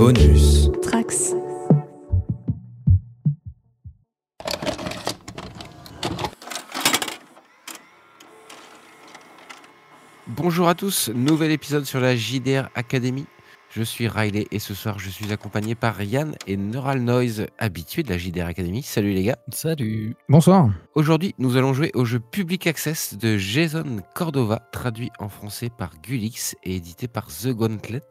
Bonus. Trax. Bonjour à tous, nouvel épisode sur la JDR Academy. Je suis Riley et ce soir je suis accompagné par Yann et Neural Noise, habitués de la JDR Academy. Salut les gars. Salut. Bonsoir. Aujourd'hui, nous allons jouer au jeu Public Access de Jason Cordova, traduit en français par Gulix et édité par The Gauntlet.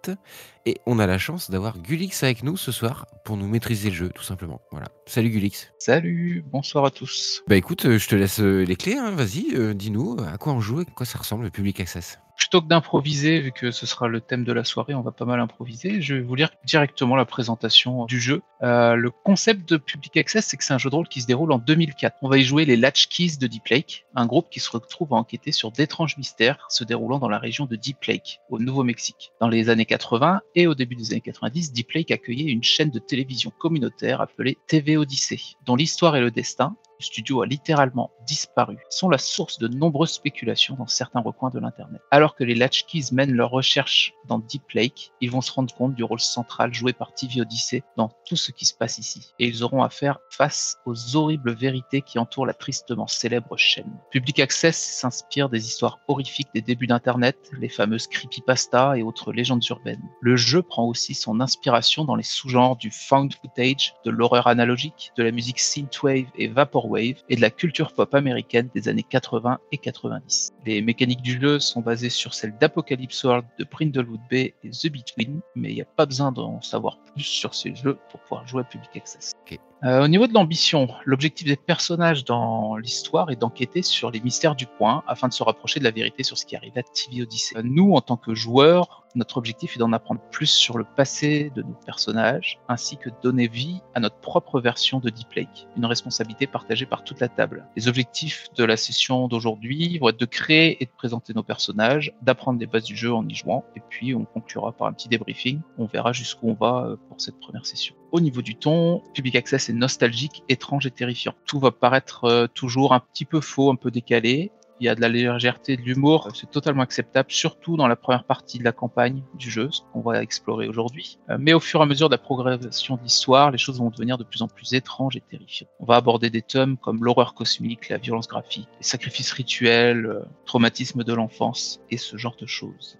Et on a la chance d'avoir Gulix avec nous ce soir pour nous maîtriser le jeu, tout simplement. Voilà. Salut Gulix. Salut, bonsoir à tous. Bah écoute, euh, je te laisse euh, les clés, hein. vas-y, euh, dis-nous à quoi on joue et à quoi ça ressemble le Public Access? Plutôt que d'improviser, vu que ce sera le thème de la soirée, on va pas mal improviser, je vais vous lire directement la présentation du jeu. Euh, le concept de Public Access, c'est que c'est un jeu de rôle qui se déroule en 2004. On va y jouer les Latchkeys de Deep Lake, un groupe qui se retrouve à enquêter sur d'étranges mystères se déroulant dans la région de Deep Lake, au Nouveau-Mexique. Dans les années 80 et au début des années 90, Deep Lake accueillait une chaîne de télévision communautaire appelée TV Odyssey, dont l'histoire et le destin le studio a littéralement disparu, sont la source de nombreuses spéculations dans certains recoins de l'Internet. Alors que les Latchkeys mènent leurs recherches dans Deep Lake, ils vont se rendre compte du rôle central joué par TV Odyssey dans tout ce qui se passe ici. Et ils auront à faire face aux horribles vérités qui entourent la tristement célèbre chaîne. Public Access s'inspire des histoires horrifiques des débuts d'Internet, les fameuses creepypasta et autres légendes urbaines. Le jeu prend aussi son inspiration dans les sous-genres du found footage, de l'horreur analogique, de la musique synthwave et vaporwave et de la culture pop américaine des années 80 et 90. Les mécaniques du jeu sont basées sur celles d'Apocalypse World, de Brindlewood Bay et The Between, mais il n'y a pas besoin d'en savoir plus sur ces jeux pour pouvoir jouer à Public Access. Euh, au niveau de l'ambition, l'objectif des personnages dans l'histoire est d'enquêter sur les mystères du coin afin de se rapprocher de la vérité sur ce qui arrive à TV Odyssey. Euh, Nous, en tant que joueurs, notre objectif est d'en apprendre plus sur le passé de nos personnages, ainsi que de donner vie à notre propre version de Deep Lake, une responsabilité partagée par toute la table. Les objectifs de la session d'aujourd'hui vont être de créer et de présenter nos personnages, d'apprendre les bases du jeu en y jouant, et puis on conclura par un petit débriefing. On verra jusqu'où on va euh, pour cette première session. Au niveau du ton, Public Access est nostalgique, étrange et terrifiant. Tout va paraître euh, toujours un petit peu faux, un peu décalé. Il y a de la légèreté, de l'humour, c'est totalement acceptable, surtout dans la première partie de la campagne du jeu, ce qu'on va explorer aujourd'hui. Euh, Mais au fur et à mesure de la progression de l'histoire, les choses vont devenir de plus en plus étranges et terrifiantes. On va aborder des thèmes comme l'horreur cosmique, la violence graphique, les sacrifices rituels, euh, traumatisme de l'enfance et ce genre de choses.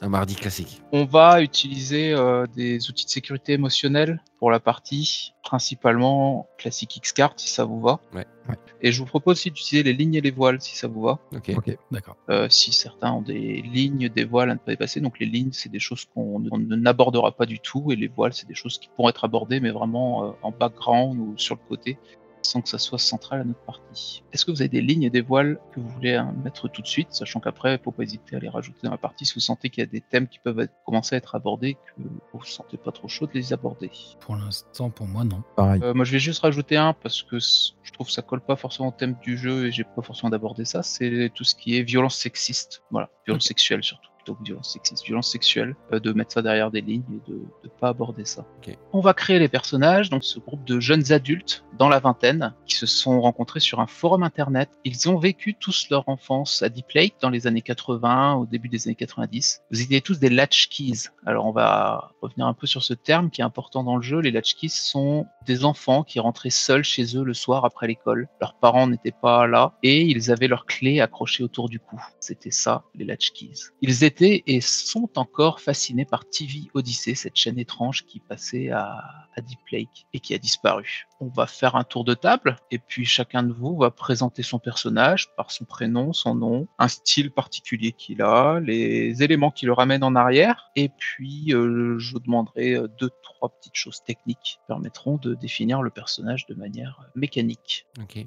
Un mardi classique. On va utiliser euh, des outils de sécurité émotionnelle pour la partie, principalement classique Xcart si ça vous va. Ouais. Ouais. Et je vous propose aussi d'utiliser les lignes et les voiles si ça vous va. Ok. D'accord. Euh, si certains ont des lignes, des voiles à ne pas dépasser. Donc les lignes, c'est des choses qu'on n'abordera pas du tout, et les voiles, c'est des choses qui pourront être abordées, mais vraiment euh, en background ou sur le côté, sans que ça soit central à notre partie. Est-ce que vous avez des lignes et des voiles que vous voulez hein, mettre tout de suite, sachant qu'après, il ne faut pas hésiter à les rajouter dans la partie si vous sentez qu'il y a des thèmes qui peuvent être- commencer à être abordés, que vous ne sentez pas trop chaud de les aborder? Pour l'instant, pour moi, non. Pareil. Euh, moi, je vais juste rajouter un parce que je trouve que ça colle pas forcément au thème du jeu et j'ai pas forcément d'aborder ça. C'est tout ce qui est violence sexiste. Voilà, violence sexuelle surtout. Plutôt que violence sexiste, violence sexuelle, euh, de mettre ça derrière des lignes et de ne pas aborder ça. On va créer les personnages, donc ce groupe de jeunes adultes dans la vingtaine qui se sont rencontrés sur un forum internet. Ils ont vécu tous leur enfance à Deep Lake dans les années 80, au début des années 90. Vous étiez tous des latchkeys. Alors on va revenir un peu sur ce terme qui est important dans le jeu. Les latchkeys sont des enfants qui rentraient seuls chez eux le soir après l'école. Leurs parents n'étaient pas là et ils avaient leurs clés accrochées autour du cou. C'était ça, les latchkeys. Ils étaient et sont encore fascinés par TV Odyssey, cette chaîne étrange qui passait à, Deep Lake et qui a disparu. On va faire un tour de table et puis chacun de vous va présenter son personnage par son prénom, son nom, un style particulier qu'il a, les éléments qui le ramènent en arrière et puis euh, je vous demanderai euh, deux, trois petites choses techniques qui permettront de définir le personnage de manière euh, mécanique. Ok.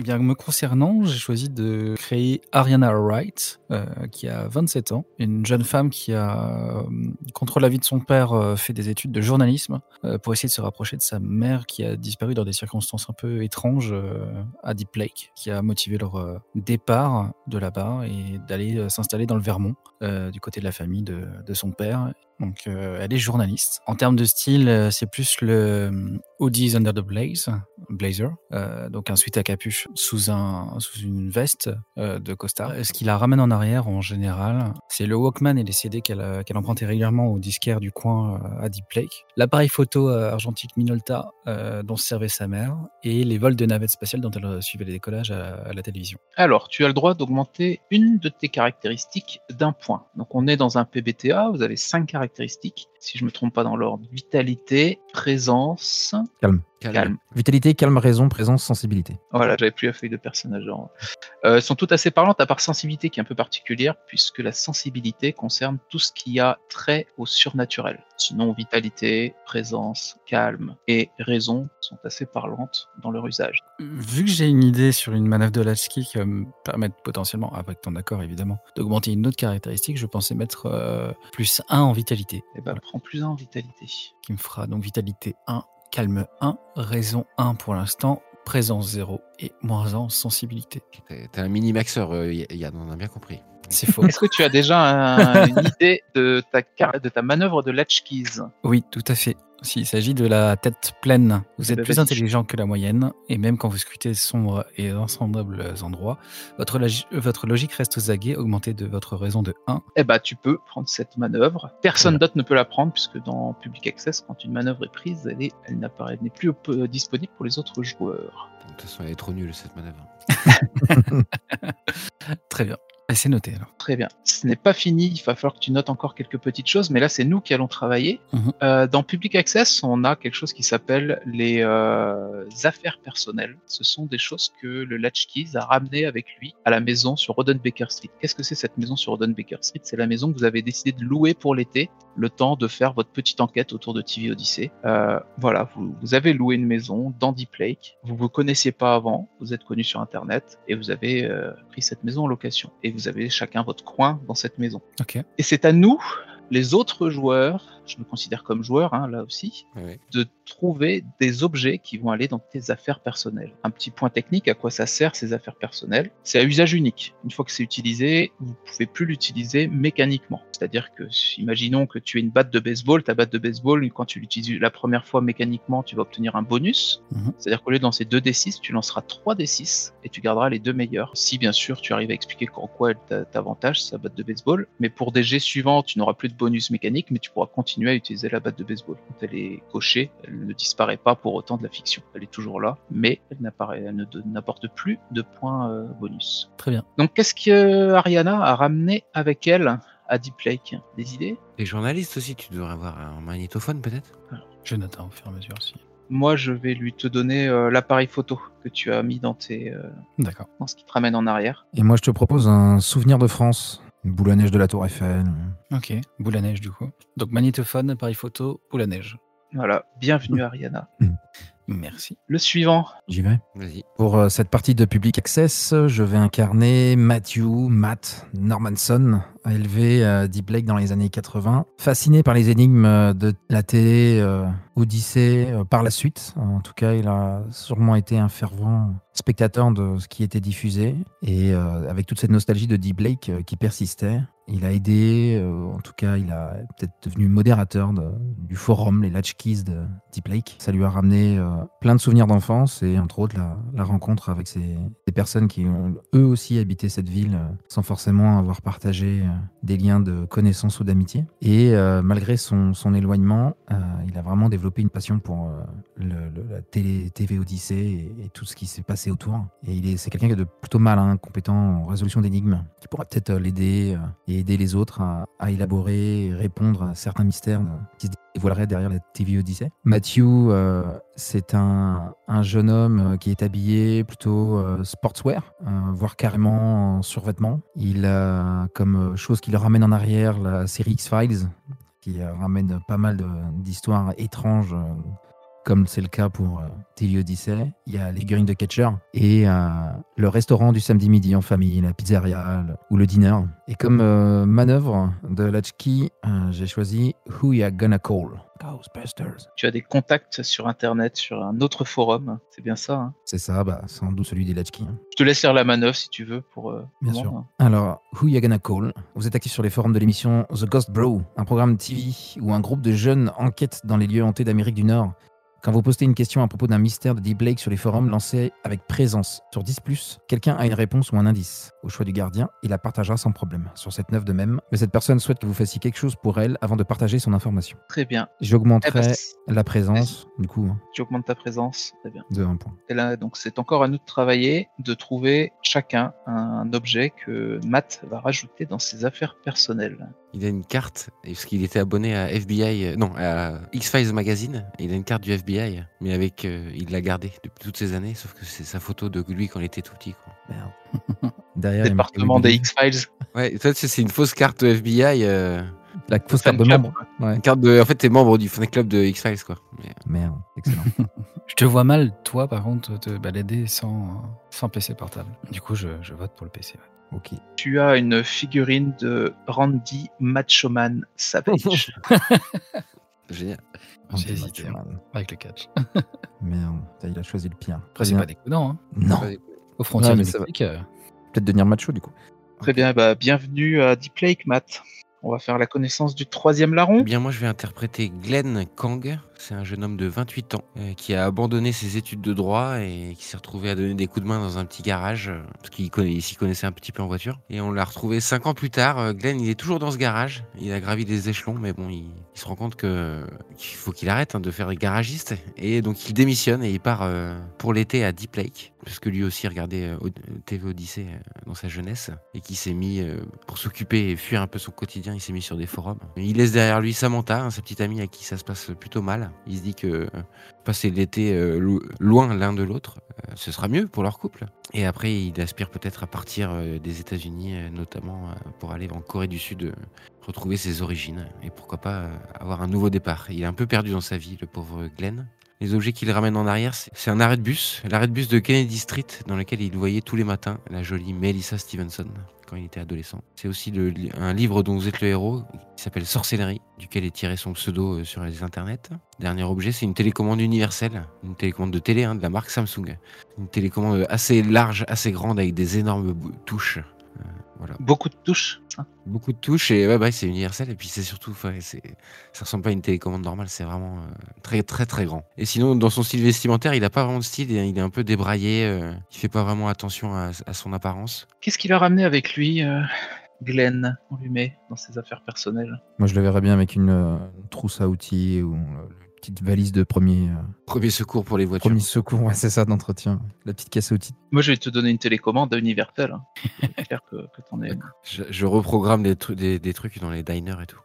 Eh bien, me concernant, j'ai choisi de créer Ariana Wright, euh, qui a 27 ans, une jeune femme qui a, euh, contre l'avis de son père, euh, fait des études de journalisme pour essayer de se rapprocher de sa mère qui a disparu dans des circonstances un peu étranges à Deep Lake, qui a motivé leur départ de là-bas et d'aller s'installer dans le Vermont, euh, du côté de la famille de, son père. Donc, euh, elle est journaliste. En termes de style, euh, c'est plus le Hoodies Under the Blaze, blazer, donc un sweat à capuche sous, un, sous une veste de costard. Ce qui la ramène en arrière en général, c'est le Walkman et les CD qu'elle qu'elle empruntait régulièrement au disquaire du coin à Deep Lake, l'appareil photo argentique Minolta dont se servait sa mère, et les vols de navettes spatiales dont elle suivait les décollages à la télévision. Alors, tu as le droit d'augmenter une de tes caractéristiques d'un point. Donc, on est dans un PBTA, vous avez cinq caractéristiques, si je me trompe pas dans l'ordre. Vitalité, présence, Calme. Calme. Vitalité, calme, raison, présence, sensibilité. Voilà, j'avais plus la feuille de personnage. Euh, elles sont toutes assez parlantes, à part sensibilité qui est un peu particulière, puisque la sensibilité concerne tout ce qui a trait au surnaturel. Sinon, vitalité, présence, calme et raison sont assez parlantes dans leur usage. Vu que j'ai une idée sur une manœuvre de latchkey qui va me permettre potentiellement, avec ton accord évidemment, d'augmenter une autre caractéristique, je pensais mettre euh, plus 1 en vitalité, Et ben, prends plus un en vitalité. qui me fera donc vitalité 1, calme 1, raison 1 pour l'instant, présence 0 et moins 1 en sensibilité. T'es un mini-maxeur, euh, Yann, on a bien compris. C'est faux. Est-ce que tu as déjà un- une idée de ta, car- de ta manœuvre de latch keys oui, tout à fait. S'il s'agit de la tête pleine, vous Eh êtes ben, plus intelligent que la moyenne, et même quand vous scrutez sombres et insondables endroits, votre, logi- votre logique reste aux aguets, augmentée de votre raison de 1. Eh ben, tu peux prendre cette manœuvre. Personne d'autre ne peut la prendre, puisque dans Public Access, quand une manœuvre est prise, elle est- elle n'apparaît- n'est plus disponible pour les autres joueurs. De toute façon, elle est trop nulle, cette manœuvre. Très bien. Et C'est noté alors. Très bien. Ce n'est pas fini, il va falloir que tu notes encore quelques petites choses, mais là c'est nous qui allons travailler. Mhm. Euh, dans Public Access, on a quelque chose qui s'appelle les euh, affaires personnelles. Ce sont des choses que le Latchkeys a ramenées avec lui à la maison sur Rodenbaker Street. Qu'est-ce que c'est cette maison sur Rodenbaker Street? C'est la maison que vous avez décidé de louer pour l'été, le temps de faire votre petite enquête autour de TV Odyssey. Euh, voilà, vous, vous avez loué une maison dans Deep Lake, vous vous connaissiez pas avant, vous êtes connu sur Internet, et vous avez pris cette maison en location. Et vous avez chacun votre coin dans cette maison. Ok. Et c'est à nous, les autres joueurs, je me considère comme joueur hein, là aussi, de trouver des objets qui vont aller dans tes affaires personnelles. Un petit point technique, à quoi ça sert ces affaires personnelles? C'est à usage unique. Une fois que c'est utilisé, vous pouvez plus l'utiliser mécaniquement. C'est-à-dire que, imaginons que tu aies une batte de baseball, ta batte de baseball, quand tu l'utilises la première fois mécaniquement, tu vas obtenir un bonus. Mhm. C'est-à-dire qu'au lieu de lancer 2d6, tu lanceras 3d6 et tu garderas les deux meilleurs. Si bien sûr tu arrives à expliquer en quoi elle t'a- t'avantage, sa batte de baseball. Mais pour des jets suivants, tu n'auras plus de bonus mécanique, mais tu pourras continuer à utiliser la batte de baseball. Quand elle est cochée, elle ne disparaît pas pour autant de la fiction. Elle est toujours là, mais elle ne n'apporte plus de points euh, bonus. Très bien. Donc qu'est-ce que euh, Ariana a ramené avec elle à Deep Lake? Des idées? Les journalistes aussi, tu devrais avoir un magnétophone peut-être? Hein, au fur et à mesure aussi. Moi, je vais lui te donner euh, l'appareil photo que tu as mis dans, tes, euh, D'accord. dans ce qui te ramène en arrière. Et moi, je te propose un souvenir de France. Une boule à neige de la Tour Eiffel. Ok. Boule à neige du coup. Donc magnétophone, appareil photo, boule à neige. Voilà, bienvenue Ariana. Merci. Le suivant, J'y vais. Vas-y. Pour euh, cette partie de Public Access, je vais incarner Matthew Matt Normanson, élevé à Deep Lake dans les années 80, fasciné par les énigmes euh, de la télé euh, Odyssey euh, par la suite. En tout cas, il a sûrement été un fervent spectateur de ce qui était diffusé et euh, avec toute cette nostalgie de Deep Lake euh, qui persistait. Il a aidé, euh, en tout cas, il a peut-être devenu modérateur du forum, les Latchkeys de Deep Lake. Ça lui a ramené euh, plein de souvenirs d'enfance et entre autres la, rencontre avec ces, personnes qui ont eux aussi habité cette ville euh, sans forcément avoir partagé euh, des liens de connaissance ou d'amitié. Et euh, malgré son, son éloignement, euh, il a vraiment développé une passion pour euh, le- la télé, TV Odyssée et, tout ce qui s'est passé autour. Et il est, c'est quelqu'un qui est de plutôt malin, compétent en résolution d'énigmes, qui pourra peut-être euh, l'aider euh, et aider les autres à, élaborer et répondre à certains mystères euh, qui se dévoileraient derrière la TV Odyssey. Matthew, euh, c'est un, un jeune homme euh, qui est habillé plutôt euh, sportswear, voire carrément en survêtement. Il a comme chose qui le ramène en arrière la série X-Files, qui ramène pas mal d'histoires étranges, comme c'est le cas pour euh, TV Odyssey. Il y a les figurines de Catcher et euh, le restaurant du samedi midi en famille, la pizzeria le- ou le dîner. Et comme euh, manœuvre de Latchkey, euh, j'ai choisi Who Ya Gonna Call? Ghostbusters. tu as des contacts sur Internet, sur un autre forum, c'est bien ça. hein? C'est ça, bah, sans doute celui des Latchkey. hein. Je te laisse lire la manœuvre si tu veux pour. Bien sûr. hein. Alors, Who Ya Gonna Call? Vous êtes actif sur les forums de l'émission The Ghost Bro, un programme TV où un groupe de jeunes enquête dans les lieux hantés d'Amérique du Nord Quand vous postez une question à propos d'un mystère de Deep Lake sur les forums, lancez avec présence. Sur 10, quelqu'un a une réponse ou un indice. Au choix du gardien, il la partagera sans problème. Sur cette 9 de même, mais cette personne souhaite que vous fassiez quelque chose pour elle avant de partager son information. Très bien. J'augmenterai Eh ben, la présence, du coup, hein, tu augmentes ta présence. Très bien. de 1 point. Et là, donc, c'est encore à nous de travailler, de trouver chacun un objet que Matt va rajouter dans ses affaires personnelles. Il a une carte, parce qu'il était abonné à FBI, euh, non, à X-Files Magazine, et il a une carte du FBI, mais avec, euh, il l'a gardée depuis toutes ces années, sauf que c'est sa photo de lui quand il était tout petit. Quoi. Merde. Derrière, Département des. X-Files. Ouais, toi, tu sais, c'est une fausse carte FBI, euh, La fausse carte de membre. Ouais. carte de, en fait, t'es membre du fan club de X-Files, quoi. Mais, Merde, excellent. Je te vois mal, toi, par contre, te balader sans, sans PC portable. Du coup, je, je vote pour le PC. ouais. Ok. Tu as une figurine de Randy Machoman Savage. génial. J'ai hésité, hein. Avec le catch. Merde, il a choisi le pire. Après, c'est pas déconnant, hein. Non, Ouais. Aux frontières mais du ça va. Mexique, euh, peut-être devenir macho du coup. Très bien, bah, bienvenue à Deep Lake, Matt. On va faire la connaissance du troisième larron. Eh bien, moi, je vais interpréter Glenn Kang. C'est un jeune homme de 28 ans euh, qui a abandonné ses études de droit et qui s'est retrouvé à donner des coups de main dans un petit garage euh, parce qu'il s'y connaissait un petit peu en voiture. Et on l'a retrouvé 5 ans plus tard. Euh, Glenn, il est toujours dans ce garage. Il a gravi des échelons, mais bon, il, se rend compte qu'il faut qu'il arrête hein, de faire garagiste. Et donc, il démissionne et il part pour l'été à Deep Lake parce que lui aussi regardait TV Odyssey euh, dans sa jeunesse et qui s'est mis pour s'occuper et fuir un peu son quotidien. Il s'est mis sur des forums. Il laisse derrière lui Samantha, hein, sa petite amie à qui ça se passe plutôt mal. Il se dit que euh, passer l'été euh, lo- loin l'un de l'autre, euh, ce sera mieux pour leur couple. Et après, il aspire peut-être à partir des États-Unis, notamment pour aller en Corée du Sud, retrouver ses origines et pourquoi pas avoir un nouveau départ. Il est un peu perdu dans sa vie, le pauvre Glenn. Les objets qu'il ramène en arrière, c'est un arrêt de bus, l'arrêt de bus de Kennedy Street, dans lequel il voyait tous les matins la jolie Melissa Stevenson quand il était adolescent. C'est aussi un livre dont vous êtes le héros, qui s'appelle Sorcellerie, duquel est tiré son pseudo euh, sur les internets. Dernier objet, c'est une télécommande universelle, une télécommande de télé hein, de la marque Samsung. Une télécommande assez large, assez grande, avec des énormes touches. Voilà. Beaucoup de touches. Beaucoup de touches et ouais, bah, c'est universel et puis c'est surtout c'est ça ressemble pas à une télécommande normale c'est vraiment euh, très très très grand et sinon dans son style vestimentaire il a pas vraiment de style il est- il est un peu débraillé euh, il fait pas vraiment attention à, à son apparence Qu'est-ce qu'il a ramené avec lui, euh, Glenn On lui met dans ses affaires personnelles? Moi, je le verrais bien avec une, euh, une trousse à outils ou petite valise de premier, euh, premier secours pour les voitures premier secours. Ouais, c'est ça, d'entretien. La petite caisse à outils. Moi, je vais te donner une télécommande à Universal. Hein. Que, que t'en es. je, je reprogramme des, tru- des, des trucs dans les diners et tout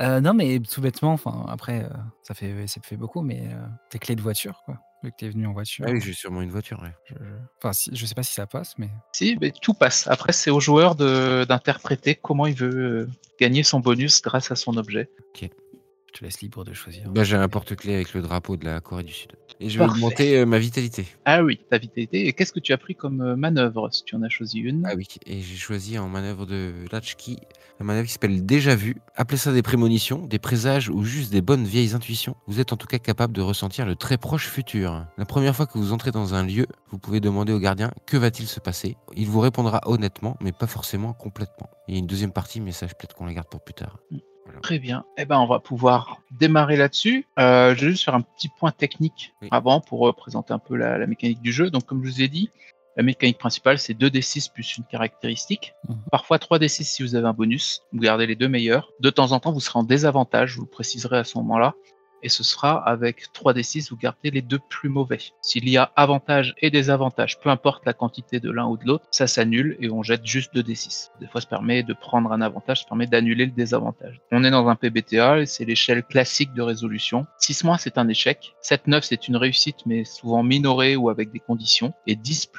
Euh, non, mais tout bêtement, enfin, après, euh, ça, fait, ça fait beaucoup, mais euh, tes clés de voiture, quoi. Vu que t'es venu en voiture. ah oui j'ai sûrement une voiture ouais. je, je- Enfin, si- je sais pas si ça passe, mais. Si, mais tout passe. Après, c'est au joueur de- d'interpréter comment il veut gagner son bonus grâce à son objet. Je te laisse libre de choisir. Bah, j'ai un porte-clés avec le drapeau de la Corée du Sud et je vais Parfait. augmenter euh, ma vitalité Ah oui, ta vitalité. Et qu'est-ce que tu as pris comme euh, manœuvre, si tu en as choisi une? Ah oui, et j'ai choisi en manœuvre de Latchkey, la manœuvre qui s'appelle Déjà Vu. Appelez ça des prémonitions, des présages ou juste des bonnes vieilles intuitions. Vous êtes en tout cas capable de ressentir le très proche futur. La première fois que vous entrez dans un lieu, vous pouvez demander au gardien que va-t-il se passer? Il vous répondra honnêtement, mais pas forcément complètement. Il y a une deuxième partie, mais ça, peut-être qu'on la garde pour plus tard. Très bien. Eh ben, on va pouvoir démarrer là-dessus. Euh, je vais juste faire un petit point technique Oui. avant pour euh, présenter un peu la, la mécanique du jeu. Donc, comme je vous ai dit, la mécanique principale, c'est 2d6 plus une caractéristique. Mhm. Parfois 3d6 si vous avez un bonus. Vous gardez les deux meilleurs. De temps en temps, vous serez en désavantage. Je vous le préciserai à ce moment-là. Et ce sera avec 3d6, vous gardez les deux plus mauvais. S'il y a avantage et désavantage, peu importe la quantité de l'un ou de l'autre, ça s'annule et on jette juste 2d6. Des fois, ça permet de prendre un avantage, ça permet d'annuler le désavantage. On est dans un PBTA et c'est l'échelle classique de résolution. 6 c'est un échec. 7-9, c'est une réussite, mais souvent minorée ou avec des conditions. Et 10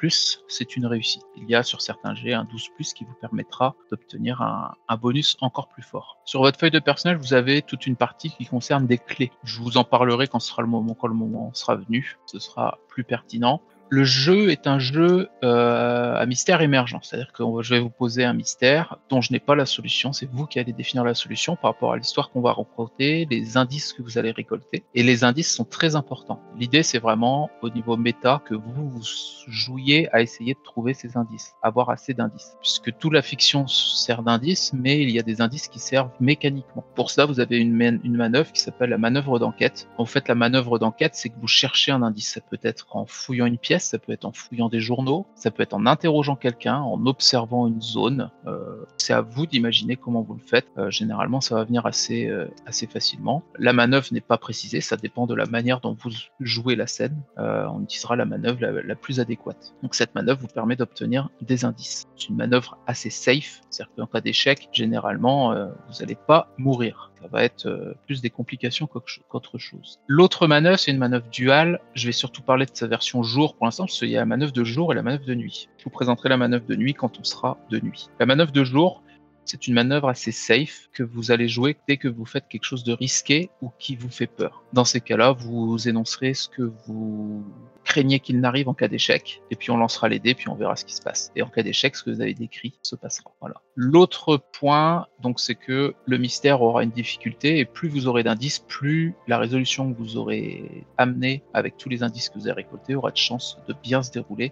c'est une réussite. Il y a sur certains jets un 12 qui vous permettra d'obtenir un, bonus encore plus fort. Sur votre feuille de personnage, vous avez toute une partie qui concerne des clés. Vous en parlerai quand sera le moment, quand le moment sera venu. Ce sera plus pertinent. Le jeu est un jeu euh, à mystère émergent, c'est-à-dire que je vais vous poser un mystère dont je n'ai pas la solution, c'est vous qui allez définir la solution par rapport à l'histoire qu'on va reporter, les indices que vous allez récolter, et les indices sont très importants. L'idée c'est vraiment au niveau méta que vous, vous jouiez à essayer de trouver ces indices, avoir assez d'indices, puisque toute la fiction sert d'indices, mais il y a des indices qui servent mécaniquement. Pour cela, vous avez une, manœuvre qui s'appelle la manœuvre d'enquête. En fait, la manœuvre d'enquête, c'est que vous cherchez un indice. Ça peut être en fouillant une pièce, ça peut être en fouillant des journaux, ça peut être en interrogeant quelqu'un, en observant une zone. Euh, c'est à vous d'imaginer comment vous le faites. Euh, généralement, ça va venir assez, euh, assez facilement. La manœuvre n'est pas précisée, ça dépend de la manière dont vous jouez la scène. on utilisera la manœuvre la, plus adéquate. Donc cette manœuvre vous permet d'obtenir des indices. C'est une manœuvre assez safe, c'est-à-dire qu'en cas d'échec, généralement, vous n'allez pas mourir va être plus des complications qu'autre chose. L'autre manœuvre, c'est une manœuvre duale. Je vais surtout parler de sa version jour pour l'instant, parce qu'il y a la manœuvre de jour et la manœuvre de nuit. Je vous présenterai la manœuvre de nuit quand on sera de nuit. La manœuvre de jour, c'est une manœuvre assez safe que vous allez jouer dès que vous faites quelque chose de risqué ou qui vous fait peur. Dans ces cas-là, vous énoncerez ce que vous craignez qu'il n'arrive en cas d'échec, et puis on lancera les dés, puis on verra ce qui se passe. Et en cas d'échec, ce que vous avez décrit se passera. Voilà. L'autre point, donc, c'est que le mystère aura une difficulté, et plus vous aurez d'indices, plus la résolution que vous aurez amenée avec tous les indices que vous avez récoltés aura de chance de bien se dérouler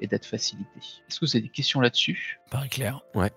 et d'être facilité. Est-ce que vous avez des questions là-dessus? Pareil clair. Ouais.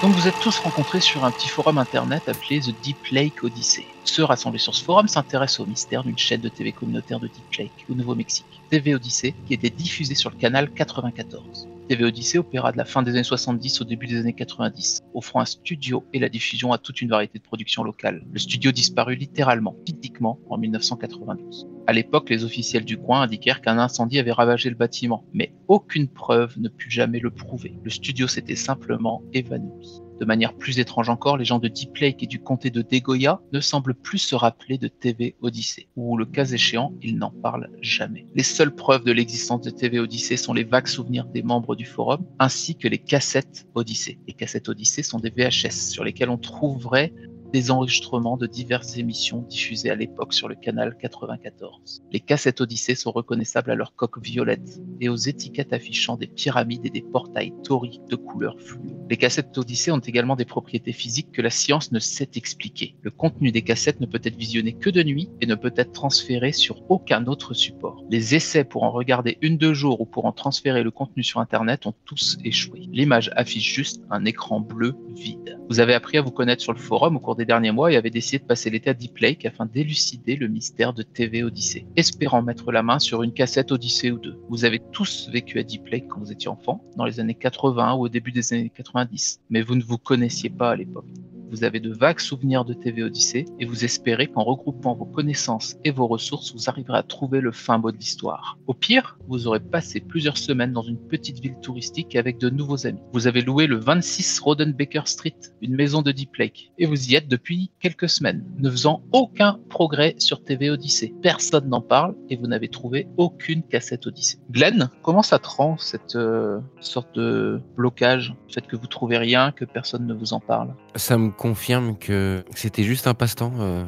Donc vous êtes tous rencontrés sur un petit forum internet appelé The Deep Lake Odyssey. Ceux rassemblés sur ce forum s'intéressent au mystère d'une chaîne de TV communautaire de Deep Lake, au Nouveau-Mexique, TV Odyssey, qui était diffusée sur le canal 94. TV Odyssey opéra de la fin des années 70 au début des années 90, offrant un studio et la diffusion à toute une variété de productions locales. Le studio disparut littéralement, physiquement, en 1992. À l'époque, les officiels du coin indiquèrent qu'un incendie avait ravagé le bâtiment, mais aucune preuve ne put jamais le prouver. Le studio s'était simplement évanoui. De manière plus étrange encore, les gens de Deep Lake et du comté de Degoya ne semblent plus se rappeler de TV Odyssey, ou le cas échéant, ils n'en parlent jamais. Les seules preuves de l'existence de TV Odyssey sont les vagues souvenirs des membres du forum, ainsi que les cassettes Odyssey. Les cassettes Odyssey sont des VHS sur lesquelles on trouverait des enregistrements de diverses émissions diffusées à l'époque sur le canal 94. Les cassettes Odyssée sont reconnaissables à leur coque violette et aux étiquettes affichant des pyramides et des portails toriques de couleur fluo. Les cassettes Odyssée ont également des propriétés physiques que la science ne sait expliquer. Le contenu des cassettes ne peut être visionné que de nuit et ne peut être transféré sur aucun autre support. Les essais pour en regarder une de jour ou pour en transférer le contenu sur Internet ont tous échoué. L'image affiche juste un écran bleu vide. Vous avez appris à vous connaître sur le forum au cours des derniers mois et avait décidé de passer l'été à Deep Lake afin d'élucider le mystère de TV Odyssey, espérant mettre la main sur une cassette Odyssey ou deux. Vous avez tous vécu à Deep Lake quand vous étiez enfant, dans les années 80 ou au début des années 90, mais vous ne vous connaissiez pas à l'époque. Vous avez de vagues souvenirs de TV Odyssey et vous espérez qu'en regroupant vos connaissances et vos ressources, vous arriverez à trouver le fin mot de l'histoire. Au pire, vous aurez passé plusieurs semaines dans une petite ville touristique avec de nouveaux amis. Vous avez loué le 26 Rodenbaker Street, une maison de Deep Lake, et vous y êtes depuis quelques semaines, ne faisant aucun progrès sur TV Odyssey. Personne n'en parle et vous n'avez trouvé aucune cassette Odyssey. Glenn, comment ça te rend cette euh, sorte de blocage, le fait que vous trouvez rien, que personne ne vous en parle? Confirme que c'était juste un passe-temps. Euh,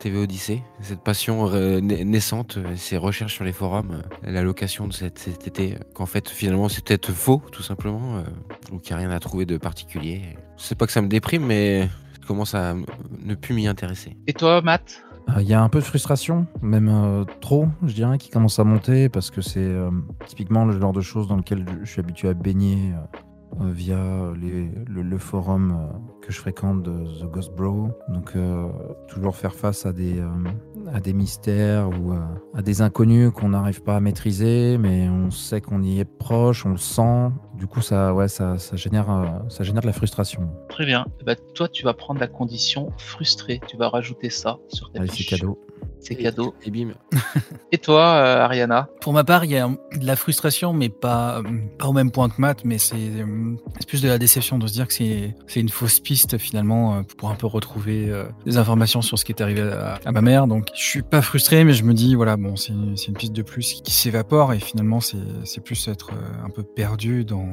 TV Odyssée, cette passion euh, naissante, euh, ces recherches sur les forums, la location de cet, été, qu'en fait finalement c'est peut-être faux tout simplement, ou qu'il n'y a rien à trouver de particulier. C'est pas que ça me déprime, mais je commence à ne plus m'y intéresser. Et toi, Matt? Il y a un peu de frustration, même trop, je dirais, qui commence à monter parce que c'est typiquement le genre de choses dans lequel je suis habitué à baigner euh, via le, forum euh, que je fréquente de The Ghost Bro. Donc euh, toujours faire face à des, à des mystères ou à des inconnus qu'on n'arrive pas à maîtriser, mais on sait qu'on y est proche, on le sent. Du coup, ça, ouais, ça, ça, génère, ça génère de la frustration. Très bien. Bah, toi, tu vas prendre la condition frustrée. Tu vas rajouter ça sur ta Allez, c'est cadeau c'est cadeau. Et bim. et toi, euh, Ariana? Pour ma part, il y a de la frustration, mais pas, pas au même point que Matt, mais c'est plus de la déception de se dire que c'est une fausse piste finalement euh, pour un peu retrouver euh, des informations sur ce qui est arrivé à, ma mère. Donc je suis pas frustré, mais je me dis, voilà, bon, c'est une, une, piste de plus qui s'évapore et finalement c'est plus être un peu perdu dans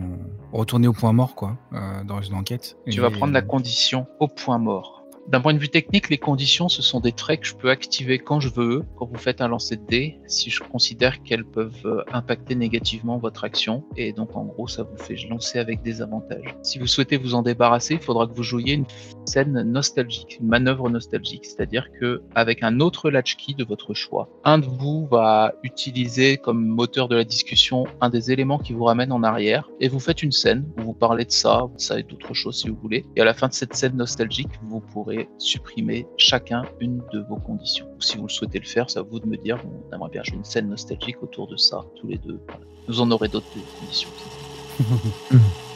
retourner au point mort, quoi, dans une enquête. Tu vas prendre la condition au point mort. D'un point de vue technique, les conditions, ce sont des traits que je peux activer quand je veux, quand vous faites un lancer de dés, si je considère qu'elles peuvent euh, impacter négativement votre action. Et donc, en gros, ça vous fait lancer avec des avantages. Si vous souhaitez vous en débarrasser, il faudra que vous jouiez une scène nostalgique, une manœuvre nostalgique. C'est-à-dire que avec un autre latchkey de votre choix, un de vous va utiliser comme moteur de la discussion un des éléments qui vous ramène en arrière et vous faites une scène où vous parlez de ça, ça et d'autres choses si vous voulez. Et à la fin de cette scène nostalgique, vous pourrez supprimer chacun une de vos conditions. Si vous le souhaitez le faire, c'est à vous de me dire, on aimerait bien jouer une scène nostalgique autour de ça, tous les deux. Vous en aurez d'autres conditions.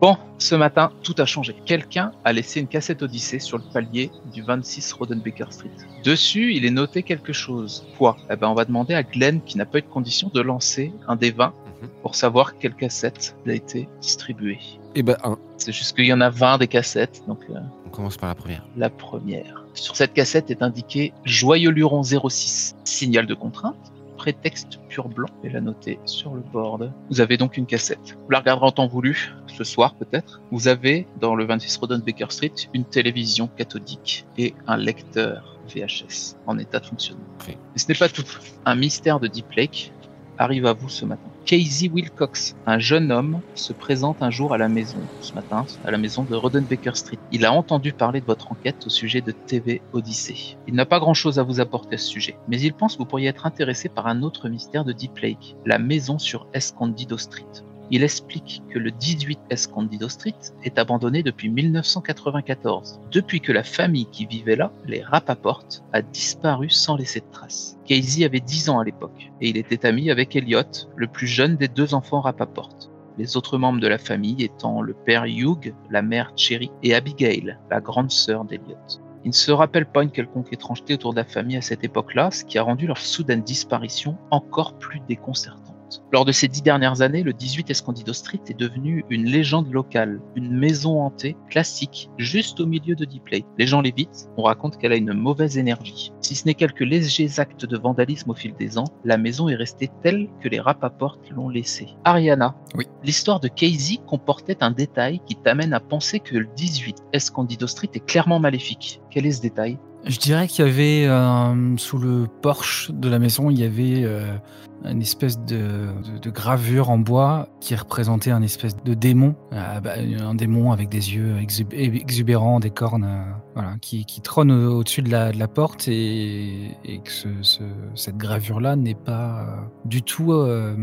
Bon, ce matin, tout a changé. Quelqu'un a laissé une cassette Odyssée sur le palier du 26 Rodenbaker Street. Dessus, il est noté quelque chose. Quoi? Eh ben, on va demander à Glenn, qui n'a pas eu de condition, de lancer un des 20 Mhm. pour savoir quelle cassette a été distribuée. Et ben, un. C'est juste qu'il y en a 20 des cassettes, donc euh, On commence par la première. la première. Sur cette cassette est indiqué Joyeux Luron 06, signal de contrainte, prétexte pur blanc, et la noter sur le board. Vous avez donc une cassette. Vous la regarderez en temps voulu, ce soir peut-être. Vous avez dans le 26 Rodenbaker Street une télévision cathodique et un lecteur VHS en état de fonctionnement. Mais ce n'est pas tout. Un mystère de Deep Lake arrive à vous ce matin. Casey Wilcox, un jeune homme, se présente un jour à la maison, ce matin, à la maison de Rodenbaker Street. Il a entendu parler de votre enquête au sujet de TV Odyssey. Il n'a pas grand chose à vous apporter à ce sujet, mais il pense que vous pourriez être intéressé par un autre mystère de Deep Lake, la maison sur Escondido Street. Il explique que le 18 Escondido Street est abandonné depuis 1994, depuis que la famille qui vivait là, les Rappaport, a disparu sans laisser de traces. Casey avait 10 ans à l'époque, et il était ami avec Elliot, le plus jeune des deux enfants Rappaport. Les autres membres de la famille étant le père Hugh, la mère Cherry et Abigail, la grande sœur d'Elliot. Il ne se rappelle pas une quelconque étrangeté autour de la famille à cette époque-là, ce qui a rendu leur soudaine disparition encore plus déconcertante. Lors de ces dix dernières années, le 18 Escondido Street est devenu une légende locale, une maison hantée classique, juste au milieu de Deep. Les gens l'évitent, on raconte qu'elle a une mauvaise énergie. Si ce n'est quelques légers actes de vandalisme au fil des ans, la maison est restée telle que les Rappaport l'ont laissée. Ariana, Oui. l'histoire de Casey comportait un détail qui t'amène à penser que le 18 Escondido Street est clairement maléfique. Quel est ce détail? Je dirais qu'il y avait euh, sous le porche de la maison, il y avait euh, une espèce de, de- de gravure en bois qui représentait un espèce de démon, euh, bah, un démon avec des yeux exub- exubérants, des cornes, euh, voilà, qui, qui trône au- au-dessus de la, de la porte et, et que ce- ce- cette gravure-là n'est pas euh, du tout euh,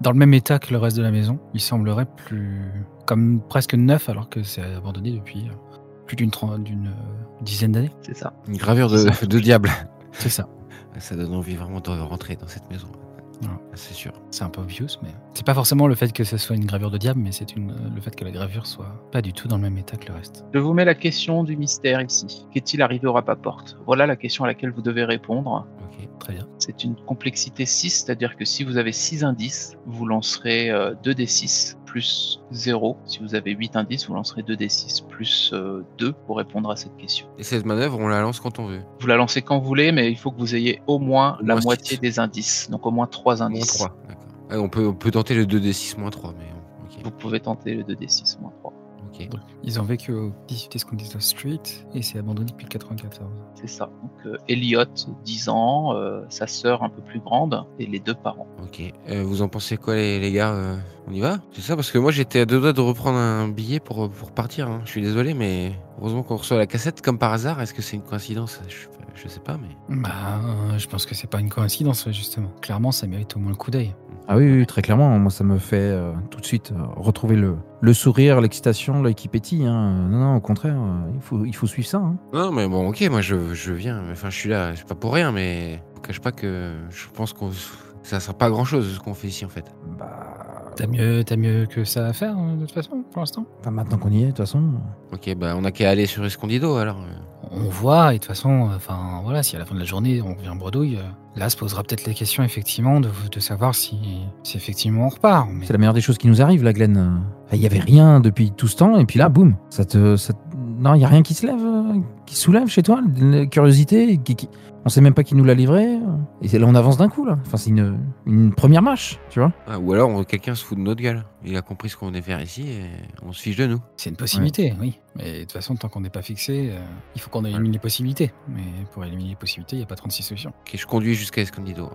dans le même état que le reste de la maison. Il semblerait plus comme presque neuf alors que c'est abandonné depuis plus d'une dizaine d'années. C'est ça. Une gravure de, de diable. C'est ça. Ça donne envie vraiment de rentrer dans cette maison. C'est sûr. C'est un peu obvious, mais c'est pas forcément le fait que ce soit une gravure de diable, mais c'est une, le fait que la gravure soit pas du tout dans le même état que le reste. Je vous mets la question du mystère ici. Qu'est-il arrivé au Rappaport Voilà la question à laquelle vous devez répondre. Ok. Très bien. C'est une complexité 6, c'est-à-dire que si vous avez 6 indices, vous lancerez euh, 2d6 plus 0. Si vous avez 8 indices, vous lancerez 2d6 plus euh, 2 pour répondre à cette question. Et cette manœuvre, on la lance quand on veut. Vous la lancez quand vous voulez, mais il faut que vous ayez au moins Au la moitié des indices, donc au moins 3 Moins indices. 3. D'accord. Ah, on, peut, on peut tenter le 2d6 moins 3, mais. Vous pouvez tenter le 2d6 moins 3. Donc, ils ont vécu au 18 Escondido Street et c'est abandonné depuis le 94. C'est ça. Donc euh, Elliot, 10 ans, euh, sa sœur un peu plus grande, et les deux parents. Ok. Euh, vous en pensez quoi, les, les gars euh, On y va? C'est ça Parce que moi, j'étais à deux doigts de reprendre un billet pour, pour partir. hein. Je suis désolé, mais heureusement qu'on reçoit la cassette comme par hasard. Est-ce que c'est une coïncidence? Je, je sais pas, mais. Bah, euh, je pense que c'est pas une coïncidence, justement. Clairement, ça mérite au moins le coup d'œil. Ah oui, oui, très clairement. Moi, ça me fait euh, tout de suite euh, retrouver le, le sourire, l'excitation, l'œil qui pétille. hein. Non, non, au contraire, euh, il, faut, il faut suivre ça. hein. Non, mais bon, ok, moi, je, je viens. Enfin, je suis là. C'est pas pour rien, mais je vous cache pas que je pense qu'on. Ça sera pas grand chose ce qu'on fait ici, en fait. Bah, T'as mieux, t'as mieux que ça à faire, euh, de toute façon, pour l'instant enfin, maintenant qu'on y est, de toute façon. Ok, bah, on a qu'à aller sur Escondido alors. On voit, et de toute façon, euh, enfin voilà, si à la fin de la journée on revient en bredouille, euh, là se posera peut-être la question effectivement de, de savoir si, si effectivement on repart. Mais C'est la meilleure des choses qui nous arrive, là, Glenn. Euh, Il y avait rien depuis tout ce temps, et puis là, boum, ça te, ça te- Non, il y a rien qui se lève, euh, qui se soulève chez toi La curiosité qui, qui- On sait même pas qui nous l'a livré. Et c'est là, on avance d'un coup, là. Enfin, c'est une, une première marche, tu vois. Ah, ou alors quelqu'un se fout de notre gueule. Il a compris ce qu'on venait faire ici et on se fiche de nous. C'est une possibilité, oui. Mais de toute façon, tant qu'on n'est pas fixé, euh, il faut qu'on élimine les possibilités. Mais pour éliminer les possibilités, il n'y a pas 36 solutions. Ok, je conduis jusqu'à Escondido.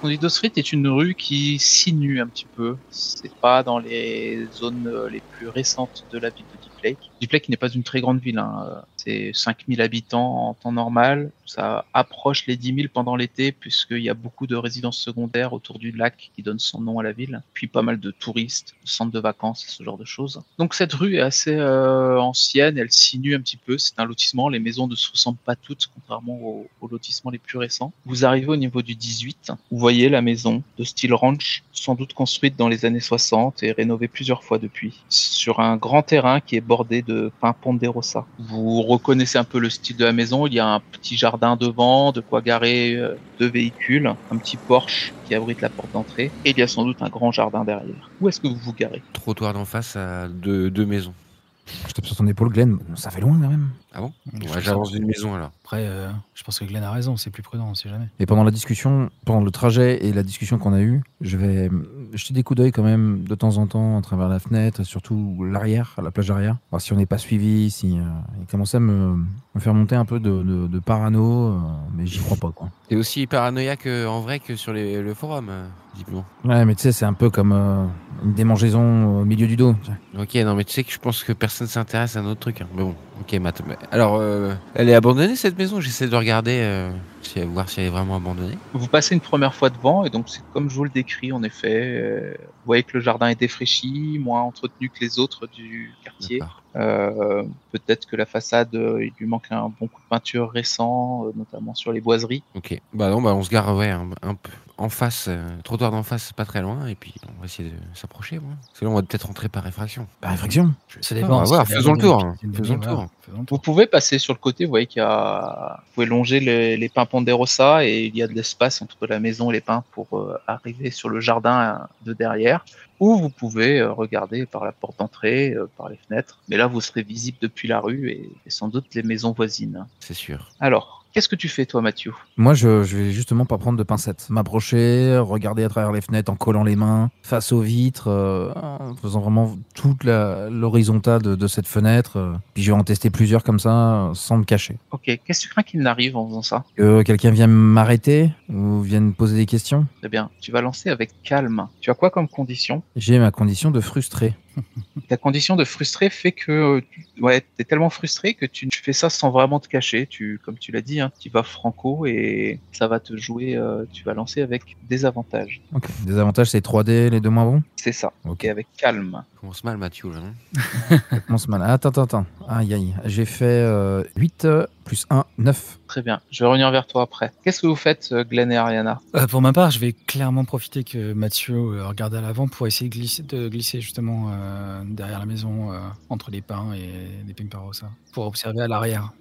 Condido Street est une rue qui sinue un petit peu. C'est pas dans les zones euh, les plus récentes de la ville de Deep Lake. Deep Lake n'est pas une très grande ville. hein. Euh, C'est 5000 habitants en temps normal. Ça approche les 10 000 pendant l'été puisqu'il y a beaucoup de résidences secondaires autour du lac qui donne son nom à la ville. Puis pas mal de touristes, de centres de vacances, ce genre de choses. Donc cette rue est assez euh, ancienne. Elle sinue un petit peu. C'est un lotissement. Les maisons ne se ressemblent pas toutes contrairement aux, aux lotissements les plus récents. Vous arrivez au niveau du 18. Vous voyez la maison de style ranch, sans doute construite dans les années 60 et rénovée plusieurs fois depuis, sur un grand terrain qui est bordé de pins ponderosa. Vous reconnaissez un peu le style de la maison, il y a un petit jardin devant, de quoi garer euh, deux véhicules, un petit Porsche qui abrite la porte d'entrée, et il y a sans doute un grand jardin derrière. Où est-ce que vous vous garez? Trottoir d'en face à deux, deux maisons. Je tape sur ton épaule, Glenn. Ça fait loin, quand même. Ah bon? Ouais, J'avance d'une maison alors. Après, euh, je pense que Glenn a raison, c'est plus prudent, on sait jamais. Et pendant la discussion, pendant le trajet et la discussion qu'on a eue, je vais jeter des coups d'œil quand même de temps en temps à travers la fenêtre, surtout l'arrière, la plage arrière. Voir si on n'est pas suivi, si euh, il commence à me, faire monter un peu de, de- de parano, euh, mais j'y crois pas quoi. T'es aussi paranoïaque euh, en vrai que sur les- le forum, euh, visiblement. Ouais, mais tu sais, c'est un peu comme euh, une démangeaison au milieu du dos. Ok, non mais tu sais que je pense que personne s'intéresse à un autre truc. hein. Mais bon, ok, Matt. mais- Alors, euh, elle est abandonnée cette maison? J'essaie de regarder, euh, si- voir si elle est vraiment abandonnée. Vous passez une première fois devant et donc c'est comme je vous le décris en effet. euh, vous voyez que le jardin est défraîchi, moins entretenu que les autres du quartier. Euh, Peut-être que la façade, euh, il lui manque un bon coup de peinture récent, euh, notamment sur les boiseries. Ok. Bah non, bah on se gare ouais, un, un peu en face, euh, trottoir d'en face, pas très loin, et puis on va essayer de s'approcher. Ouais. Parce que là, on va peut-être rentrer par réfraction. Par. Je Ça dépend. on va voir, c'est faisons le tour. hein. Faisons le Vous pouvez passer sur le côté, vous voyez qu'il y a, vous pouvez longer les, les pins ponderosa et il y a de l'espace entre la maison et les pins pour euh, arriver sur le jardin de derrière. Ou vous pouvez euh, regarder par la porte d'entrée, euh, par les fenêtres. Mais là, vous serez visible depuis la rue et, et sans doute les maisons voisines. C'est sûr. Alors, qu'est-ce que tu fais toi, Mathieu? Moi, je, je vais justement pas prendre de pincettes. M'approcher, regarder à travers les fenêtres en collant les mains, face aux vitres, euh, en faisant vraiment toute l'horizontale de, de cette fenêtre. euh. Puis je vais en tester plusieurs comme ça, euh, sans me cacher. Ok, qu'est-ce que tu crains qu'il n'arrive en faisant ça? Que quelqu'un vienne m'arrêter ou vienne me poser des questions? Très bien, tu vas lancer avec calme. Tu as quoi comme condition? J'ai ma condition de frustré. Ta condition de frustré fait que euh, tu ouais, es tellement frustré que tu, tu fais ça sans vraiment te cacher. Tu, comme tu l'as dit, hein, tu vas franco et ça va te jouer. euh, tu vas lancer avec des avantages. Des avantages, c'est 3D, les deux moins bons? C'est ça. Ok. Et avec calme. Commence mal, Mathieu, là, non? Ça commence mal. Attends, attends, attends. Aïe, aïe. J'ai fait euh, 8 euh, plus 1, 9. Très bien. Je vais revenir vers toi après. Qu'est-ce que vous faites, euh, Glenn et Ariana Euh, pour ma part, je vais clairement profiter que Mathieu euh, regarde à l'avant pour essayer de glisser, de glisser justement euh, derrière la maison, euh, entre les pins et les pimparosa, pour observer à l'arrière.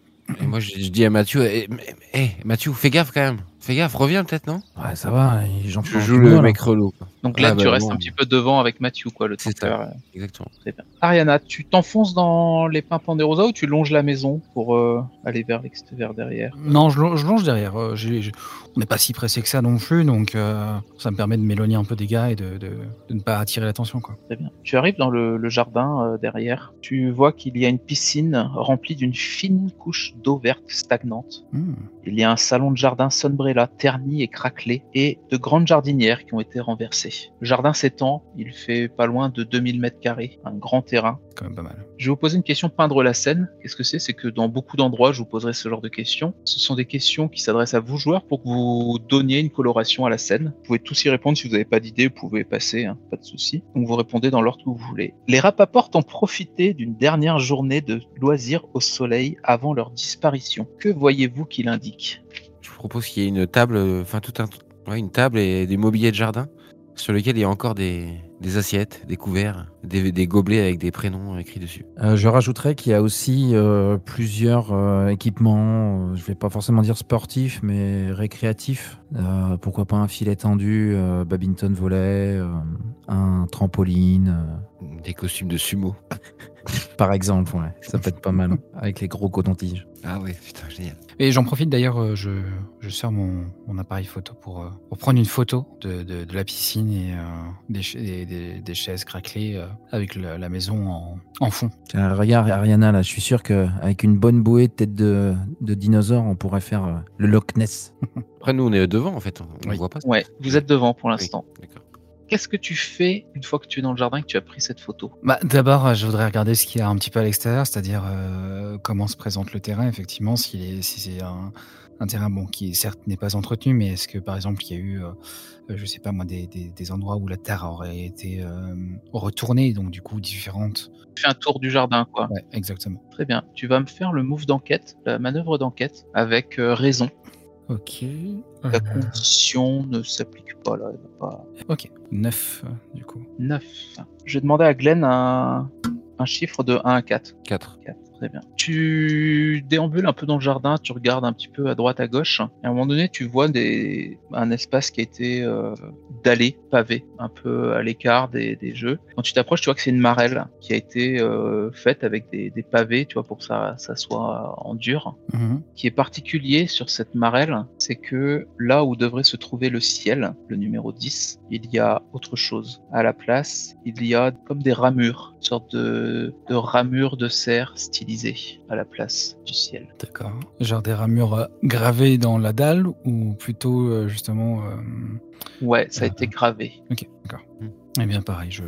Et moi, je, je dis à Mathieu, eh, mais- eh, Mathieu, fais gaffe quand même. Fais gaffe, reviens peut-être, non? Ouais, ça va. J'en Je joue le mec relou. Donc Ah, tu bah, restes bon. un petit peu devant avec Mathieu, quoi, le temps C'est de faire, euh, Exactement. Très bien. Ariana, tu t'enfonces dans les pins Ponderosa ou tu longes la maison pour euh, aller vers l'extérieur derrière? Non, je, lo- je longe derrière. euh, on n'est pas si pressé que ça non plus, donc euh, ça me permet de m'éloigner un peu des gars et de, de- de ne pas attirer l'attention. quoi. Très bien. Tu arrives dans le, le jardin euh, derrière. Tu vois qu'il y a une piscine remplie d'une fine couche d'eau verte stagnante. Hmm. Il y a un salon de jardin Sunbrella terni et craquelé et de grandes jardinières qui ont été renversées. Le jardin s'étend, il fait pas loin de 2000 mètres carrés, un grand terrain. Quand même pas mal. Je vais vous poser une question peindre la scène. Qu'est-ce que c'est? C'est que dans beaucoup d'endroits, je vous poserai ce genre de questions. Ce sont des questions qui s'adressent à vous joueurs pour que vous donniez une coloration à la scène. Vous pouvez tous y répondre si vous n'avez pas d'idée, vous pouvez passer, hein, pas de souci. Donc vous répondez dans l'ordre que vous voulez. Les Rapaport ont profité d'une dernière journée de loisirs au soleil avant leur disparition. Que voyez-vous qu'il indique? Propose qu'il y ait une table, euh, enfin tout un, ouais, une table et des mobiliers de jardin. sur lequel il y a encore des, des assiettes, des couverts, des, des gobelets avec des prénoms écrits dessus. Euh, je rajouterais qu'il y a aussi euh, plusieurs euh, équipements, je vais pas forcément dire sportifs, mais récréatifs. Pourquoi pas un filet tendu, badminton volet, un trampoline, Des costumes de sumo. Par exemple. Ouais. Ça peut être pas mal, avec les gros cotons-tiges. Ah ouais, putain, génial. Et j'en profite d'ailleurs, euh, je, je sors mon, mon appareil photo pour, euh, pour prendre une photo de, de, de la piscine et euh, des, des, des- des chaises craquelées euh, avec la, la maison en, en fond. Regarde Ariana, là, je suis sûr qu'avec une bonne bouée de tête de, de dinosaure, on pourrait faire euh, le Loch Ness. Après, nous, on est devant, en fait. On ne Oui. voit pas. ça. Ouais, vous êtes devant pour Oui, l'instant. D'accord. Qu'est-ce que tu fais une fois que tu es dans le jardin et que tu as pris cette photo? Bah, D'abord, euh, je voudrais regarder ce qu'il y a un petit peu à l'extérieur, c'est-à-dire euh, comment se présente le terrain, effectivement, s'il est, si c'est un, un terrain bon, qui certes n'est pas entretenu, mais est-ce que par exemple il y a eu, euh, je sais pas moi, des, des, des endroits où la terre aurait été euh, retournée, donc du coup différente? Tu fais un tour du jardin, quoi. Ouais, exactement. Très bien. Tu vas me faire le move d'enquête, la manœuvre d'enquête, avec raison. Ok. La condition ne s'applique pas là. elle va pas- Ok. 9 du coup. 9. Je vais demander à Glenn un, un chiffre de 1 à 4. 4. 4, très bien. Tu déambules un peu dans le jardin, tu regardes un petit peu à droite, à gauche. Et à un moment donné, tu vois des... un espace qui a été euh, dallé, pavé, un peu à l'écart des, des jeux. Quand tu t'approches, tu vois que c'est une marelle qui a été euh, faite avec des, des pavés, tu vois, pour que ça, ça soit en dur. Mhm. Ce qui est particulier sur cette marelle, c'est que là où devrait se trouver le ciel, le numéro 10, il y a autre chose. À la place, il y a comme des ramures, une sorte de, de ramures de serre à la place du ciel. D'accord. Genre des ramures euh, gravées dans la dalle ou plutôt euh, justement. euh, Ouais, ça a été gravé. Ok, d'accord. Hmm. Eh bien, pareil, je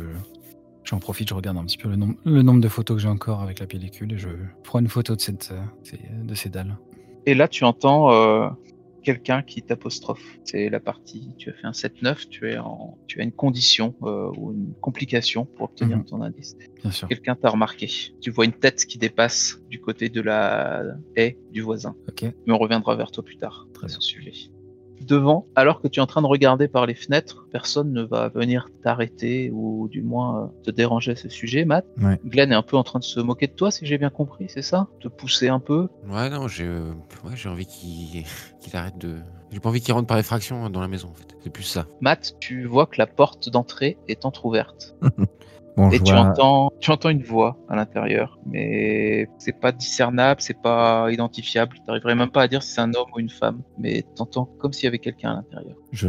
j'en profite, je regarde un petit peu le nombre, le nombre de photos que j'ai encore avec la pellicule et je prends une photo de cette ces- de ces dalles. Et là, tu entends euh, quelqu'un qui t'apostrophe. C'est la partie, tu as fait un 7-9, tu, es en, tu as une condition euh, ou une complication pour obtenir Mhm. ton indice. Bien sûr. Quelqu'un t'a remarqué. Tu vois une tête qui dépasse du côté de la haie du voisin. Ok. Mais on reviendra vers toi plus tard Très bien. ce sujet. Devant, alors que tu es en train de regarder par les fenêtres, personne ne va venir t'arrêter ou du moins euh, te déranger à ce sujet, Matt. Ouais. Glenn est un peu en train de se moquer de toi, si j'ai bien compris, c'est ça? Te pousser un peu? Ouais, non, j'ai euh, ouais, j'ai envie qu'il qu'il arrête de. J'ai pas envie qu'il rentre par effraction dans la maison, en fait. C'est plus ça. Matt, tu vois que la porte d'entrée est entr'ouverte. Bon, Et tu entends, tu entends une voix à l'intérieur, mais c'est pas discernable, c'est pas identifiable. T'arriverais même pas à dire si c'est un homme ou une femme, mais t'entends comme s'il y avait quelqu'un à l'intérieur. Je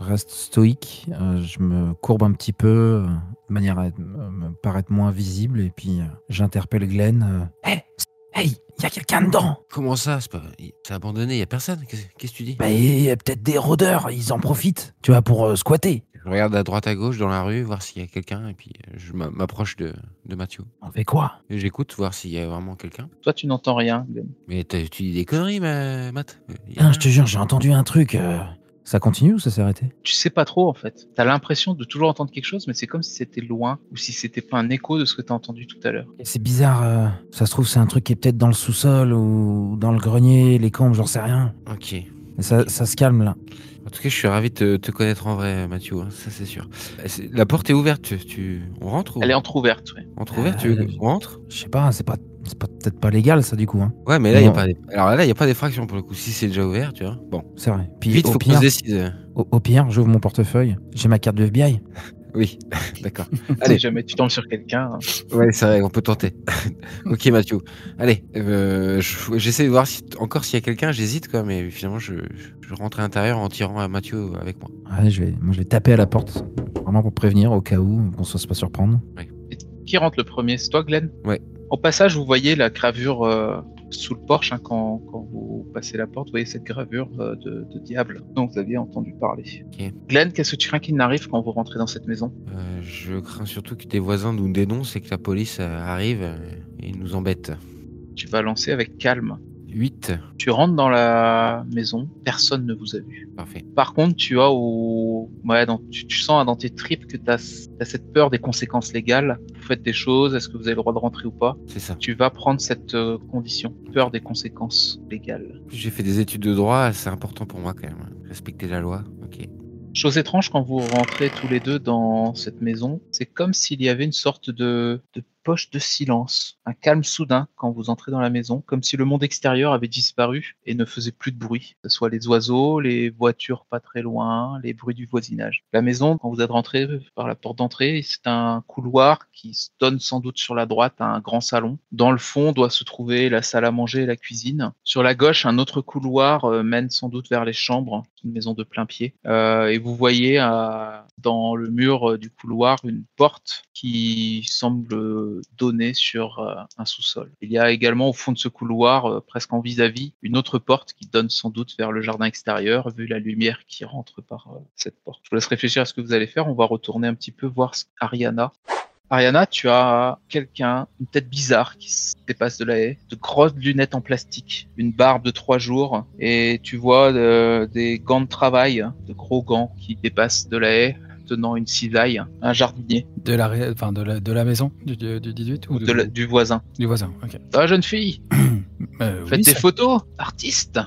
reste stoïque, euh, je me courbe un petit peu, euh, de manière à me paraître moins visible, et puis euh, j'interpelle Glenn. Hey, hey, il y a quelqu'un dedans Comment ça C'est pas... il- abandonné, y a personne. Qu'est-ce qu'est-ce que tu dis? Bah, il y a peut-être des rôdeurs, ils en profitent, tu vois, pour euh, squatter. Je regarde à droite à gauche dans la rue, voir s'il y a quelqu'un, et puis euh, je m'a- m'approche de, de Mathieu. On fait quoi? Et J'écoute, voir s'il y a vraiment quelqu'un. Toi, tu n'entends rien, Glenn. Mais t'as- tu dis des conneries, ma- Matt? Euh, je te jure, j'ai entendu un truc. euh, Ça continue ou ça s'est arrêté? Tu sais pas trop en fait. T'as l'impression de toujours entendre quelque chose, mais c'est comme si c'était loin ou si c'était pas un écho de ce que t'as entendu tout à l'heure. Et C'est bizarre, euh, ça se trouve, c'est un truc qui est peut-être dans le sous-sol ou dans le grenier, les camps, j'en sais rien. Ok. Mais ça, ça se calme là. En tout cas, je suis ravi de te, te connaître en vrai, Mathieu, hein, ça c'est sûr. Euh, La porte est ouverte, tu, tu- on rentre ou... Elle est entrouverte, ouais. Entrouverte, Euh, tu... on rentre? Je sais pas, c'est pas, c'est pas peut-être pas légal ça du coup. Hein. Ouais, mais là, il y a pas... Alors là, il n'y a pas d'effraction pour le coup. Si c'est déjà ouvert, tu vois. Bon, C'est vrai. Puis vite, au, faut qu'on pire, se décide. au, au pire, j'ouvre mon portefeuille, j'ai ma carte de FBI. Oui, d'accord. Si Allez. jamais tu tombes sur quelqu'un, hein. Ouais, c'est vrai, on peut tenter. ok, Mathieu. Allez, euh, je- j'essaie de voir si, encore s'il y a quelqu'un. J'hésite, quoi, mais finalement, je, je rentre à l'intérieur en tirant à Mathieu avec moi. Ouais, je vais, moi je vais taper à la porte, vraiment pour prévenir au cas où qu'on se fasse pas surprendre. qui rentre le premier? C'est toi, Glenn? Ouais. Au passage, vous voyez la gravure euh, sous le porche hein, quand, quand vous passez la porte. Vous voyez cette gravure euh, de, de diable dont vous aviez entendu parler. Ok. Glenn, qu'est-ce que tu crains qu'il n'arrive quand vous rentrez dans cette maison? Euh, je crains surtout que tes voisins nous dénoncent et que la police euh, arrive et nous embête. Tu vas lancer avec calme. 8. Tu rentres dans la maison, personne ne vous a vu. Parfait. Par contre, tu as au... ouais, dans- tu, tu sens dans tes tripes que tu as, cette peur des conséquences légales. Vous faites des choses, est-ce que vous avez le droit de rentrer ou pas? C'est ça. Tu vas prendre cette euh, condition, peur des conséquences légales. J'ai fait des études de droit, c'est important pour moi quand même. Respecter la loi. Ok. Chose étrange quand vous rentrez tous les deux dans cette maison, c'est comme s'il y avait une sorte de, de poche de silence, un calme soudain quand vous entrez dans la maison, comme si le monde extérieur avait disparu et ne faisait plus de bruit, que ce soit les oiseaux, les voitures pas très loin, les bruits du voisinage. La maison, quand vous êtes rentré par la porte d'entrée, c'est un couloir qui donne sans doute sur la droite un grand salon. Dans le fond doit se trouver la salle à manger et la cuisine. Sur la gauche, un autre couloir euh, mène sans doute vers les chambres, une maison de plein pied. Euh, et vous voyez euh, dans le mur du couloir une porte qui semble donner sur euh, un sous-sol. Il y a également au fond de ce couloir, euh, presque en vis-à-vis, une autre porte qui donne sans doute vers le jardin extérieur, vu la lumière qui rentre par euh, cette porte. Je vous laisse réfléchir à ce que vous allez faire. On va retourner un petit peu voir Ariana. Ariana, tu as quelqu'un, une tête bizarre qui se dépasse de la haie, de grosses lunettes en plastique, une barbe de trois jours, et tu vois des gants de travail, de gros gants qui dépassent de la haie, tenant une cisaille, un jardinier De la, ré- enfin, de la, de la maison du, du, du 18 ou de la- du voisin. du voisin Ok. Va, jeune fille Euh, Faites oui, des ça- photos Artiste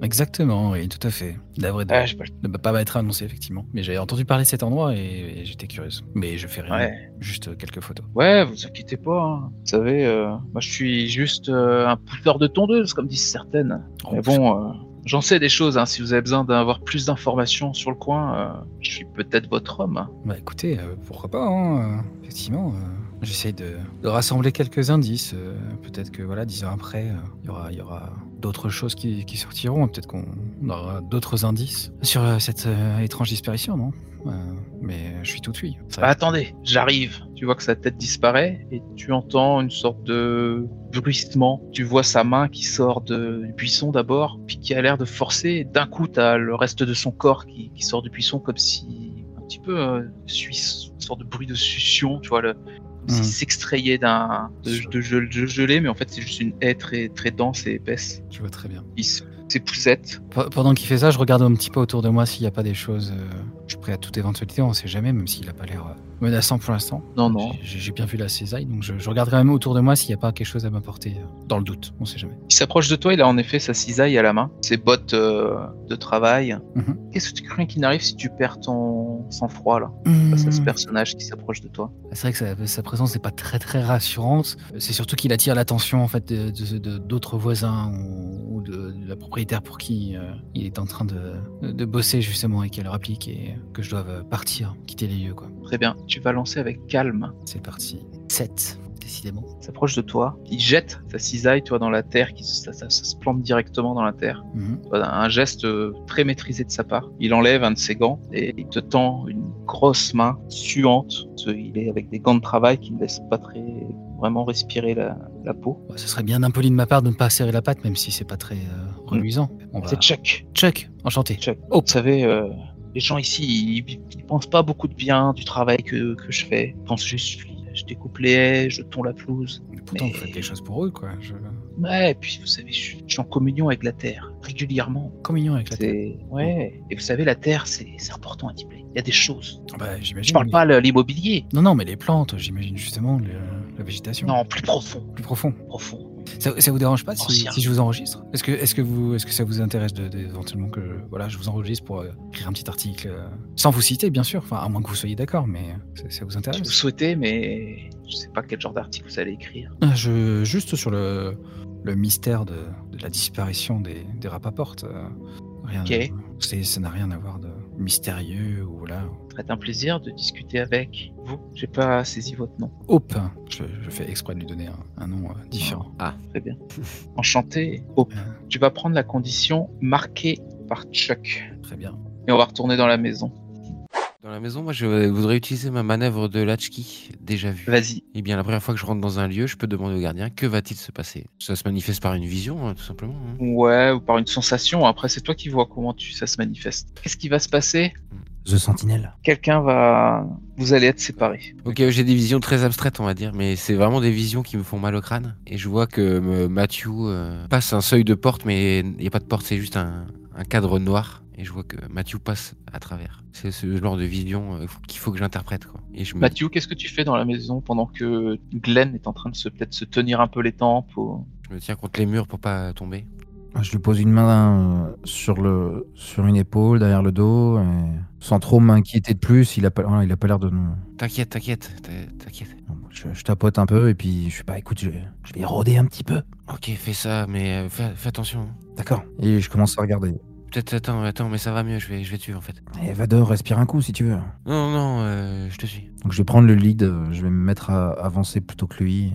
Exactement, oui, tout à fait. D'avril de Ah, ne pas être annoncé, effectivement. Mais j'avais entendu parler de cet endroit et, et j'étais curieuse. Mais je fais rien, Ouais. juste quelques photos. Ouais, vous inquiétez pas. hein. Vous savez, euh, moi je suis juste euh, un pousseur de tondeuse, comme disent certaines. Oh, Mais bon, euh, j'en sais des choses. Hein. Si vous avez besoin d'avoir plus d'informations sur le coin, euh, je suis peut-être votre homme. Bah écoutez, euh, pourquoi pas, hein, euh, effectivement. J'essaye de, de rassembler quelques indices. euh, Peut-être que voilà, dix ans après, euh, il y aura, il y aura d'autres choses qui, qui sortiront. Peut-être qu'on aura d'autres indices sur euh, cette étrange disparition, non? Mais je suis tout de suite. Bah, attendez, j'arrive. Tu vois que sa tête disparaît et tu entends une sorte de bruissement. Tu vois sa main qui sort de- du buisson d'abord, puis qui a l'air de forcer. D'un coup, t'as le reste de son corps qui, qui sort du buisson comme si un petit peu suisse, une sorte de bruit de succion. Tu vois le s'il Mhm. s'extrayait d'un de, de, gel- de gelée, mais en fait c'est juste une haie très très dense et épaisse. Je vois très bien. Il se- ses poussettes. Pe- Pendant qu'il fait ça, je regarde un petit peu autour de moi s'il n'y a pas des choses. euh, je suis prêt à toute éventualité, on sait jamais, même s'il n'a pas l'air euh, menaçant pour l'instant. Non non. J'ai bien vu la cisaille, donc je, je regarde quand même autour de moi s'il n'y a pas quelque chose à m'apporter. euh, Dans le doute, on sait jamais. Il s'approche de toi, il a en effet sa cisaille à la main, ses bottes euh, de travail. Mhm. Qu'est-ce que tu crains qu'il n'arrive si tu perds ton sang-froid là face à ce Hmm. personnage qui s'approche de toi? C'est vrai que sa, sa présence n'est pas très très rassurante. C'est surtout qu'il attire l'attention en fait d'autres voisins ou, ou de, de la propriétaire pour qui euh, il est en train de, de bosser justement et qu'elle rapplique et que je doive partir, quitter les lieux quoi. Très bien, tu vas lancer avec calme. C'est parti. 7, décidément. Il s'approche de toi, il jette sa cisaille toi dans la terre, qui, ça, ça- ça se plante directement dans la terre. Mhm. Un geste euh, très maîtrisé de sa part. Il enlève un de ses gants et il te tend une grosse main suante. Il est avec des gants de travail qui ne laissent pas très vraiment respirer la, la peau. Ce serait bien impoli de ma part de ne pas serrer la patte, même si c'est pas très euh, reluisant. On va- C'est Chuck. Chuck, enchanté. Chuck. Oh. Vous savez, euh, les gens ici, ils, ils pensent pas beaucoup de bien du travail que, que je fais. Ils pensent juste, je découpe les haies, je tonds la pelouse. Mais pourtant, Mais- vous faites quelque chose pour eux, quoi. Je... Ouais, et puis vous savez, je, je suis en communion avec la terre régulièrement. Communion avec la terre. Ouais. Et vous savez, la terre, c'est important à Diblé. Il y a des choses. Bah, j'imagine. Je parle mais- pas l'immobilier. Non, non, mais les plantes, j'imagine justement le- la végétation. Non, plus profond, Plus profond. profond. Ça, ça vous dérange pas si, je vous enregistre? Est-ce que, est-ce que vous, est-ce que ça vous intéresse de, de- éventuellement que voilà, je vous enregistre pour euh, écrire un petit article euh, sans vous citer, bien sûr. Enfin, à moins que vous soyez d'accord, mais ça, ça vous intéresse? vous souhaitez, mais je sais pas quel genre d'article vous allez écrire. Ah, Je juste sur le, le mystère de, de la disparition des, des rapaportes. euh, rien. Ça n'a rien à voir de mystérieux ou là. Serait un plaisir de discuter avec vous. J'ai pas saisi votre nom. Hope. Je, je fais exprès de lui donner un, un nom euh, différent. Très bien. Enchanté. Hope. Euh, Tu vas prendre la condition marquée par Chuck. très bien. Et on va retourner dans la maison. Dans la maison, moi, je voudrais utiliser ma manœuvre de latchkey, déjà vue. Vas-y. Eh bien, la première fois que je rentre dans un lieu, je peux demander au gardien que va-t-il se passer? Ça se manifeste par une vision, hein, tout simplement. hein. Ouais, ou par une sensation. Après, c'est toi qui vois comment tu, ça se manifeste. Qu'est-ce qui va se passer? The Sentinelle. Quelqu'un va. Vous allez être séparés. Ok, j'ai des visions très abstraites, on va dire, mais c'est vraiment des visions qui me font mal au crâne. Et je vois que Matthew euh, passe un seuil de porte, mais il n'y a pas de porte, c'est juste un, un cadre noir. Et je vois que Matthew passe à travers. C'est ce genre de vision euh, qu'il faut que j'interprète. quoi. Et je me Mathieu, qu'est-ce que tu fais dans la maison pendant que Glenn est en train de se peut-être se tenir un peu les tempes ou- Je me tiens contre les murs pour pas tomber. Je lui pose une main euh, sur, le, sur une épaule, derrière le dos, et sans trop m'inquiéter de plus. Il a pas, il a pas l'air de nous. T'inquiète, t'inquiète, t'in- t'inquiète. Je, je tapote un peu et puis je fais pas, écoute, je, vais- je vais rôder un petit peu. Ok, fais ça, mais euh, fais, fais attention. D'accord. Et je commence à regarder. Peut-être, attends, attends, mais ça va mieux, je vais, je vais suivre en fait. Et va dehors, respire un coup si tu veux. Non, non, euh, je te suis. Donc je vais prendre le lead, euh, je vais me mettre à avancer plutôt que lui.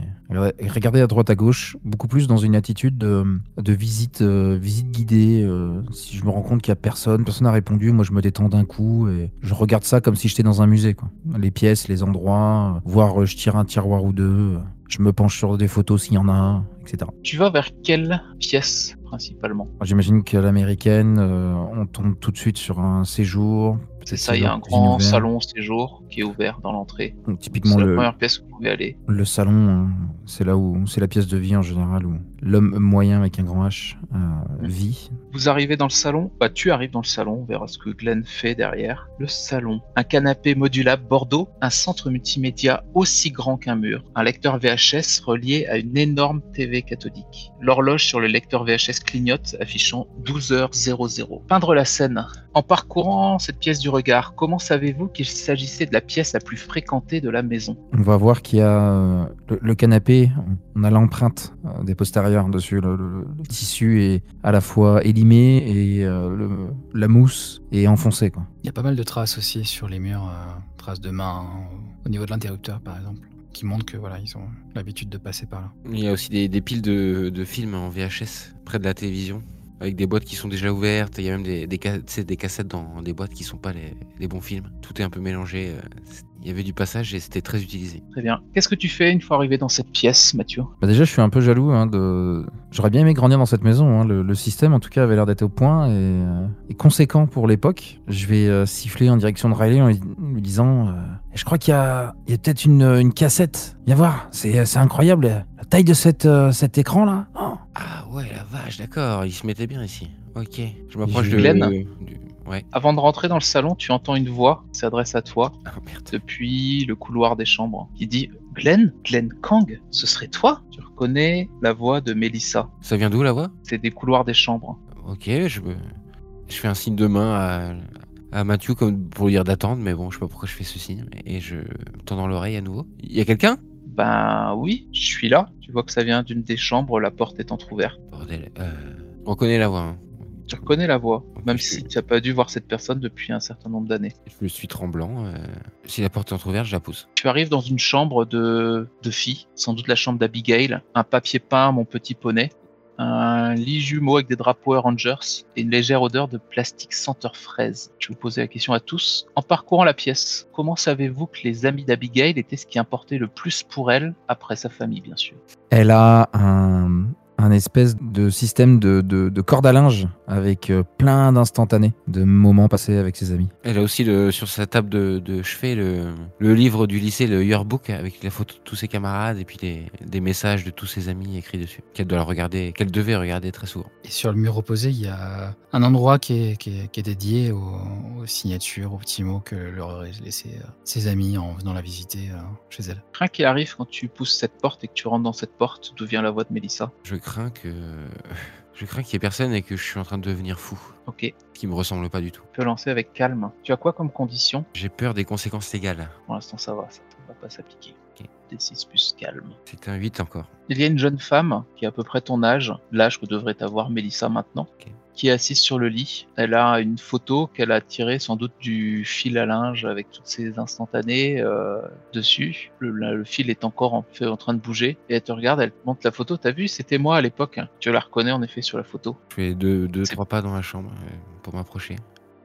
Et regarder à droite à gauche, beaucoup plus dans une attitude de, de visite, euh, visite guidée. euh, si je me rends compte qu'il y a personne, personne n'a répondu, moi je me détends d'un coup et je regarde ça comme si j'étais dans un musée. Quoi. Les pièces, les endroits, voir euh, je tire un tiroir ou deux, je me penche sur des photos s'il y en a, etc. Tu vas vers quelle pièce principalement? J'imagine qu'à l'américaine, euh, on tombe tout de suite sur un séjour. C'est ça, il y a un grand ouverte. salon séjour qui est ouvert dans l'entrée. Donc, C'est typiquement la le, première pièce où vous pouvez aller. Le salon, hein, c'est là où c'est la pièce de vie en général où l'homme moyen avec un grand H euh, vit. Vous arrivez dans le salon, bah tu arrives dans le salon, on verra ce que Glenn fait derrière. Le salon, un canapé modulable Bordeaux, un centre multimédia aussi grand qu'un mur, un lecteur VHS relié à une énorme TV cathodique. L'horloge sur le lecteur VHS clignote affichant 12h00. Peindre la scène. En parcourant cette pièce du regard, comment savez-vous qu'il s'agissait de la pièce la plus fréquentée de la maison? On va voir qu'il y a euh, le, le canapé, on a l'empreinte euh, des postérieurs dessus. Le, le- le tissu est à la fois élimé et euh, le- la mousse est enfoncée. Quoi. Il y a pas mal de traces aussi sur les murs, euh, traces de mains hein, au niveau de l'interrupteur par exemple, qui montrent que voilà ils ont l'habitude de passer par là. Il y a aussi des, des piles de, de films en VHS près de la télévision, avec des boîtes qui sont déjà ouvertes. Il y a même des, des, cassettes dans des boîtes qui sont pas les, bons films. Tout est un peu mélangé. euh, Il y avait du passage et c'était très utilisé. Très bien. Qu'est-ce que tu fais une fois arrivé dans cette pièce, Mathieu? Bah déjà, je suis un peu jaloux. hein, de... J'aurais bien aimé grandir dans cette maison. hein. Le, le système, en tout cas, avait l'air d'être au point et, euh, et conséquent pour l'époque. Je vais euh, siffler en direction de Riley en lui, lui disant euh, Je crois qu'il y a, il y a peut-être une, une cassette. Viens voir, c'est incroyable. La taille de cette, euh, cet écran-là. Oh. Ah ouais, la vache, d'accord. Il se mettait bien ici. Ok. Je m'approche de. Glenn du- Ouais. Avant de rentrer dans le salon, tu entends une voix qui s'adresse à toi Ah depuis le couloir des chambres qui dit Glenn, Glenn Kang, ce serait toi? Tu reconnais la voix de Melissa. Ça vient d'où la voix? C'est des couloirs des chambres. Ok, je, je fais un signe de main à, à Mathieu comme pour lui dire d'attendre, mais bon, je sais pas pourquoi je fais ce signe. Et je tends dans l'oreille à nouveau. Il y a quelqu'un? Ben oui, je suis là. Tu vois que ça vient d'une des chambres, la porte est entrouverte. Bordel. Euh, on reconnaît la voix. hein. Tu reconnais la voix, même je- si tu n'as pas dû voir cette personne depuis un certain nombre d'années. Je suis tremblant. euh, Si la porte est entrouverte, je la pousse. Tu arrives dans une chambre de, de filles, sans doute la chambre d'Abigail, un papier peint, mon petit poney, un lit jumeau avec des drapeaux Power Rangers et une légère odeur de plastique senteur fraise. Je vais vous poser la question à tous. En parcourant la pièce, comment savez-vous que les amis d'Abigail étaient ce qui importait le plus pour elle, après sa famille bien sûr? Elle a un, un espèce de système de, de, de corde à linge avec euh, plein d'instantanés, de moments passés avec ses amis. Elle a aussi le, sur sa table de, de chevet le, le livre du lycée, le yearbook, avec la photo de tous ses camarades et puis les- des messages de tous ses amis écrits dessus, qu'elle doit regarder, qu'elle devait regarder très souvent. Et sur le mur opposé, il y a un endroit qui est, qui est, qui est dédié aux, aux signatures, aux petits mots que leur auraient laissé euh, ses amis en venant la visiter euh, chez elle. Crains qu'il arrive quand tu pousses cette porte et que tu rentres dans cette porte, d'où vient la voix de Mélissa? Je crains que. Je crains qu'il y ait personne et que je suis en train de devenir fou. Ok, tu qui me ressemble pas du tout. peux lancer avec calme. Tu as quoi comme condition? J'ai peur des conséquences légales. Pour l'instant ça va, ça ne va pas s'appliquer. Ok. D6 plus calme. C'est un 8 encore. Il y a une jeune femme qui a à peu près ton âge, l'âge que devrait avoir Mélissa maintenant, Ok. Qui est assise sur le lit. Elle a une photo qu'elle a tirée sans doute du fil à linge avec toutes ces instantanées euh, dessus. Le, fil est encore en, fait, en train de bouger et elle te regarde, elle te montre la photo. T'as vu, c'était moi à l'époque. hein. Tu la reconnais en effet sur la photo. Je fais deux, deux trois pas dans la chambre euh, pour m'approcher.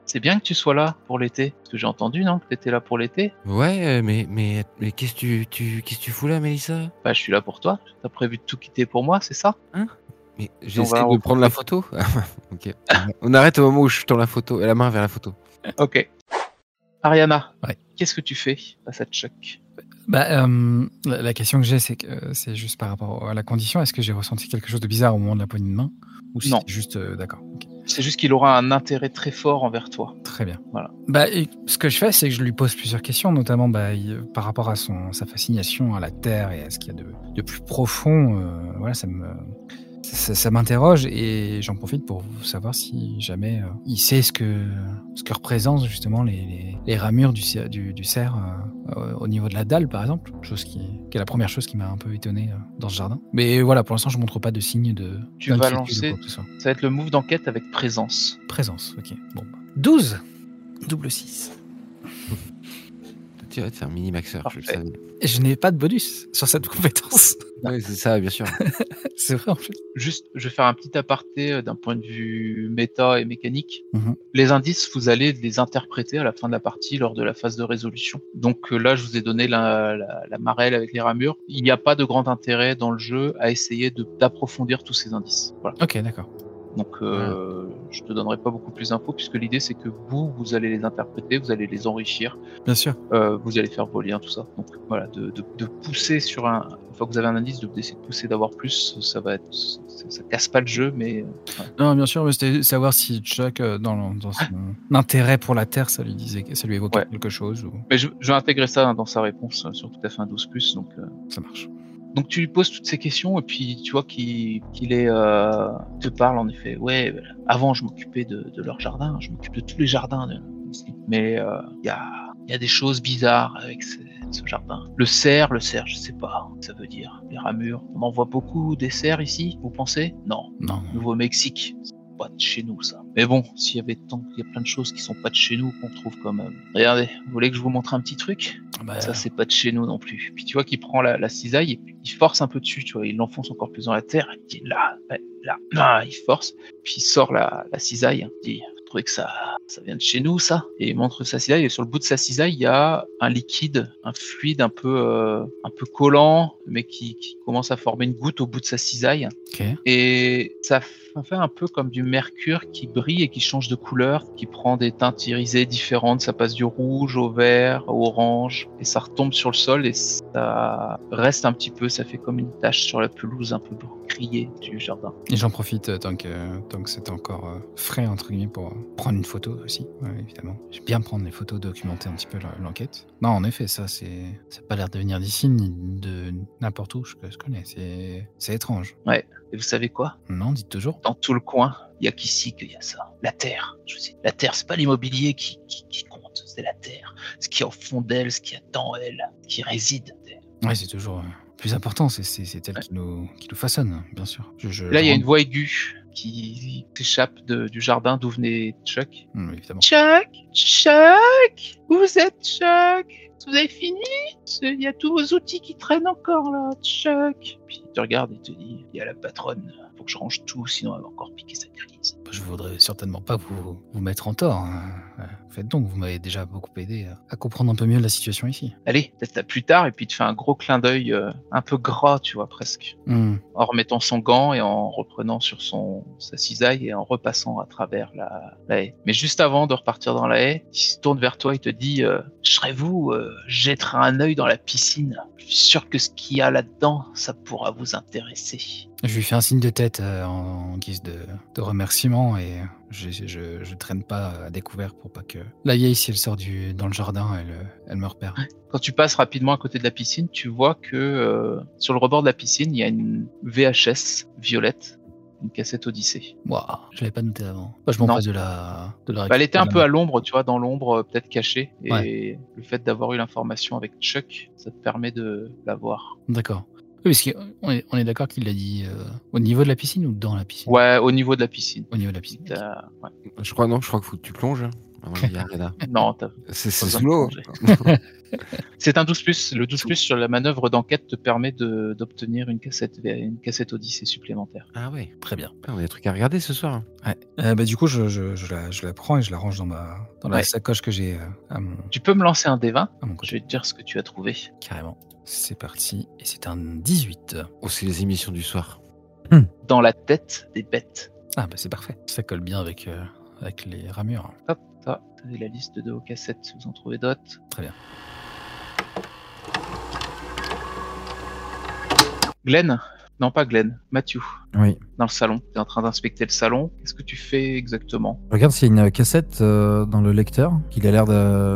C'est bien que tu sois là pour l'été. Parce que j'ai entendu, non, que t'étais là pour l'été. Ouais, euh, mais, mais, mais qu'est-ce que tu, tu, qu'est-ce que tu fous là, Mélissa? Bah, je suis là pour toi. T'as prévu de tout quitter pour moi, c'est ça? Mais j'essaie de prendre la photo. ok. On arrête au moment où je tends la photo, la main vers la photo. Ok. Ariana, Ouais. qu'est-ce que tu fais face à Chuck Bah, euh, la, question que j'ai, c'est que euh, c'est juste par rapport à la condition. Est-ce que j'ai ressenti quelque chose de bizarre au moment de la poignée de main? Ou Non. c'est juste euh, d'accord. C'est juste qu'il aura un intérêt très fort envers toi. Très bien. Voilà. Bah, et ce que je fais, c'est que je lui pose plusieurs questions, notamment bah, il- par rapport à son, sa fascination à la Terre et à ce qu'il y a de, de plus profond. euh, voilà, ça me, ça, ça m'interroge et j'en profite pour savoir si jamais euh, il sait ce que, ce que représentent justement les, les, les ramures du, du, du cerf euh, au niveau de la dalle, par exemple. Chose qui, qui est la première chose qui m'a un peu étonné euh, dans ce jardin. Mais voilà, pour l'instant, je montre pas de signe de. Tu vas lancer- quoi. Ça va être le move d'enquête avec présence. Présence, ok. Bon. bah. 12 Double 6. Tu vois, c'est un mini maxeur. Je le savais. Je n'ai pas de bonus sur cette compétence. Ouais, c'est ça, bien sûr. C'est vrai en fait. Juste, je vais faire un petit aparté euh, d'un point de vue méta et mécanique. Mhm. Les indices, vous allez les interpréter à la fin de la partie lors de la phase de résolution. Donc euh, là, je vous ai donné la, la, la marelle avec les ramures. Il n'y a pas de grand intérêt dans le jeu à essayer de- d'approfondir tous ces indices. Voilà. Ok, d'accord. Donc, euh, je te donnerai pas beaucoup plus d'infos puisque l'idée c'est que vous, vous allez les interpréter, vous allez les enrichir, Bien sûr. euh, vous allez faire vos liens, tout ça. Donc voilà, de, de, de pousser sur un, une fois que vous avez un indice, de d'essayer de pousser d'avoir plus, ça va être, ça, ça casse pas le jeu, mais euh, Non, bien sûr, mais c'était savoir si Chuck, euh, dans, dans son intérêt pour la Terre, ça lui disait, ça lui évoquait Ouais. quelque chose ou Mais je, je vais intégrer ça hein, dans sa réponse sur tout à fait un 12 plus. Donc, ça marche. Donc tu lui poses toutes ces questions et puis tu vois qu'il est euh, te parle en effet. Ouais, euh, avant je m'occupais de, de leur jardin, je m'occupe de tous les jardins de-. Mais euh, il y, a, il y a des choses bizarres avec ce, ce jardin. Le cerf, le cerf, je sais pas, ça veut dire les ramures. On en voit beaucoup des cerfs ici, vous pensez? Non. Non. Nouveau-Mexique. Pas de chez nous, ça. Mais bon, s'il y avait tant, il y a plein de choses qui sont pas de chez nous qu'on trouve quand même. Regardez, vous voulez que je vous montre un petit truc? Bah, Ça, c'est pas de chez nous non plus. Puis tu vois qu'il prend la, la cisaille et il force un peu dessus, tu vois, il l'enfonce encore plus dans la terre. Il dit là, là, là, il force. Puis il sort la, la cisaille. Il dit, trouvez que ça, ça vient de chez nous, ça? Et il montre sa cisaille. Et sur le bout de sa cisaille, il y a un liquide, un fluide un peu, euh, un peu collant, mais qui, qui commence à former une goutte au bout de sa cisaille. Et ça fait un peu comme du mercure qui brille et qui change de couleur, qui prend des teintes irisées différentes. Ça passe du rouge au vert, au orange, et ça retombe sur le sol et ça reste un petit peu. Ça fait comme une tache sur la pelouse un peu criée du jardin. Et j'en profite euh, tant que, tant que c'est encore euh, frais, entre guillemets, pour euh, prendre une photo aussi, ouais, évidemment. J'aime bien prendre les photos, documenter un petit peu l'enquête. Non, en effet, ça, c'est ça a pas l'air de venir d'ici, ni de n'importe où, je, je connais. C'est c'est étrange. Et vous savez quoi? Non, dites toujours. Dans tout le coin, il y a qu'ici qu'il y a ça. La terre. Je vous dis, la terre, c'est pas l'immobilier qui, qui, qui compte, c'est la terre. Ce qui est au fond d'elle, ce qui est dans elle, qui réside. Ouais, c'est toujours euh, plus important, c'est- elle qui, nous, qui nous façonne, bien sûr. Je, je- Là, il y a une voix aiguë qui s'échappe du jardin d'où venait Chuck. évidemment. Chuck, Chuck, vous êtes Chuck Vous avez fini? Il y a tous vos outils qui traînent encore là, Chuck. Puis il te regarde et te dit, il y a la patronne, faut que je range tout, sinon elle va encore piquer sa crise. Je voudrais certainement pas vous, vous mettre en tort. hein. Euh, Faites donc, vous m'avez déjà beaucoup aidé à- à comprendre un peu mieux la situation ici. Allez, peut-être à plus tard, et puis il te fait un gros clin d'œil euh, un peu gras, tu vois, presque. Hmm. En remettant son gant et en reprenant sur son sa cisaille et en repassant à travers la, la haie. Mais juste avant de repartir dans la haie, il se tourne vers toi et te dit euh, Serez-vous euh, jetterai un œil dans la piscine Je suis sûr que ce qu'il y a là-dedans, ça pourra vous intéresser. Je lui fais un signe de tête euh, en, en guise de, de remerciement et je, je, je traîne pas à découvert pour pas que la vieille, si elle sort du, dans le jardin, elle, euh, elle me repère. Quand tu passes rapidement à côté de la piscine, tu vois que euh, sur le rebord de la piscine, il y a une VHS violette, une cassette Odyssée. Waouh, je l'avais pas noté avant. Bah, je m'empresse de la, de la Bah, elle était un peu à l'ombre, tu vois, dans l'ombre, euh, peut-être cachée. Et Ouais. le fait d'avoir eu l'information avec Chuck, ça te permet de la voir. D'accord. Oui, parce qu'on est, on est d'accord qu'il l'a dit euh, au niveau de la piscine ou dans la piscine? Ouais, au niveau de la piscine. Au niveau de la piscine. Ouais. Je crois non, je crois qu'il faut que tu plonges. Hein. Non, C'est besoin C'est un 12 plus. Le 12 plus sur la manœuvre d'enquête te permet de- d'obtenir une cassette, une cassette Odyssée supplémentaire. Ah ouais. Très bien. Ah, on a des trucs à regarder ce soir. hein. Ouais. Euh, bah, du coup, je, je, je, la, je la prends et je la range dans, ma, dans la sacoche que j'ai euh, à, mon, Tu peux me lancer un D20 à mon Je vais te dire ce que tu as trouvé. Carrément. C'est parti. Et c'est un 18. Oh, c'est les émissions du soir. Dans la tête des bêtes. Ah, bah c'est parfait. Ça colle bien avec, euh, avec les ramures. Hop, avez la liste de vos cassettes si vous en trouvez d'autres. Très bien. Glenn, Non, pas Glenn, Matthew. Oui. Dans le salon. Tu es en train d'inspecter le salon. Qu'est-ce que tu fais exactement? Regarde s'il y a une cassette euh, dans le lecteur, qu'il a l'air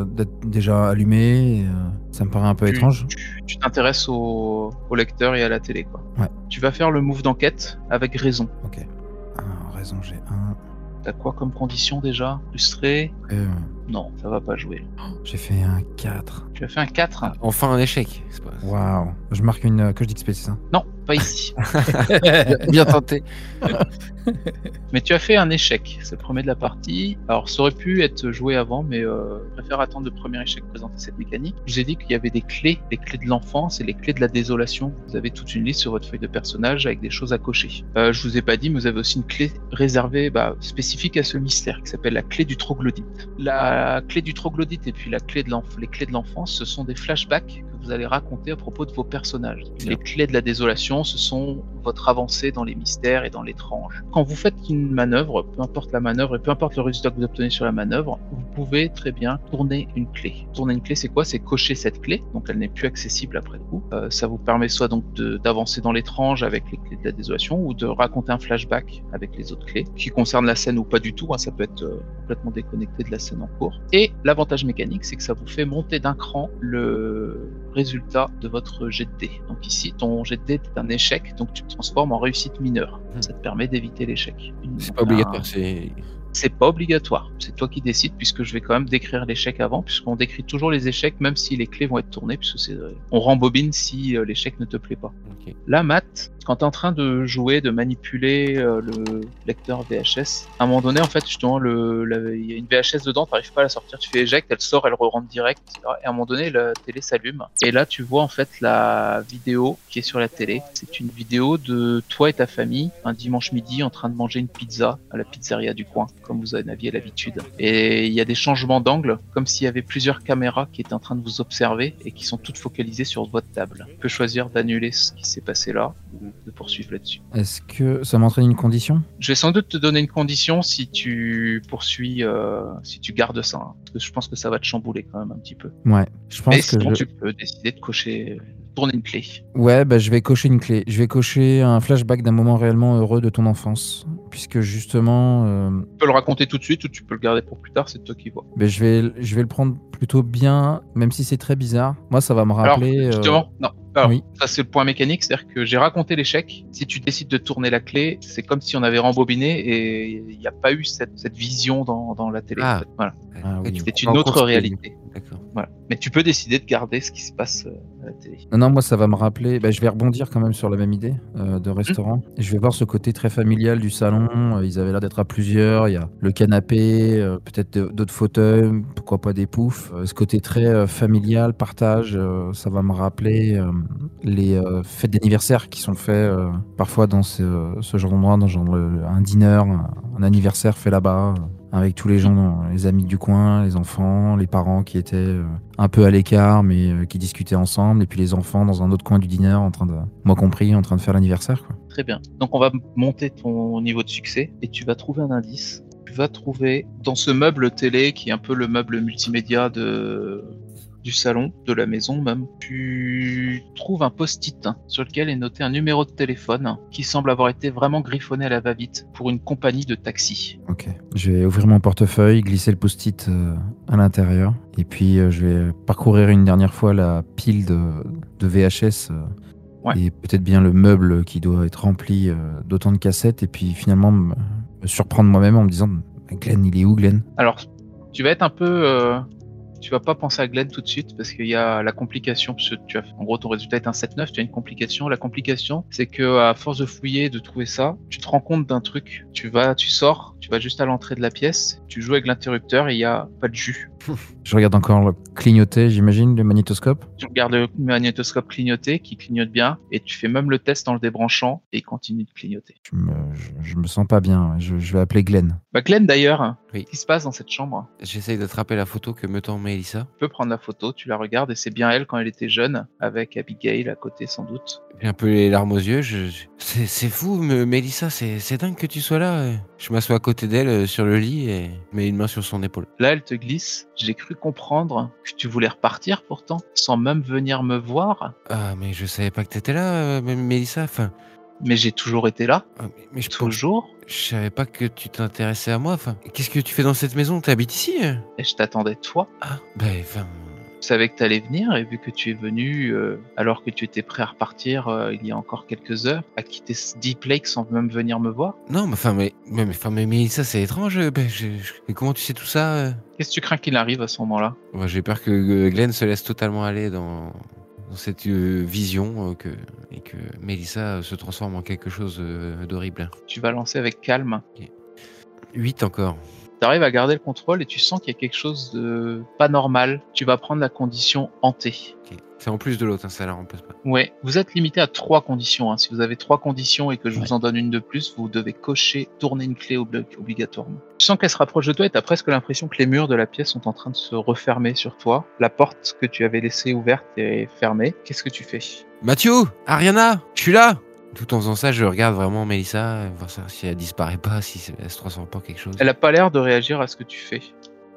d'être déjà allumé. et, euh, ça me paraît un peu Tu- étrange. Tu t'intéresses au, au lecteur et à la télé, quoi. Ouais. Tu vas faire le move d'enquête avec raison. Ok. Ah, raison, j'ai un. T'as quoi comme condition déjà? Illustré Euh, Non, ça va pas jouer. j'ai fait un 4. Tu as fait un 4 Enfin un échec. Waouh. Je marque une euh, coche d'XP, c'est ça Non, pas ici. Bien tenté. mais tu as fait un échec. C'est le premier de la partie. Alors, ça aurait pu être joué avant, mais euh, je préfère attendre le premier échec présenter cette mécanique. Je vous ai dit qu'il y avait des clés, les clés de l'enfance et les clés de la désolation. Vous avez toute une liste sur votre feuille de personnage avec des choses à cocher. Euh, je vous ai pas dit, mais vous avez aussi une clé réservée, bah, spécifique à ce mystère, qui s'appelle la clé du troglodyte. La clé du troglodyte et puis la clé de les clés de l'enfance, ce sont des flashbacks que vous allez raconter à propos de vos personnages. Les clés de la désolation, ce sont votre avancée dans les mystères et dans l'étrange. Quand vous faites une manœuvre, peu importe la manœuvre et peu importe le résultat que vous obtenez sur la manœuvre, vous pouvez très bien tourner une clé. Tourner une clé, c'est quoi? C'est cocher cette clé, donc elle n'est plus accessible après coup. Euh, ça vous permet soit donc d'avancer dans l'étrange avec les clés de la désolation ou de raconter un flashback avec les autres clés qui concernent la scène ou pas du tout. hein, ça peut être euh, complètement déconnecté de la scène en cours. Et l'avantage mécanique, c'est que ça vous fait monter d'un cran le résultat de votre jet de dés. Donc ici, ton jet de dés est un échec, donc tu le transformes en réussite mineure. Hmm. Ça te permet d'éviter l'échec. C'est pas un- obligatoire. C'est c'est pas obligatoire. C'est toi qui décides puisque je vais quand même décrire l'échec avant puisqu'on décrit toujours les échecs même si les clés vont être tournées puisque c'est on rembobine si euh, l'échec ne te plaît pas. Là, Matt, quand tu es en train de jouer, de manipuler euh, le lecteur VHS, à un moment donné, en fait, justement, il y a une VHS dedans, tu pas à la sortir, tu fais éjecte, elle sort, elle re-rentre direct. Et à un moment donné, la télé s'allume. Et là, tu vois en fait la vidéo qui est sur la télé. C'est une vidéo de toi et ta famille, un dimanche midi, en train de manger une pizza à la pizzeria du coin, comme vous en aviez l'habitude. Et il y a des changements d'angle, comme s'il y avait plusieurs caméras qui étaient en train de vous observer et qui sont toutes focalisées sur votre table. Tu peux choisir d'annuler ce qui s'est passé là de poursuivre là-dessus. Est-ce que ça m'entraîne une condition? Je vais sans doute te donner une condition si tu poursuis, euh, si tu gardes ça. hein. parce que je pense que ça va te chambouler quand même un petit peu. Ouais. Je pense Mais que sinon, je... tu peux décider de cocher, tourner une clé. Ouais, bah, je vais cocher une clé. Je vais cocher un flashback d'un moment réellement heureux de ton enfance. Puisque justement, euh, Tu peux le raconter tout de suite ou tu peux le garder pour plus tard, c'est toi qui vois. bah, je, vais, je vais le prendre plutôt bien, même si c'est très bizarre. Moi, ça va me Alors, rappeler. euh, justement, non. Alors, oui. ça c'est le point mécanique, c'est-à-dire que j'ai raconté l'échec. Si tu décides de tourner la clé, c'est comme si on avait rembobiné et il n'y a pas eu cette, cette vision dans, dans la télé. Ah. en fait. Voilà. Ah oui. tu C'est une autre réalité. Voilà. Mais tu peux décider de garder ce qui se passe euh, à la télé. Non, non, moi, ça va me rappeler. bah, je vais rebondir quand même sur la même idée euh, de restaurant. Et je vais voir ce côté très familial du salon. Euh, Ils avaient l'air d'être à plusieurs. Il y a le canapé, euh, peut-être d'autres fauteuils, pourquoi pas des poufs. Euh, ce côté très euh, familial, partage, euh, ça va me rappeler euh, les euh, fêtes d'anniversaire qui sont faits euh, parfois dans ce, genre d'endroit, dans le- un dîner, un, anniversaire fait là-bas. euh, avec tous les gens, les amis du coin, les enfants, les parents qui étaient euh, un peu à l'écart, mais euh, qui discutaient ensemble, et puis les enfants dans un autre coin du dîner, en train de, moi compris, en train de faire l'anniversaire. Très bien. Donc on va monter ton niveau de succès et tu vas trouver un indice. Tu vas trouver dans ce meuble télé qui est un peu le meuble multimédia de du salon, de la maison même, tu trouves un post-it sur lequel est noté un numéro de téléphone qui semble avoir été vraiment griffonné à la va-vite pour une compagnie de taxi. Ok. Je vais ouvrir mon portefeuille, glisser le post-it euh, à l'intérieur, et puis euh, je vais parcourir une dernière fois la pile de, de VHS. euh, Ouais. Et peut-être bien le meuble qui doit être rempli d'autant de cassettes, et puis finalement me, me surprendre moi-même en me disant Glenn, il est où Glenn? Alors, tu vas être un peu. euh, tu vas pas penser à Glenn tout de suite parce qu'il y a la complication. Parce que tu as, en gros, ton résultat est un 7-9, tu as une complication. La complication, c'est que à force de fouiller, de trouver ça, tu te rends compte d'un truc. Tu vas, tu sors, tu vas juste à l'entrée de la pièce, tu joues avec l'interrupteur et il y a pas de jus. Je regarde encore le clignoter, j'imagine, le magnétoscope. Tu regardes le magnétoscope clignoter qui clignote bien et tu fais même le test en le débranchant et il continue de clignoter. Je me, je, je me sens pas bien. Je, je vais appeler Glenn. Bah Glenn d'ailleurs, Oui. qu'est-ce qui se passe dans cette chambre? J'essaye d'attraper la photo que me tend Mélissa. Tu peux prendre la photo, tu la regardes et c'est bien elle quand elle était jeune, avec Abigail à côté sans doute. J'ai un peu les larmes aux yeux. Je... C'est fou, Mélissa, c'est c'est dingue que tu sois là. Je m'assois à côté d'elle euh, sur le lit et mets une main sur son épaule. Là, elle te glisse. J'ai cru comprendre que tu voulais repartir pourtant, sans même venir me voir. Ah, mais je savais pas que t'étais là, euh, Mélissa. Enfin, Mais j'ai toujours été là. Ah, mais- mais je, pense- Toujours. je savais pas que tu t'intéressais à moi. Enfin, qu'est-ce que tu fais dans cette maison? T'habites ici euh Et je t'attendais toi. Ah, bah, enfin, savais que tu allais venir et vu que tu es venu euh, alors que tu étais prêt à repartir euh, il y a encore quelques heures, à quitter ce Deep Lake sans même venir me voir, non, mais enfin, mais, mais, mais, mais, ça, c'est étrange. euh, je- je- mais comment tu sais tout ça euh? Qu'est-ce que tu crains qu'il arrive à ce moment-là? J'ai peur que Glenn se laisse totalement aller dans, dans cette vision que, et que Melissa se transforme en quelque chose d'horrible. Tu vas lancer avec calme. 8 encore. Tu arrives à garder le contrôle et tu sens qu'il y a quelque chose de pas normal. Tu vas prendre la condition hantée. C'est en plus de l'autre, hein, ça la remplace pas. Ouais, vous êtes limité à trois conditions. hein. Si vous avez trois conditions et que je Ouais. vous en donne une de plus, vous devez cocher, tourner une clé obli- obligatoirement. Tu sens qu'elle se rapproche de toi et tu as presque l'impression que les murs de la pièce sont en train de se refermer sur toi. La porte que tu avais laissée ouverte est fermée. Qu'est-ce que tu fais? Mathieu Ariana Je suis là Tout en faisant ça, je regarde vraiment Melissa, euh, voir ça, si elle disparaît pas, si elle se transforme pas en quelque chose. Elle a pas l'air de réagir à ce que tu fais.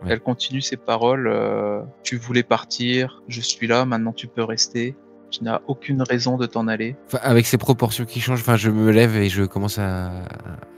Ouais. Elle continue ses paroles. euh, tu voulais partir, je suis là, maintenant tu peux rester. Tu n'as aucune raison de t'en aller. Enfin, avec ces proportions qui changent, enfin, je me lève et je commence à,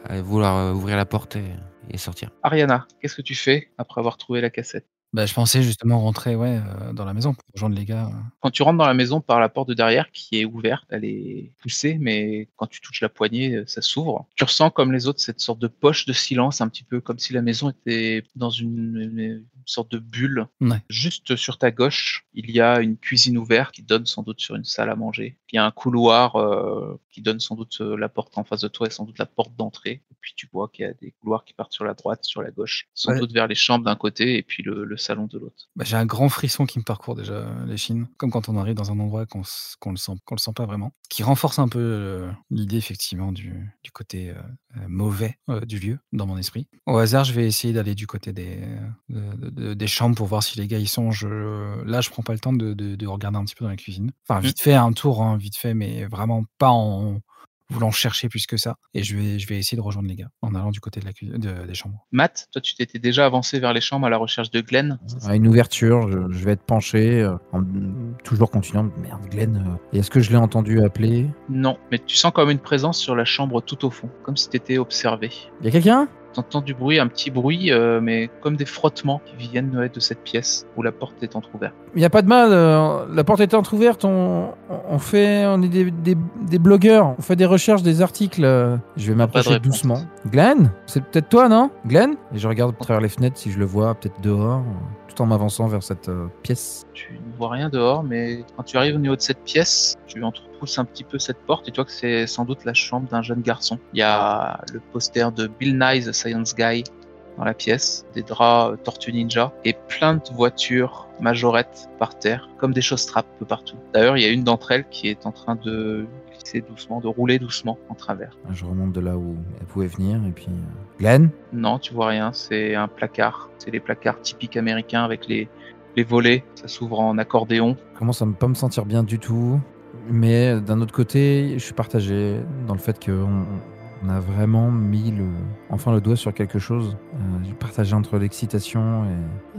à vouloir ouvrir la porte et, et sortir. Ariana, qu'est-ce que tu fais après avoir trouvé la cassette? Bah, je pensais justement rentrer ouais, euh, dans la maison pour rejoindre les gars. euh. Quand tu rentres dans la maison par la porte de derrière qui est ouverte, elle est poussée, mais quand tu touches la poignée, euh, ça s'ouvre. Tu ressens comme les autres cette sorte de poche de silence, un petit peu comme si la maison était dans une, sorte de bulle. Ouais. Juste sur ta gauche, il y a une cuisine ouverte qui donne sans doute sur une salle à manger. Il y a un couloir euh, qui donne sans doute euh, la porte en face de toi et sans doute la porte d'entrée. Et puis tu vois qu'il y a des couloirs qui partent sur la droite, sur la gauche, sans Ouais. doute vers les chambres d'un côté et puis le, le salon de l'autre. Bah, J'ai un grand frisson qui me parcourt déjà euh, l'échine, comme quand on arrive dans un endroit qu'on qu'on le sent, qu'on le sent pas vraiment. Qui renforce un peu euh, l'idée effectivement du, du côté euh, mauvais du lieu dans mon esprit. Au hasard, je vais essayer d'aller du côté des, de- de- des chambres pour voir si les gars y sont. Je, là, je prends pas le temps de, de- de regarder un petit peu dans la cuisine. Enfin, vite fait un tour, hein, vite fait, mais vraiment pas en voulant chercher plus que ça. Et je vais, je vais essayer de rejoindre les gars en allant du côté de la de- des chambres. Matt, toi tu t'étais déjà avancé vers les chambres à la recherche de Glenn. À une ouverture, je, je vais être penché, euh, en toujours continuant. Merde, Glenn. euh, Est-ce que je l'ai entendu appeler? Non, mais tu sens comme une présence sur la chambre tout au fond, comme si t'étais observé. Il y a quelqu'un? T'entends du bruit, un petit bruit, euh, mais comme des frottements qui viennent ouais, de cette pièce où la porte est entrouverte. Il n'y a pas de mal. euh, la porte est entrouverte. On, on fait, on est des, des- des blogueurs. On fait des recherches, des articles. euh, Je vais m'approcher doucement. Glenn, c'est peut-être toi, non? Glenn? Et je regarde à travers les fenêtres si je le vois, peut-être dehors, tout en m'avançant vers cette euh, pièce. Tu ne vois rien dehors, mais quand tu arrives au niveau de cette pièce, tu entrepousses un petit peu cette porte et tu vois que c'est sans doute la chambre d'un jeune garçon. Il y a le poster de Bill Nye, the Science Guy, dans la pièce, des draps euh, Tortue Ninja et plein de voitures majorettes par terre, comme des choses trappes un peu partout. D'ailleurs, il y a une d'entre elles qui est en train de glisser doucement, de rouler doucement en travers. Je remonte de là où elle pouvait venir et puis. euh, Glenn? Non, tu vois rien, c'est un placard. C'est les placards typiques américains avec les, les volets, ça s'ouvre en accordéon. Je commence à ne pas me sentir bien du tout? Mais euh, d'un autre côté, je suis partagé dans le fait qu'on on a vraiment mis le, enfin le doigt sur quelque chose. Euh, j'ai partagé entre l'excitation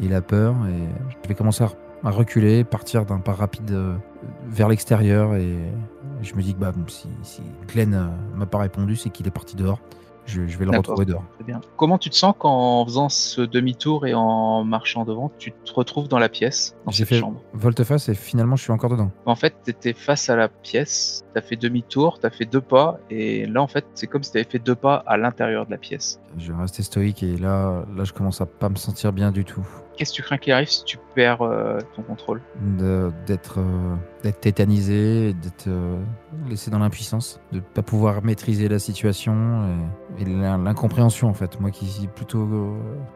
et, la peur. Et je vais commencer à, reculer, partir d'un pas rapide euh, vers l'extérieur. Et je me dis que bah, si, si Glenn euh, m'a pas répondu, c'est qu'il est parti dehors. Je, je vais le retrouver dehors. Bien. Comment tu te sens quand, en faisant ce demi-tour et en marchant devant, tu te retrouves dans la pièce, dans J'ai fait chambre? volte-face et finalement je suis encore dedans. En fait, tu étais face à la pièce, tu as fait demi-tour, tu as fait deux pas, et là, en fait, c'est comme si tu avais fait deux pas à l'intérieur de la pièce. Je vais rester stoïque et là, là je commence à pas me sentir bien du tout. Qu'est-ce que tu crains qu'il arrive si tu perds euh, ton contrôle? D'être euh, tétanisé, d'être euh, laissé dans l'impuissance, de pas pouvoir maîtriser la situation et, et l'in- l'incompréhension en fait. Moi qui suis plutôt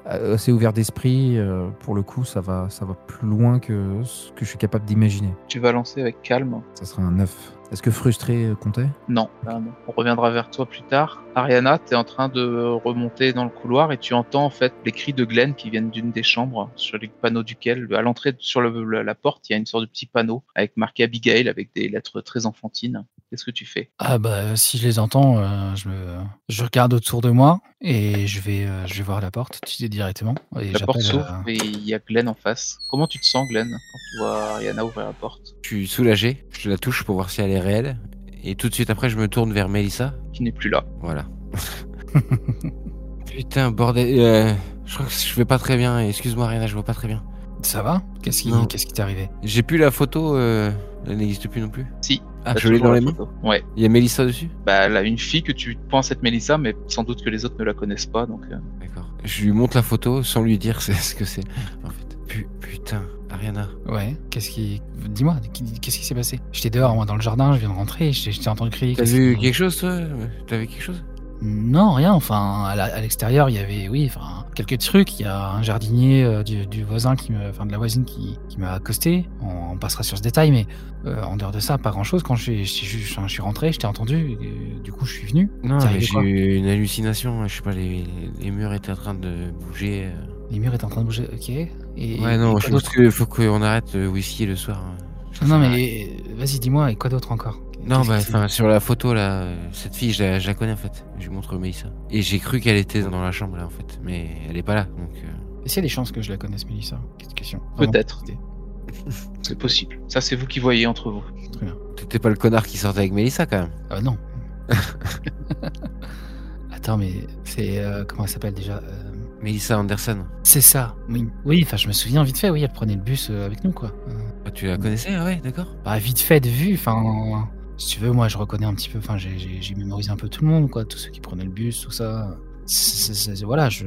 euh, assez ouvert d'esprit, pour le coup ça va ça va plus loin que ce que je suis capable d'imaginer. Tu vas lancer avec calme. Ça sera un 9. Est-ce que frustré euh, comptait? Non, là, non. On reviendra vers toi plus tard. Ariana, tu es en train de remonter dans le couloir et tu entends en fait les cris de Glenn qui viennent d'une des chambres, sur les panneaux duquel, à l'entrée sur le- le- la porte, il y a une sorte de petit panneau avec marqué Abigail avec des lettres très enfantines. Qu'est-ce que tu fais? Ah bah si je les entends, euh, je, me, je regarde autour de moi et je vais, euh, je vais voir la porte tu dis, directement. Et La porte s'ouvre euh, et il y a Glenn en face. Comment tu te sens, Glenn, quand tu vois Ariana ouvrir la porte? Je suis soulagé, je la touche pour voir si elle est réelle. Et tout de suite après, je me tourne vers Mélissa. Qui n'est plus là. Voilà. Putain, bordel. euh, je crois que je vais pas très bien. Excuse-moi, Rihanna, je vois pas très bien. Ça va? Qu'est-ce qui Non. qu'est-ce qui t'est arrivé? J'ai plus la photo. euh, Elle n'existe plus non plus. Si. Ah, je l'ai dans la les mains. photo. Ouais. Il y a Mélissa dessus? Bah, elle a une fille que tu penses être Mélissa, mais sans doute que les autres ne la connaissent pas. Donc, euh, D'accord. Je lui montre la photo sans lui dire c'est ce que c'est. En fait. Pu- putain, Ariana. Ouais. Qu'est-ce qui Dis-moi, qu'est-ce qui s'est passé? J'étais dehors, moi, dans le jardin, je viens de rentrer, t'ai entendu crier. T'as vu quelque chose, toi? T'as vu quelque chose? Non, rien. Enfin, à l'extérieur, il y avait, oui, enfin, quelques trucs. Il y a un jardinier euh, du, du voisin qui me, enfin, de la voisine qui, qui m'a accosté. On, on passera sur ce détail, mais euh, en dehors de ça, pas grand chose. Quand je, suis- je, suis- je, enfin, je suis rentré, je t'ai entendu. et du coup, je suis venu. Non, mais j'ai eu une hallucination. Je sais pas, les, les murs étaient en train de bouger. euh. Les murs étaient en train de bouger. Ok. Et, Ouais, non, et je pense qu'il faut qu'on arrête le whisky le soir. hein. Ça Non, mais vas-y, dis-moi. Et quoi d'autre encore? Non, bah, enfin, sur la photo, là, cette fille, je la, je la connais en fait. Je lui montre Mélissa. Et j'ai cru qu'elle était dans la chambre, là, en fait. Mais elle est pas là, donc. euh, Est-ce qu'il y a des chances que je la connaisse, Mélissa question. Peut-être. C'est possible. Ça, c'est vous qui voyez entre vous. Très bien. T'étais pas le connard qui sortait avec Mélissa, quand même. Ah non. Attends, mais c'est euh, comment elle s'appelle déjà Euh, Mélissa Anderson. C'est ça. Oui. Oui. Enfin, je me souviens vite fait. Oui, elle prenait le bus euh, avec nous, quoi. Euh, Ah, tu la connaissais, ouais, d'accord. bah, vite fait de vue. Enfin, si tu veux, moi, je reconnais un petit peu. Enfin, j'ai- mémorisé un peu tout le monde, quoi. Tous ceux qui prenaient le bus, tout ça. Voilà, je,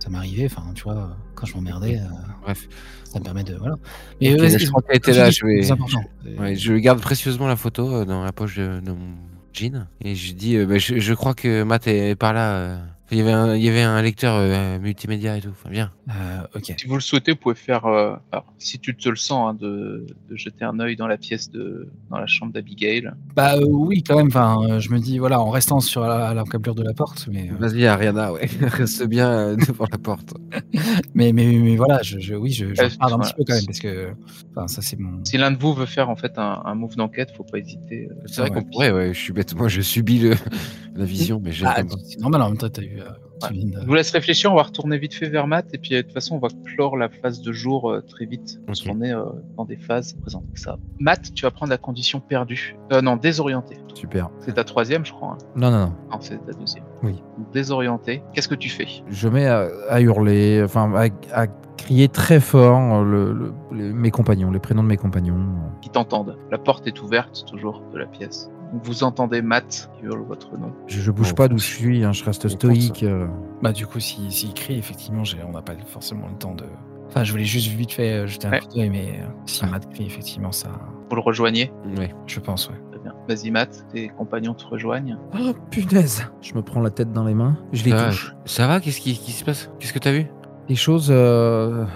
ça m'arrivait. Enfin, tu vois, quand je m'emmerdais, euh, Bref. ça me permet de voilà. Mais Ok, vas-y, je crois était là, je vais-. Ouais, je garde précieusement la photo euh, dans la poche de, de mon jean. Et je dis, euh, bah, je, je crois que Matt est par là. euh. Il, y avait un, il y avait un lecteur euh, multimédia et tout. Enfin, bien. Euh, ok. Si vous le souhaitez, vous pouvez faire, euh, alors, si tu te le sens, hein, de, de jeter un œil dans la pièce de, dans la chambre d'Abigail. Bah euh, oui, quand même. Enfin, euh, je me dis voilà, en restant sur la, la câblure de la porte, mais, euh, Vas-y, Ariana, ouais. Reste bien euh, devant la porte. mais, mais, mais voilà, je, je- oui, je, je regarde un voilà. petit peu quand même parce que, enfin, ça c'est mon. Si l'un de vous veut faire en fait un, un move d'enquête, faut pas hésiter. C'est vrai Ouais. qu'on pourrait, ouais. Je suis bête. Moi, je subis le, la vision, mais j'aime Ah, c'est normal en même temps, t'as eu. Ouais. de- Je vous laisse réfléchir, on va retourner vite fait vers Matt, et puis euh, de toute façon, on va clore la phase de jour euh, très vite, parce Ok. qu'on est euh, dans des phases présentes que ça. Matt, tu vas prendre la condition perdue. Euh, non, désorienté. Super. C'est ta troisième, je crois. hein. Non, non, non. Non, c'est ta deuxième. Oui. Désorienté. Qu'est-ce que tu fais? Je mets à, à hurler, enfin à, à crier très fort le- le- les- mes compagnons, les prénoms de mes compagnons. Qui t'entendent La porte est ouverte, toujours, de la pièce. Vous entendez Matt qui hurle votre nom. Je, je bouge Bon, pas d'où je suis, hein, je reste On stoïque. euh. Bah du coup, si s'il crie, effectivement, on n'a pas forcément le temps de. Enfin, je voulais juste vite fait euh, jeter un Ouais. coup d'œil, mais euh, si Ah. Matt crie, effectivement, ça, Vous le rejoignez Ouais. je pense, ouais. Très bien. Vas-y, Matt, tes compagnons te rejoignent. Oh punaise Je me prends la tête dans les mains, je les Ça va, touche. Ça va Qu'est-ce qui, qui se passe? Qu'est-ce que t'as vu? Les choses, euh,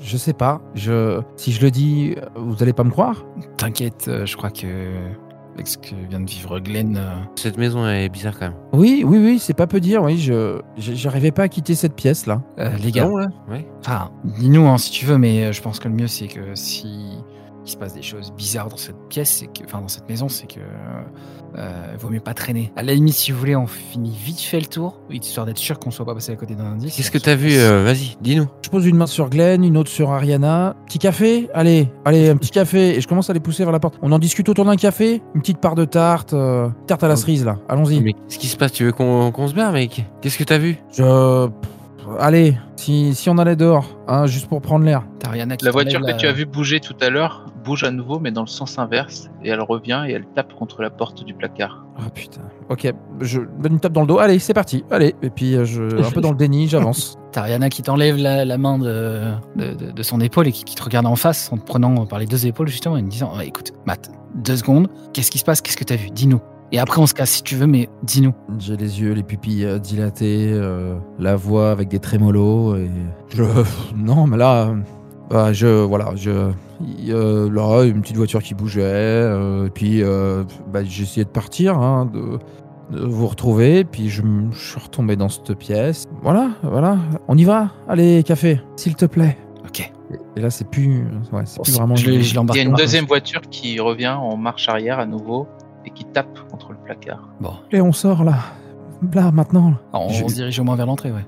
je sais pas. Je, si je le dis, vous allez pas me croire? T'inquiète, je crois que avec ce que vient de vivre Glenn, euh, Cette maison est bizarre quand même. Oui, oui, oui, c'est pas peu dire. Oui, je, j'arrivais pas à quitter cette pièce là. euh, les gars, Bon, là Ouais. Enfin, dis-nous hein, si tu veux, mais euh, je pense que le mieux c'est que si il se passe des choses bizarres dans cette pièce, c'est que, enfin dans cette maison, c'est que euh, vaut mieux pas traîner. À la limite, si vous voulez, on finit vite fait le tour, histoire d'être sûr qu'on soit pas passé à côté d'un indice. Qu'est-ce que t'as vu euh, Vas-y, dis-nous. Je pose une main sur Glenn, une autre sur Ariana. Petit café Allez, allez, un petit café. Et je commence à les pousser vers la porte. On en discute autour d'un café Une petite part de tarte, euh, tarte à la cerise là. Allons-y. Mais qu'est-ce qui se passe? Tu veux qu'on qu'on se barre, mec? Qu'est-ce que t'as vu? Je. Allez, si, si on allait dehors, hein, juste pour prendre l'air. T'as Ariana qui La voiture que tu as vue bouger tout à l'heure bouge à nouveau, mais dans le sens inverse, et elle revient et elle tape contre la porte du placard. Oh putain. Ok, je donne une tape dans le dos. Allez, c'est parti. Allez. Et puis, euh, je, un peu dans le déni, j'avance. T'as Ariana qui t'enlève la, la main de, de, de- de son épaule et qui, qui te regarde en face en te prenant par les deux épaules justement et en disant Ouais, écoute, Matt, deux secondes, qu'est-ce qui se passe? Qu'est-ce que t'as vu? Dis-nous. Et après on se casse si tu veux, mais dis-nous. J'ai les yeux, les pupilles euh, dilatées, euh, la voix avec des trémolos et je non mais là euh, bah, je voilà je il y a là une petite voiture qui bougeait euh, et puis euh, bah, j'ai essayé de partir hein, de, de vous retrouver puis je, suis retombé dans cette pièce voilà voilà on y va allez café s'il te plaît Ok. et, là c'est plus ouais, c'est plus vraiment je je Il y a une deuxième voiture qui revient en marche arrière à nouveau et qui tape contre le placard. Bon, et on sort là là maintenant là. on, Je- se dirige au moins vers l'entrée, ouais.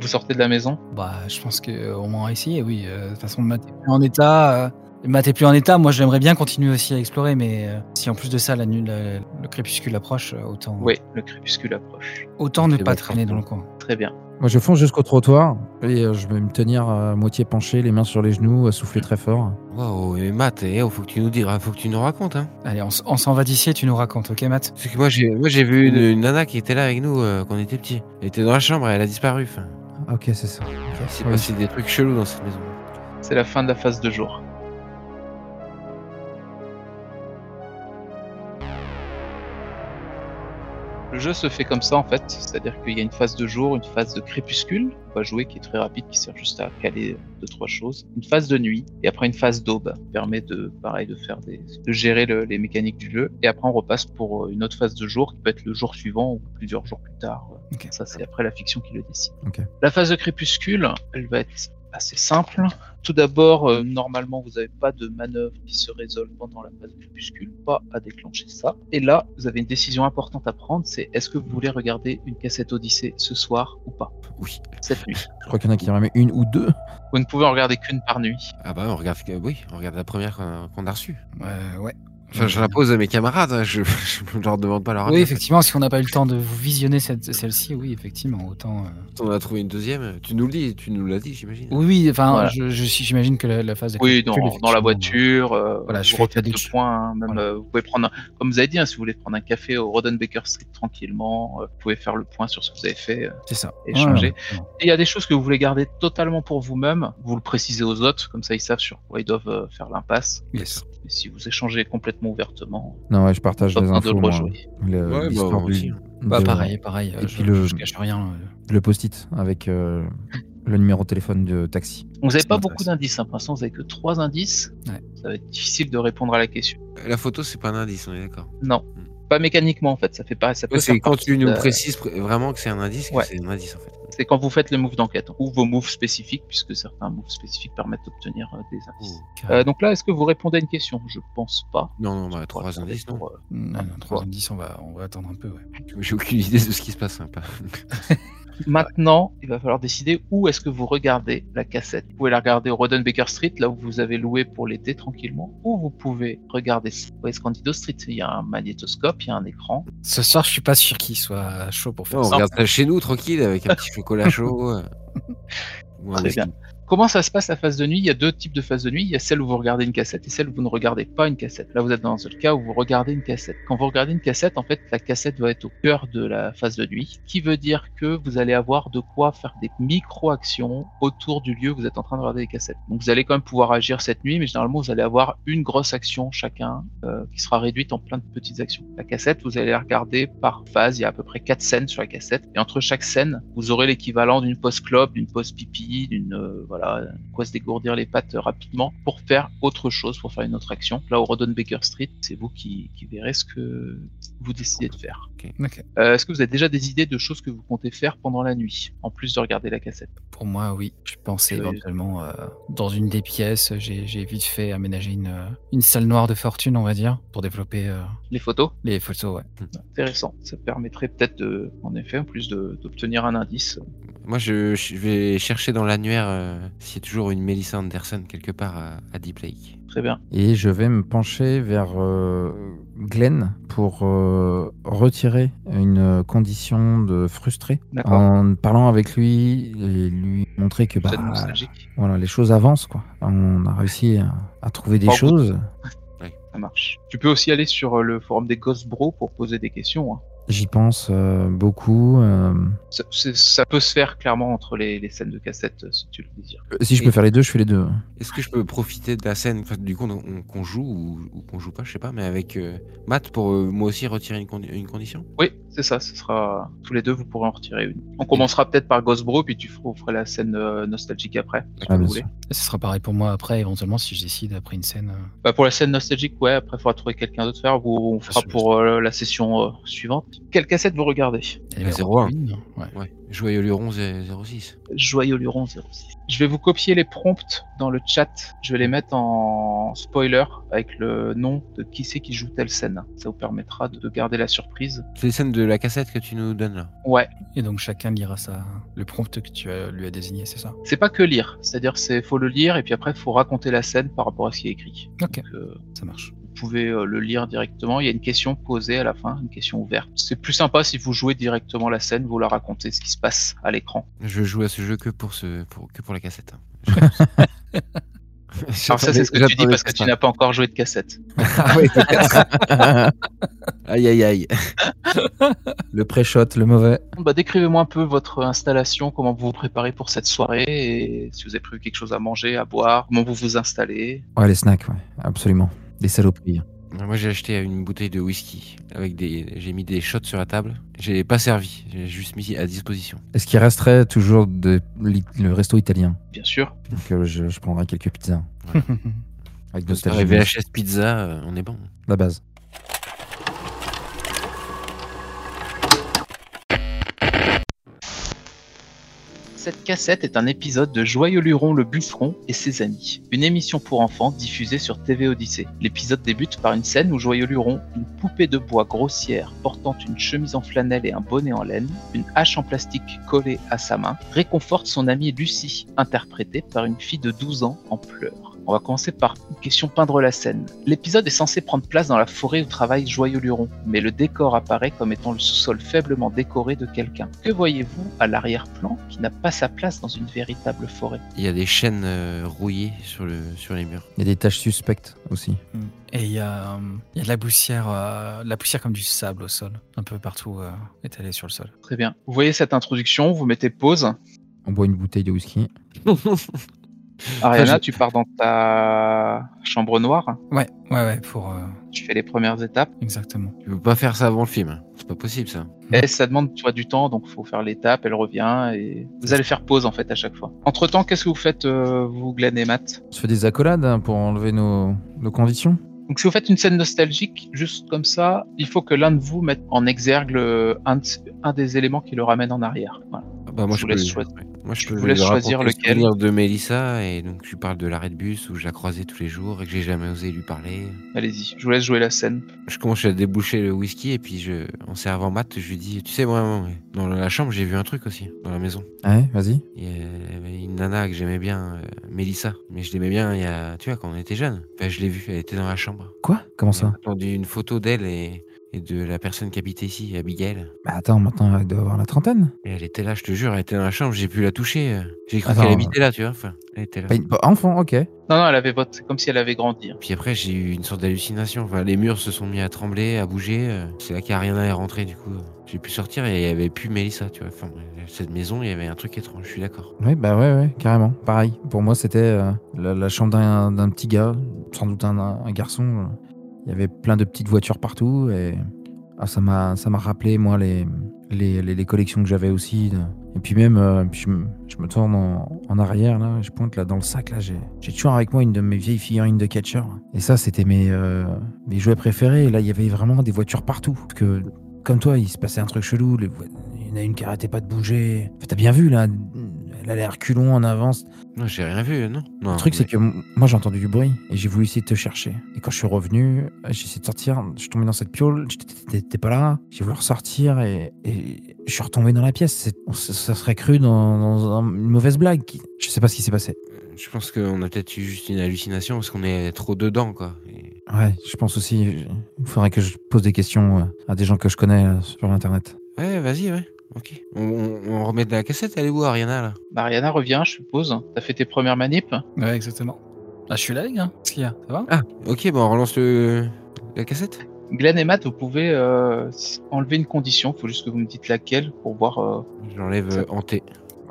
Vous sortez de la maison? Bah, je pense que au moins essayer, oui. Euh, De toute façon, Matt est plus en état. euh, Matt est plus en état. Moi, j'aimerais bien continuer aussi à explorer, mais euh, si en plus de ça, la nuit, la- le crépuscule approche, euh, autant, Oui, le crépuscule approche. autant ne pas traîner dans le coin. Très bien. Moi, je fonce jusqu'au trottoir et euh, je vais me tenir à moitié penché, les mains sur les genoux, à souffler très fort. Waouh, mais Matt, eh, oh, faut que tu nous dises, faut que tu nous racontes. Hein. Allez, on, s- on s'en va d'ici et tu nous racontes, ok, Matt? Parce que moi, j'ai, moi, j'ai vu une, une nana qui était là avec nous euh, quand on était petits. Elle était dans la chambre, elle a disparu. Enfin, Ah, Ok, c'est ça. Il s'est Oui. passé des trucs chelous dans cette maison. C'est la fin de la phase de jour. Le jeu se fait comme ça en fait, c'est-à-dire qu'il y a une phase de jour, une phase de crépuscule, on va jouer qui est très rapide, qui sert juste à caler deux trois choses, une phase de nuit et après une phase d'aube, qui permet de pareil de faire des, de gérer le- les mécaniques du jeu et après on repasse pour euh, une autre phase de jour qui peut être le jour suivant ou plusieurs jours plus tard. Ça c'est après la fiction qui le décide. La phase de crépuscule, elle va être assez simple. Tout d'abord, euh, normalement, vous n'avez pas de manœuvre qui se résolve pendant la phase de crépuscule, pas à déclencher ça. Et là, vous avez une décision importante à prendre, c'est est-ce que vous voulez regarder une cassette Odyssey ce soir ou pas, Oui. cette nuit. Je crois qu'il y en a qui en remettent une ou deux. Vous ne pouvez en regarder qu'une par nuit. Ah bah, on regarde, que- oui, on regarde la première qu'on, qu'on a reçue. Euh, Ouais. Enfin, je la pose à mes camarades, hein, je, je leur demande pas leur Oui, avis. effectivement, si on n'a pas eu le temps de vous visionner cette- celle-ci, oui, effectivement, autant. euh, On a trouvé une deuxième. Tu nous le dis, tu nous l'as dit, j'imagine. Oui, oui, enfin, Voilà. je- je- j'imagine que la, la phase de Oui, dans, dans la voiture. euh, Voilà, je vous fais refaites cadeau le de- point. hein, même, Voilà. euh, vous pouvez prendre, un- comme vous avez dit, hein, si vous voulez prendre un café au Rodenbaker Street tranquillement, euh, vous pouvez faire le point sur ce que vous avez fait. euh, C'est ça. échanger. Ouais, Et il y a des choses que vous voulez garder totalement pour vous-même, vous le précisez aux autres, comme ça ils savent sur quoi ils doivent euh, faire l'impasse. Yes. Si vous échangez complètement ouvertement, Non, ouais, je partage les de infos. le moi. rejouer. Le- Ouais, bah. Bah, de- pareil, pareil. euh, Et je, puis le- je cache rien. euh. Le post-it avec euh, le numéro de téléphone de taxi. Vous n'avez pas beaucoup d'indices, hein. pour l'instant vous avez que trois indices. Ouais. Ça va être difficile de répondre à la question. La photo, c'est pas un indice, on est d'accord. Non, pas mécaniquement en fait, ça fait pas. Ça peut quand tu nous de- précises pr- vraiment que c'est un indice, que c'est un indice en fait. C'est quand vous faites les moves d'enquête, ou vos moves spécifiques, puisque certains moves spécifiques permettent d'obtenir euh, des indices. Euh, donc là, est-ce que vous répondez à une question? Je pense pas. Non, non, bah, On va trois indices, non. pour, euh, Non, non, 3 indices, on va, on va attendre un peu. ouais. J'ai aucune idée de ce qui se passe. hein, pas- Maintenant, il va falloir décider où est-ce que vous regardez la cassette. Vous pouvez la regarder au Rodenbaker Street, là où vous avez loué pour l'été tranquillement, ou vous pouvez regarder West Candido Street? Il y a un magnétoscope, il y a un écran. Ce soir, je suis pas sûr qu'il soit chaud pour faire Non, on ça. regarde ça chez nous, tranquille, avec un petit chocolat chaud. euh, ou un Très whisky. bien. Comment ça se passe la phase de nuit? Il y a deux types de phases de nuit. Il y a celle où vous regardez une cassette et celle où vous ne regardez pas une cassette. Là, vous êtes dans le cas où vous regardez une cassette. Quand vous regardez une cassette, en fait, la cassette va être au cœur de la phase de nuit, qui veut dire que vous allez avoir de quoi faire des micro-actions autour du lieu où vous êtes en train de regarder les cassettes. Donc, vous allez quand même pouvoir agir cette nuit, mais généralement, vous allez avoir une grosse action chacun euh, qui sera réduite en plein de petites actions. La cassette, vous allez la regarder par phase. Il y a à peu près quatre scènes sur la cassette, et entre chaque scène, vous aurez l'équivalent d'une pause clope, d'une pause pipi, d'une euh, voilà, quoi se dégourdir les pattes rapidement pour faire autre chose, pour faire une autre action. Là, au Rodenbaker Street, c'est vous qui, qui verrez ce que vous décidez de faire. Euh, Est-ce que vous avez déjà des idées de choses que vous comptez faire pendant la nuit, en plus de regarder la cassette? Pour moi, oui. Je pensais éventuellement euh, dans une des pièces. J'ai vite fait aménager une, euh, une salle noire de fortune, on va dire, pour développer euh, Les photos? les photos. Ouais. Intéressant. Ça permettrait peut-être, en effet, en plus d'obtenir un indice. Moi, je, je vais chercher dans l'annuaire euh, s'il y a toujours une Melissa Anderson quelque part à, à Deep Lake. Très bien. Et je vais me pencher vers euh, Glenn pour euh, retirer une condition de frustré D'accord. en parlant avec lui et lui montrer que bah, voilà, les choses avancent. Quoi. On a réussi à, à trouver des choses. Ça marche. Tu peux aussi aller sur euh, le forum des Ghost Bros pour poser des questions. hein. J'y pense euh, beaucoup. euh, Ça, peut se faire clairement entre les, les scènes de cassette, euh, si tu le désires. si je peux Et- faire les deux, je fais les deux. Est-ce que je peux profiter de la scène, enfin, du coup, on- on- qu'on joue ou, ou qu'on joue pas, je sais pas, mais avec euh, Matt pour euh, moi aussi retirer une, condi- une condition? Oui, c'est ça. Ce sera tous les deux. Vous pourrez en retirer une. On commencera peut-être par Ghost Bro, puis tu feras, la scène euh, nostalgique après. si Ah, vous voulez. ce sera pareil pour moi après, éventuellement, si je décide après une scène. euh, Bah, pour la scène nostalgique, ouais. Après, il faudra trouver quelqu'un d'autre faire. Vous, on fera pour euh, la session euh, suivante. Quelle cassette vous regardez? Elle est La 01. une, Ouais. Joyeux Luron 06. Joyeux Luron 06. Je vais vous copier les prompts dans le chat. Je vais les mettre en spoiler avec le nom de qui c'est qui joue telle scène. Ça vous permettra de garder la surprise. C'est les scènes de la cassette que tu nous donnes là. Ouais, Et donc chacun lira ça, le prompt que tu as- lui as désigné, c'est ça? C'est pas que lire. C'est-à-dire, c'est faut le lire et puis après, faut raconter la scène par rapport à ce qui est écrit. Ok, Donc, euh, ça marche. Vous pouvez euh, le lire directement. Il y a une question posée à la fin, une question ouverte. C'est plus sympa si vous jouez directement la scène, vous la racontez ce qui se passe à l'écran. Je joue à ce jeu que pour, ce, pour, que pour la cassette. hein. Alors ça, c'est ce que tu dis parce que tu n'as pas encore joué de cassette. Ah oui. Aïe aïe aïe. le pré-shot, le mauvais. Bah, décrivez-moi un peu votre installation, comment vous vous préparez pour cette soirée, et si vous avez prévu quelque chose à manger, à boire, comment vous vous installez. Ouais, les snacks, ouais, absolument. Des saloperies. Moi j'ai acheté une bouteille de whisky avec des. J'ai mis des shots sur la table. J'ai pas servi, j'ai juste mis à disposition. Est-ce qu'il resterait toujours de, le resto italien? Bien sûr. Donc euh, je, je prendrai quelques pizzas. Avec Avec nostalgie. VHS pizza, euh, on est bon. La base. Cette cassette est un épisode de Joyeux Luron le bûcheron et ses amis, une émission pour enfants diffusée sur TV Odyssée. L'épisode débute par une scène où Joyeux Luron, une poupée de bois grossière portant une chemise en flanelle et un bonnet en laine, une hache en plastique collée à sa main, réconforte son amie Lucie, interprétée par une fille de 12 ans en pleurs. On va commencer par une question peindre la scène. L'épisode est censé prendre place dans la forêt où travaille Joyeux Luron, mais le décor apparaît comme étant le sous-sol faiblement décoré de quelqu'un. Que voyez-vous à l'arrière-plan qui n'a pas sa place dans une véritable forêt? Il y a des chaînes euh, rouillées sur, le, sur les murs. Il y a des tâches suspectes aussi. Et il y, a, euh, il y a de la poussière, euh, de la poussière comme du sable au sol, un peu partout euh, étalée sur le sol. Très bien. Vous voyez cette introduction, vous mettez pause. On boit une bouteille de whisky. Ariana, je- tu pars dans ta chambre noire, Ouais, ouais, ouais, pour euh, tu fais les premières étapes. exactement. Tu peux pas faire ça avant le film. hein. C'est pas possible ça. Et ça demande tu vois, du temps, donc faut faire l'étape, elle revient, et vous allez faire pause en fait à chaque fois. Entre temps, qu'est-ce que vous faites, euh, vous, Glenn et Matt? On se fait des accolades hein, pour enlever nos, nos conditions. Donc si vous faites une scène nostalgique, juste comme ça, il faut que l'un de vous mette en exergue le- un, de- un des éléments qui le ramène en arrière. Voilà. Ah bah, moi, Je je, vous laisse choisir. Moi, je, Je peux vous laisse choisir lequel? de Mélissa et donc tu parles de l'arrêt de bus où je la croisais tous les jours et que j'ai jamais osé lui parler. Allez-y, je vous laisse jouer la scène. Je commence à déboucher le whisky et puis je, en servant Matt, je lui dis, tu sais moi, moi, dans la chambre j'ai vu un truc aussi dans la maison. Ouais, vas-y. Il y avait une nana que j'aimais bien, euh, Mélissa, mais je l'aimais bien il y a, tu vois, quand on était jeunes. Enfin, je l'ai vue, elle était dans la chambre. Quoi? Comment J'ai ça attendu une photo d'elle et, et de la personne qui habitait ici, Abigail. Bah attends, maintenant elle doit avoir la trentaine. Et elle était là, je te jure, elle était dans la chambre, j'ai pu la toucher. euh. J'ai cru qu'elle habitait là, tu vois. Enfin, elle était là. Bah, bah, enfant, ok. Non, non, elle avait votre... c'est comme si elle avait grandi. hein. Puis après, j'ai eu une sorte d'hallucination. Enfin, les murs se sont mis à trembler, à bouger. euh. C'est là qu'Ariana est rentrée, du coup. J'ai pu sortir et il n'y avait plus Mélissa, tu vois. Enfin, cette maison, il y avait un truc étrange, je suis d'accord. Oui, bah ouais, ouais, carrément. Pareil. Pour moi, c'était euh, la, la chambre d'un d'un petit gars, sans doute un, un garçon. euh. Il y avait plein de petites voitures partout et ah, ça m'a rappelé moi les les, les, collections que j'avais aussi. de- Et puis même, euh, je, me, je me tourne en, en arrière là, je pointe là dans le sac là, j'ai toujours avec moi une de mes vieilles figurines de catcher. Et ça, c'était mes euh, mes jouets préférés. Là, il y avait vraiment des voitures partout. Parce que comme toi, il se passait un truc chelou. Il y en a une qui arrêtait pas de bouger. Enfin, T'as bien vu là, allait à reculons en avance. Non, j'ai rien vu, non. non Le truc, c'est que moi, j'ai entendu du bruit et j'ai voulu essayer de te chercher. Et quand je suis revenu, j'ai essayé de sortir. Je suis tombé dans cette piole. T'étais pas là. J'ai voulu ressortir et, et je suis retombé dans la pièce. Ça serait cru dans, dans un- une mauvaise blague. Je sais pas ce qui s'est passé. Je pense qu'on a peut-être eu juste une hallucination parce qu'on est trop dedans, quoi. Et- Ouais, je pense aussi. Il faudrait que je pose des questions euh, à des gens que je connais euh, sur Internet. Ouais, vas-y, ouais. Ok. On, on- on remet de la cassette, elle est où, Ariana, là Mariana revient, je suppose. T'as fait tes premières manips Ouais, exactement. Ah, je suis là, les gars. Qu'est-ce qu'il y a? Ça va? Ah, ok, bon, on relance le... la cassette. Glenn et Matt, vous pouvez euh, enlever une condition. Il faut juste que vous me dites laquelle pour voir. euh, J'enlève Ça- euh, hanté.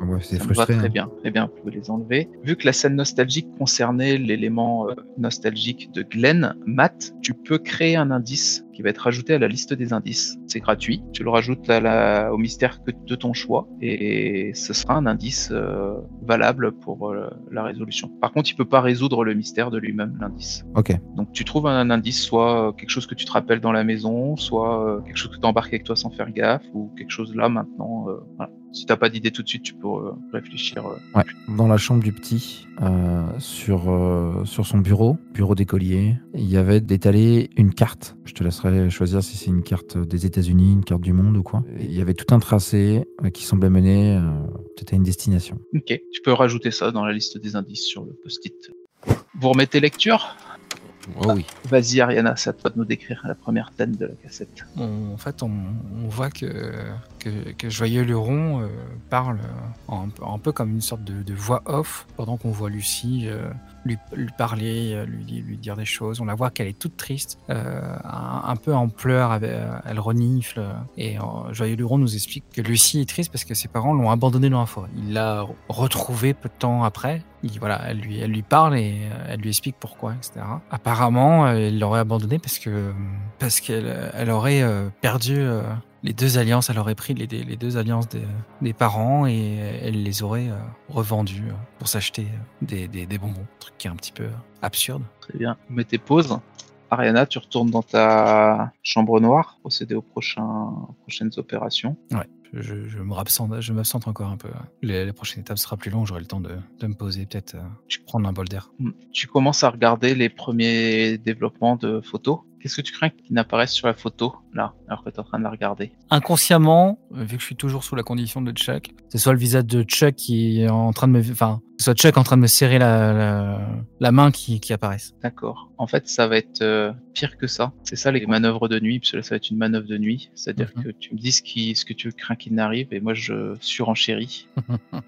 Ouais, c'est très hein. bien. Très bien, vous pouvez les enlever. Vu que la scène nostalgique concernait l'élément euh, nostalgique de Glenn, Matt, tu peux créer un indice qui va être rajouté à la liste des indices. C'est gratuit. Tu le rajoutes à la- au mystère que, de ton choix et ce sera un indice euh, valable pour euh, la résolution. Par contre, il peut pas résoudre le mystère de lui-même, l'indice. Ok. Donc tu trouves un indice, soit quelque chose que tu te rappelles dans la maison, soit euh, quelque chose que tu embarques avec toi sans faire gaffe, ou quelque chose là maintenant. voilà. Si t'as pas d'idée tout de suite, tu peux euh, réfléchir. euh. Ouais, dans la chambre du petit, euh, sur, sur son bureau, bureau d'écolier, il y avait étalé une carte. Je te laisserai choisir si c'est une carte des États-Unis, une carte du monde ou quoi. Il y avait tout un tracé qui semblait mener peut-être à une destination. Ok, tu peux rajouter ça dans la liste des indices sur le post-it. Vous remettez lecture? Oh oui. Vas-y Ariana, c'est à toi de nous décrire la première scène de la cassette. On- en fait, on, on voit que, que, que Joyeux Luron euh, parle un, peu- un peu comme une sorte de, de voix off, pendant qu'on voit Lucie euh, lui, parler, euh, lui, lui dire des choses. On la voit qu'elle est toute triste, euh, un, peu en pleurs, euh, elle renifle. Et Joyeux Luron nous explique que Lucie est triste parce que ses parents l'ont abandonnée dans la forêt. Il l'a retrouvée peu de temps après. Il, voilà, elle lui, elle lui parle et elle lui explique pourquoi, etc. Apparemment, il l'aurait abandonnée parce que parce qu'elle elle aurait perdu les deux alliances. Elle aurait pris les, les deux alliances des, des parents et elle les aurait euh, revendues euh, pour s'acheter euh, des, des, des bonbons. Un truc qui est un petit peu absurde. Très bien. Vous mettez pause. Ariana, tu retournes dans ta chambre noire, procéder aux prochains, prochaines opérations. Je, je, je me m'absente, je m'absente encore un peu. Les prochaines étapes sera plus long. J'aurai le temps de, de me poser, peut-être euh, prendre un bol d'air. Tu commences à regarder les premiers développements de photos. Qu'est-ce que tu crains qu'il n'apparaisse sur la photo, là, alors que tu es en train de la regarder? Inconsciemment, euh, vu que je suis toujours sous la condition de Chuck, c'est soit le visage de Chuck qui est en train de me, enfin, soit Chuck en train de me serrer la, la, la main qui, qui apparaisse. D'accord. En fait, ça va être euh, pire que ça. C'est ça les manœuvres de nuit, parce que là, ça va être une manœuvre de nuit. C'est-à-dire Mhm. que tu me dis ce, qui, ce que tu crains qu'il n'arrive, et moi, je surenchéris.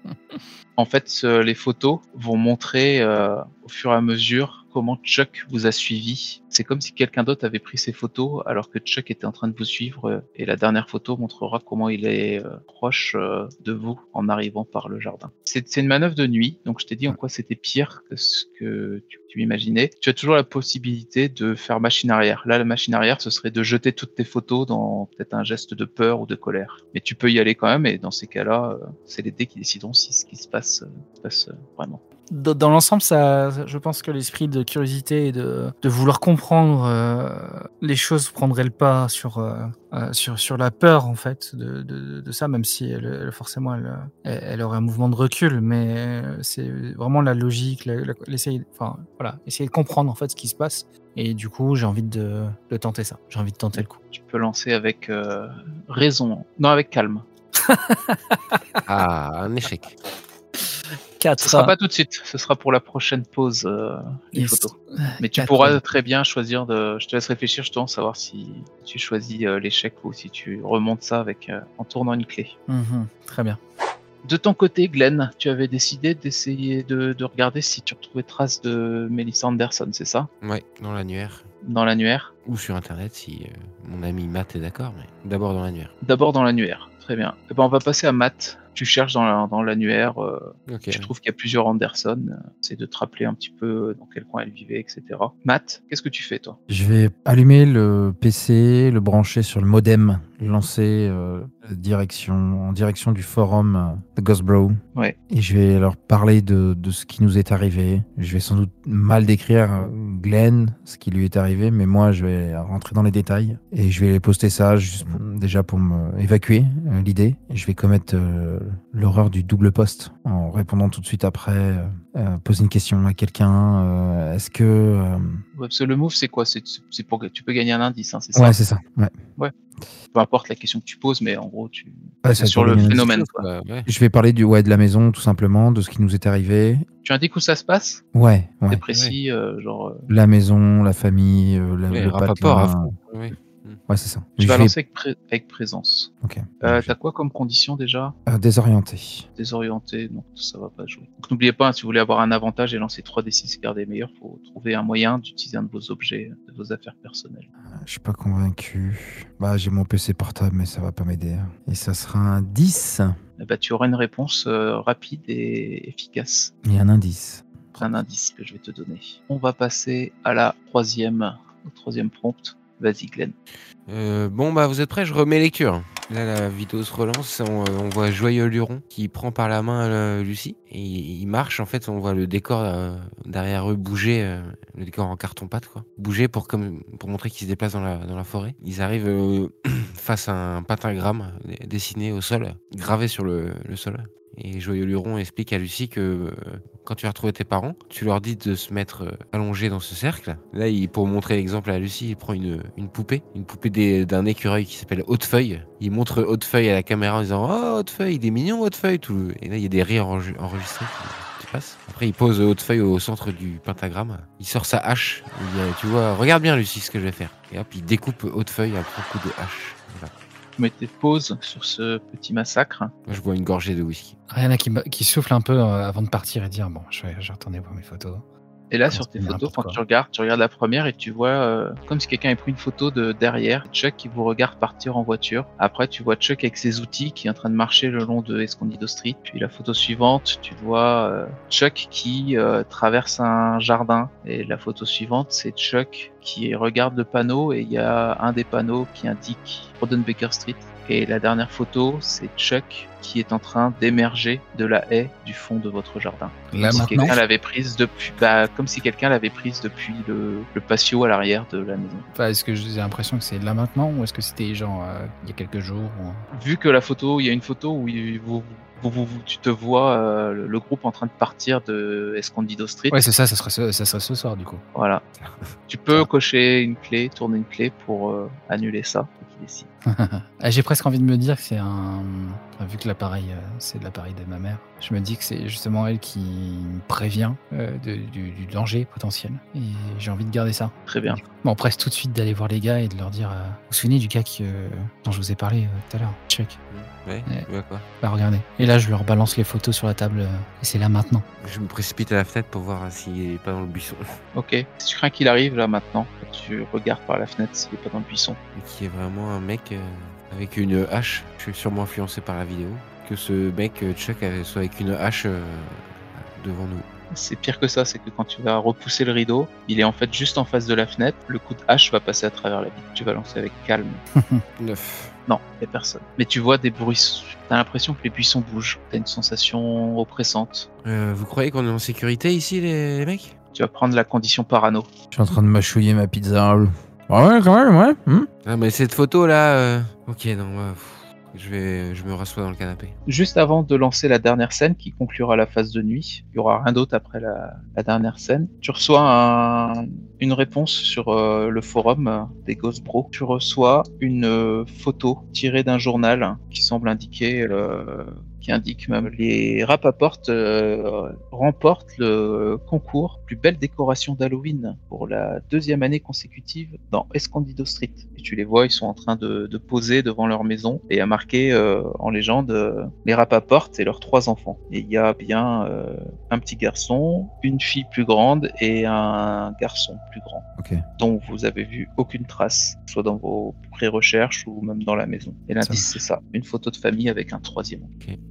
En fait, euh, les photos vont montrer euh, au fur et à mesure comment Chuck vous a suivi. C'est comme si quelqu'un d'autre avait pris ces photos alors que Chuck était en train de vous suivre. euh, Et la dernière photo montrera comment il est euh, proche euh, de vous en arrivant par le jardin. C'est une manœuvre de nuit, donc je t'ai dit en quoi c'était pire que ce que tu, tu imaginais. Tu as toujours la possibilité de faire machine arrière. Là, la machine arrière, ce serait de jeter toutes tes photos dans peut-être un geste de peur ou de colère. Mais tu peux y aller quand même, et dans ces cas-là, c'est les dés qui décideront si ce qui se passe, se passe vraiment. Dans, l'ensemble, ça, je pense que l'esprit de curiosité et de, de vouloir comprendre euh, les choses prendrait le pas sur, euh, euh, sur, sur la peur, en fait, de, de, de ça, même si elle, elle- forcément elle, elle, aurait un mouvement de recul, mais c'est vraiment la logique, la- la- l'essayer, enfin, voilà, essayer de comprendre, en fait, ce qui se passe. Et du coup, j'ai envie de, de tenter ça. J'ai envie de tenter le coup. Tu peux lancer avec euh, raison, non avec calme. Ah, un échec. 4. Ce sera pas tout de suite, ce sera pour la prochaine pause euh, des photos. Mais tu pourras très bien choisir de. Je te laisse réfléchir, je te laisse savoir si tu choisis euh, l'échec ou si tu remontes ça avec euh, en tournant une clé. Mhm, très bien. De ton côté, Glenn, tu avais décidé d'essayer de, de regarder si tu retrouvais trace de Melissa Anderson, c'est ça? Ouais, dans l'annuaire. Dans l'annuaire Ou sur internet si euh, mon ami Matt est d'accord, mais d'abord dans l'annuaire. D'abord dans l'annuaire, très bien. Eh ben, on va passer à Matt. Tu cherches dans la- dans l'annuaire, euh, Ok. tu trouves qu'il y a plusieurs Anderson. euh, C'est de te rappeler un petit peu dans quel coin elle vivait, etc. Matt, qu'est-ce que tu fais, toi? Je vais allumer le PC, le brancher sur le modem, le lancer euh, direction, en direction du forum euh, de Ghost Bro. Ouais. Et je vais leur parler de, de ce qui nous est arrivé. Je vais sans doute mal décrire euh, Glenn, ce qui lui est arrivé, mais moi je vais rentrer dans les détails. Et je vais poster ça juste pour- déjà pour me évacuer euh, l'idée. Je vais commettre euh, l'horreur du double poste en répondant tout de suite après, euh, euh, poser une question à quelqu'un. euh, Est-ce que... euh, Ouais, parce que le move, c'est quoi? C'est pour que tu peux gagner un indice, hein, c'est ça? Ouais, c'est ça. Ouais. Peu importe la question que tu poses, mais en gros, tu. Ouais, c'est sur le phénomène. Quoi. ouais. Je vais parler du ouais de la maison tout simplement, de ce qui nous est arrivé. Tu indiques où ça se passe? Ouais, ouais. C'est précis, euh, genre. euh, La maison, la famille, euh, la- le fond. Ouais. C'est ça. tu Je vas vais- lancer avec, pré- avec présence. Ok. Euh, T'as quoi comme condition déjà? Euh, désorienté. Désorienté, non, ça va pas jouer. Donc n'oubliez pas, hein, si vous voulez avoir un avantage et lancer 3d6 et garder meilleur, faut trouver un moyen d'utiliser un de vos objets, de vos affaires personnelles. Euh, Je suis pas convaincu. Bah, j'ai mon PC portable, mais ça va pas m'aider. Et ça sera un 10 Eh ben, tu auras une réponse euh, rapide et efficace. et un indice. un indice que je vais te donner. On va passer à la troisième, au troisième prompt. Vas-y, Glenn. Euh, bon, bah, vous êtes prêts? Je remets lecture. Là, la vidéo se relance. On, euh, on voit Joyeux Luron qui prend par la main euh, Lucie. Et il marche. En fait, on voit le décor derrière eux bouger. le décor en carton-pâte, quoi. Bouger pour, comme, pour montrer qu'ils se déplacent dans la, forêt. Ils arrivent face à un pentagramme dessiné au sol, gravé sur le, le sol. Et Joyeux Luron explique à Lucie que quand tu vas retrouver tes parents, tu leur dis de se mettre euh, allongés dans ce cercle. Là, pour montrer l'exemple à Lucie, il prend une, une poupée, une poupée d'un écureuil qui s'appelle Hautefeuille. Il montre Hautefeuille à la caméra en disant Oh, Hautefeuille, il est mignon, Hautefeuille. Tout. Et là, il y a des rires enre- enregistrés qui, qui passent. Après, il pose Hautefeuille au centre du pentagramme. Il sort sa hache. Il dit, Tu vois, regarde bien, Lucie, ce que je vais faire. Et hop, il découpe Hautefeuille à un coup de hache. Vous mettez pause sur ce petit massacre. Je bois une gorgée de whisky. Rihanna qui, ba- qui souffle un peu euh, avant de partir et dire Bon, je vais, je vais retourner voir mes photos. Et là, sur tes photos, quand quoi. tu regardes, tu regardes la première et tu vois euh, comme si quelqu'un avait pris une photo de derrière Chuck qui vous regarde partir en voiture. Après, tu vois Chuck avec ses outils qui est en train de marcher le long de Escondido Street. Puis la photo suivante, tu vois euh, Chuck qui euh, traverse un jardin. Et la photo suivante, c'est Chuck qui regarde le panneau et il y a un des panneaux qui indique Rodenbaker Street. Et la dernière photo, c'est Chuck qui est en train d'émerger de la haie du fond de votre jardin. Là Comme si quelqu'un l'avait prise depuis, bah, comme si quelqu'un l'avait prise depuis le, le patio à l'arrière de la maison. enfin, est-ce que j'ai l'impression que c'est là maintenant ou est-ce que c'était genre euh, il y a quelques jours ou- Vu que la photo, il y a une photo où il- vous, vous, vous- vous- tu te vois euh, le, le groupe en train de partir de Escondido Street. Ouais, c'est ça, ça serait, ce, ça serait ce soir du coup. Voilà. Tu peux cocher une clé, tourner une clé pour euh, annuler ça. Ah, J'ai presque envie de me dire que c'est un. enfin, vu que l'appareil, euh, c'est l'appareil de ma mère, je me dis que c'est justement elle qui me prévient euh, de- du, du danger potentiel. Et j'ai envie de garder ça. Très bien. Bon, on presse tout de suite d'aller voir les gars et de leur dire. euh, vous vous souvenez du gars qui, euh, dont je vous ai parlé euh, tout à l'heure Chuck? Ouais, Ouais. tu vois quoi Bah, regardez. Et là, je leur balance les photos sur la table. euh, et c'est là maintenant. Je me précipite à la fenêtre pour voir s'il est pas dans le buisson. Ok. Si tu crains qu'il arrive là maintenant, tu regardes par la fenêtre s'il n'est pas dans le buisson. Et qui est vraiment un mec euh, avec une hache. Je suis sûrement influencé par la vidéo. Que ce mec, euh, Chuck, euh, soit avec une hache euh, devant nous. C'est pire que ça, c'est que quand tu vas repousser le rideau, il est en fait juste en face de la fenêtre. Le coup de hache va passer à travers la vitre. Tu vas lancer avec calme. Neuf. Non, il n'y a personne. Mais tu vois des bruits. T'as l'impression que les buissons bougent. T'as une sensation oppressante. Euh, vous croyez qu'on est en sécurité ici, les, les mecs? Tu vas prendre la condition parano. Je suis en train de mâchouiller ma pizza. Ah ouais, quand même, ouais. hmm. Ah, mais cette photo là. euh, Ok, non, bah, pff, je vais, je me rassois dans le canapé. Juste avant de lancer la dernière scène qui conclura la phase de nuit, il y aura rien d'autre après la, la dernière scène. Tu reçois un- une réponse sur euh, le forum euh, des Ghost Bros. Tu reçois une euh, photo tirée d'un journal qui semble indiquer, euh, qui indique même les Rapaport euh, remportent le concours plus belle décoration d'Halloween pour la deuxième année consécutive dans Escondido Street. Et tu les vois, ils sont en train de, de poser devant leur maison et à marqué euh, en légende euh, les Rapaport et leurs trois enfants. Et il y a bien euh, un petit garçon, une fille plus grande et un garçon plus grand dont vous avez vu aucune trace, soit dans vos pré-recherches ou même dans la maison. Et l'indice, c'est ça, une photo de famille avec un troisième.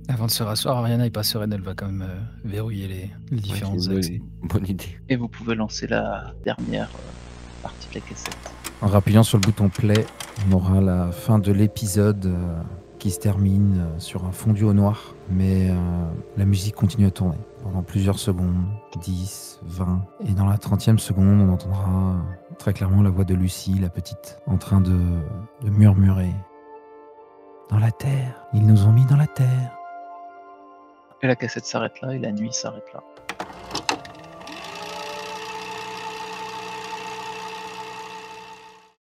Avant de se rasseoir, Ariana est pas sereine. Elle va quand même euh, verrouiller les, les Ouais, accès. bonne, idée. Et vous pouvez lancer la dernière euh, partie de la cassette. En rappuyant sur le bouton play, on aura la fin de l'épisode euh, qui se termine euh, sur un fondu au noir. Mais euh, la musique continue à tourner pendant plusieurs secondes, 10, 20. Et dans la 30e seconde, on entendra très clairement la voix de Lucie, la petite, en train de, murmurer. Dans la terre, ils nous ont mis dans la terre. Et la cassette s'arrête là et la nuit s'arrête là.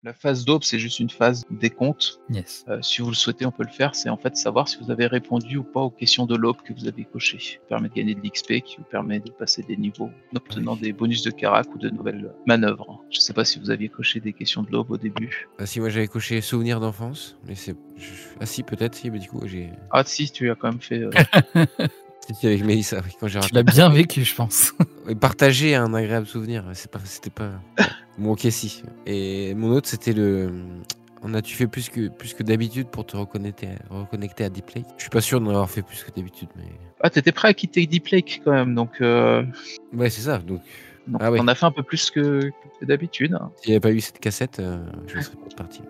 La phase d'aube, c'est juste une phase décompte. Yes. Euh, si vous le souhaitez, on peut le faire. C'est en fait savoir si vous avez répondu ou pas aux questions de l'aube que vous avez cochées. Ça permet de gagner de l'XP, qui vous permet de passer des niveaux en obtenant des bonus de carac ou de nouvelles manœuvres. Je sais pas si vous aviez coché des questions de l'aube au début. Ah, si, moi j'avais coché souvenirs d'enfance, mais c'est. Ah, si, peut-être, si, mais du coup, j'ai. Ah si, tu as quand même fait. euh, C'était avec Mélissa, oui, quand j'ai Tu l'as bien vécu, je pense. Et partager un agréable souvenir, c'est pas, c'était pas. bon, ok, si. Et mon autre, c'était le. On a-tu fait plus que, plus que d'habitude pour te reconnecter, reconnecter à Deep Lake Je suis pas sûr d'en avoir fait plus que d'habitude, mais. Ah, t'étais prêt à quitter Deep Lake quand même, donc. euh, Ouais, c'est ça. Donc, Donc Ah ouais. on a fait un peu plus que, que d'habitude. S'il n'y avait pas eu cette cassette, euh, je serais pas parti.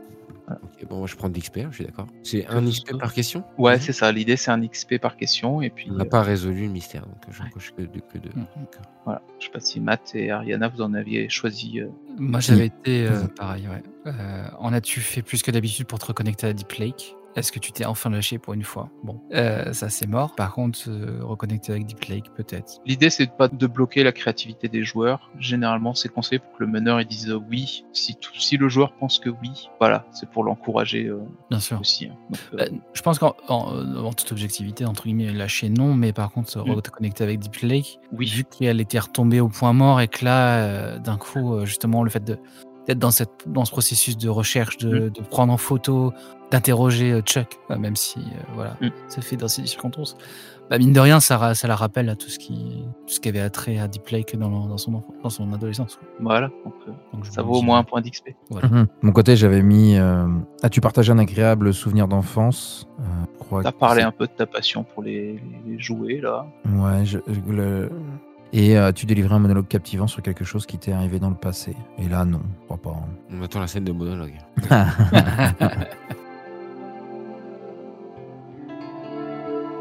Bon, moi je prends de l'XP, je suis d'accord. C'est un XP par question? Ouais, Mhm. c'est ça. L'idée, c'est un XP par question. Et puis, On n'a euh, pas résolu le mystère, donc j'en Ouais. coche que deux. Que deux. Mhm. D'accord. voilà. Je sais pas si Matt et Ariana, vous en aviez choisi. euh, Moi, j'avais été euh, pareil, ouais. Euh, en as-tu fait plus que d'habitude pour te reconnecter à Deep Lake? Est-ce que tu t'es enfin lâché pour une fois? Bon, euh, ça c'est mort. Par contre, euh, reconnecter avec Deep Lake, peut-être. L'idée, c'est de pas de bloquer la créativité des joueurs. Généralement, c'est conseillé pour que le meneur il dise euh, oui. Si, tout- si le joueur pense que oui, voilà, c'est pour l'encourager euh, Bien sûr. aussi. hein. Donc, euh, je pense qu'en en, en toute objectivité, entre guillemets, lâcher non, mais par contre, Mm. reconnecter avec Deep Lake, oui, vu qu'elle était retombée au point mort et que là, d'un coup, justement, le fait de d'être dans, cette, dans ce processus de recherche, de, de prendre en photo, d'interroger euh, Chuck, euh, même si euh, voilà, Mm. ça fait dans ces circonstances, bah, mine de rien, ça, ça la rappelle à tout ce qui, tout ce qui avait attrait à Deep Lake dans, dans, son, enfant- dans son adolescence. quoi. voilà. Donc, euh, Donc, ça vaut au moins un point d'XP. Voilà. Mhm. De mon côté, j'avais mis. euh, As-tu partagé un agréable souvenir d'enfance? Euh, T'as parlé un peu de ta passion pour les, les jouets là. Ouais, je- je- le- Et euh, tu délivrais un monologue captivant sur quelque chose qui t'est arrivé dans le passé. Et là, non, je crois pas. hein. On attend la scène de monologue.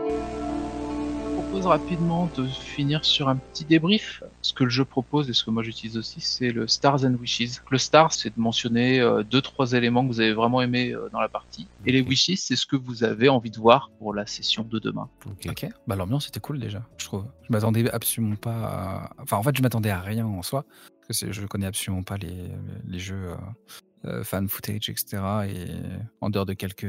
Je propose rapidement de finir sur un petit débrief. Ce que le jeu propose et ce que moi j'utilise aussi, c'est le Stars and Wishes. Le Star, c'est de mentionner euh, deux trois éléments que vous avez vraiment aimés euh, dans la partie. Et les. Wishes, c'est ce que vous avez envie de voir pour la session de demain. Ok. Ok, bah l'ambiance était cool déjà, je trouve. Je m'attendais absolument pas à... Enfin, en fait, je m'attendais à rien en soi, parce que je connais absolument pas les, les jeux euh, fan footage, etc. Et en dehors de quelques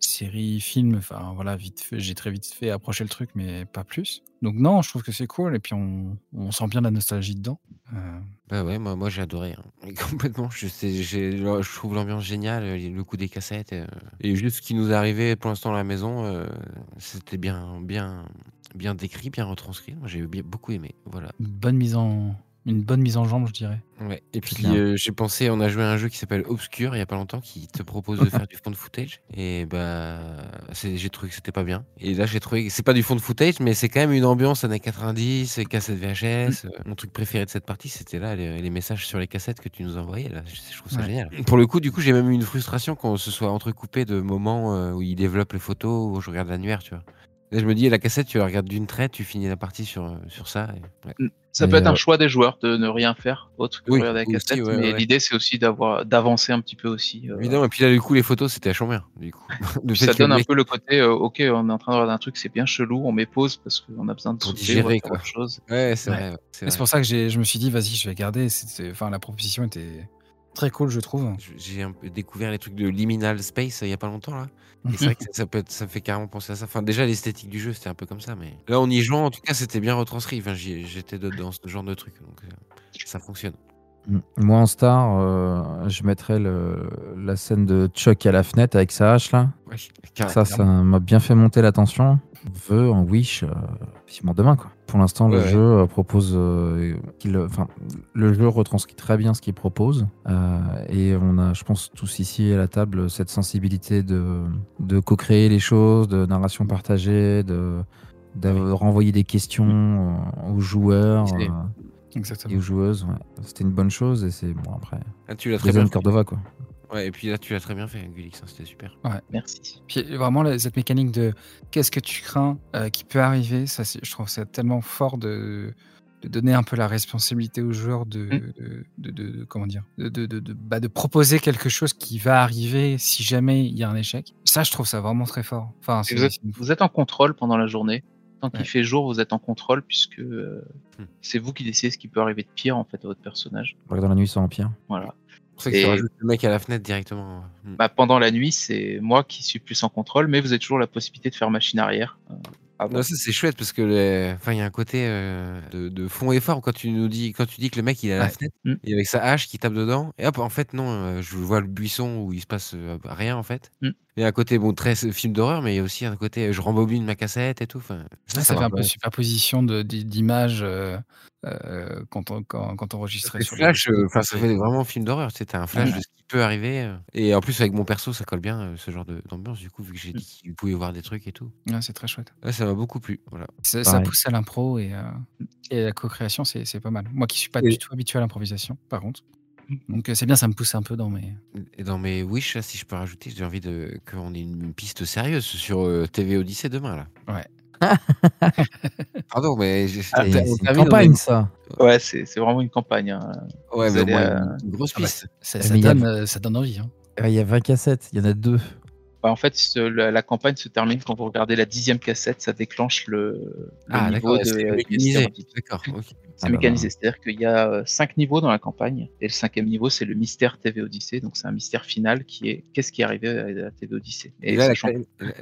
séries, films, enfin voilà, vite j'ai très vite fait approcher le truc, mais pas plus. Donc non, je trouve que c'est cool, et puis on, on sent bien la nostalgie dedans. Euh, Bah ouais, moi, moi j'ai adoré. hein. Et Complètement. Je, sais- je trouve l'ambiance géniale, euh, le coup des cassettes. euh, et juste ce qui nous est arrivé pour l'instant à la maison, euh, c'était bien, bien, bien décrit, bien retranscrit. Moi j'ai beaucoup aimé. Voilà. bonne mise en... Une bonne mise en jambe, je dirais. Ouais. Et puis euh, j'ai pensé, on a joué à un jeu qui s'appelle Obscure il y a pas longtemps qui te propose de faire du fond de footage. Et bah j'ai trouvé que c'était pas bien. Et là j'ai trouvé que c'est pas du fond de footage, mais c'est quand même une ambiance années 90, cassette VHS. euh, Mon truc préféré de cette partie, c'était là les, les messages sur les cassettes que tu nous envoyais. Là, je, je trouve ça Ouais. génial. Pour le coup, du coup, j'ai même eu une frustration quand se soit entrecoupé de moments euh, où il développe les photos, où je regarde l'annuaire, tu vois. Là, je me dis, la cassette, tu la regardes d'une traite, tu finis la partie sur, sur ça. et- ouais. Ça Et, peut être un euh, choix des joueurs de ne rien faire autre que Oui, regarder la aussi, cassette, ouais, mais ouais. l'idée c'est aussi d'avoir d'avancer un petit peu aussi. euh, Évidemment, et puis là, du coup, les photos, c'était. Du coup. Puis fait ça donne un peu le côté, euh, ok, on est en train de regarder un truc, c'est bien chelou, on met pause parce qu'on a besoin de Pour digérer, autre chose. Ouais, c'est Ouais. vrai. ouais, c'est pour ça que j'ai- je me suis dit, vas-y, je vais garder. Enfin, la proposition était très cool, je trouve. J'ai un peu découvert les trucs de liminal space euh, il y a pas longtemps là. Et c'est vrai que ça, ça peut être- ça me fait carrément penser à ça. Enfin, déjà l'esthétique du jeu c'était un peu comme ça, mais là en y jouant, en tout cas, c'était bien retranscrit. Enfin, j'étais dedans ce genre de truc, donc euh, ça fonctionne. Moi, en star, euh, je mettrais le- la scène de Chuck à la fenêtre avec sa hache là. Ouais, Ça, ça m'a bien fait monter la tension. Veux en Wish, euh, vivement demain quoi. Pour l'instant, le Ouais, jeu euh, propose, euh, enfin, le jeu retranscrit très bien ce qu'il propose, et on a, je pense, tous ici à la table cette sensibilité de, de co-créer les choses, de narration partagée, de, de renvoyer des questions aux joueurs Exactement. et aux joueuses. ouais. C'était une bonne chose, et c'est bon après. Ah, tu l'as très bien. Cordova quoi. Ouais, et puis là, tu l'as très bien fait, Gulix, hein, c'était super. Merci. Puis vraiment, là, cette mécanique de qu'est-ce que tu crains euh, qui peut arriver, ça, c'est- je trouve ça tellement fort de, de donner un peu la responsabilité aux joueurs de, de, de- de- comment dire, de, de, de, de- bah, de proposer quelque chose qui va arriver si jamais il y a un échec. Ça, je trouve ça vraiment très fort. Enfin, c'est- vous, êtes, c'est une- vous êtes en contrôle pendant la journée. Tant qu'il Ouais. fait jour, vous êtes en contrôle puisque euh, Hmm. c'est vous qui décidez ce qui peut arriver de pire en fait à votre personnage. Dans la nuit, ça empire. Voilà. C'est que Et- le mec à la fenêtre directement. Mm. Bah, pendant la nuit, c'est moi qui suis plus en contrôle, mais vous avez toujours la possibilité de faire machine arrière. euh, avant. Non, ça c'est chouette parce que les- enfin il y a un côté euh, de, de fond et fort quand tu nous dis quand tu dis que le mec il est à la Ouais. fenêtre Mm. et avec sa hache qui tape dedans et hop en fait non euh, je vois le buisson où il se passe euh, rien en fait Mm. Il y a un côté bon très euh, film d'horreur, mais il y a aussi un côté euh, je rembobine ma cassette et tout. Enfin, ça, ça, fait un peu superposition d'images euh, euh, quand on quand, quand on enregistrait fait sur flash, les. euh, enfin ça fait vraiment film d'horreur. Tu sais, t'as un flash Ouais. de ce qui peut arriver. Et en plus avec mon perso, ça colle bien ce genre d'ambiance du coup vu que j'ai Mm. dit qu'il pouvait voir des trucs et tout. Ouais, c'est très chouette. Ouais, ça m'a beaucoup plu. Voilà. Ça, pousse à l'impro et, euh, et à la co-création, c'est c'est pas mal. Moi qui suis pas Et- du tout habitué à l'improvisation, par contre. Donc euh, c'est bien, ça me pousse un peu dans mes. Et dans mes wish, là, si je peux rajouter, j'ai envie de qu'on ait une piste sérieuse sur euh, TV Odyssey demain là. Ouais. Pardon, mais j'ai- Ah, C'est une campagne, ça. Ouais, c'est c'est vraiment une campagne. hein. Ouais, mais au allez, moins euh, une, grosse Ah bah, piste. ça, Mais ça il y a- donne, ça donne envie. Hein. Il y a 20 cassettes, il y en a deux. Bah, en fait, la, la campagne se termine quand vous regardez la dixième cassette, ça déclenche le, le Ah, niveau de c'est mécanisé. D'accord. C'est Ah mécanisé, c'est-à-dire qu'il y a euh, cinq niveaux dans la campagne, et le cinquième niveau, c'est le mystère TV Odyssey, donc c'est un mystère final qui est qu'est-ce qui est arrivé à la TV Odyssey. Et Et là,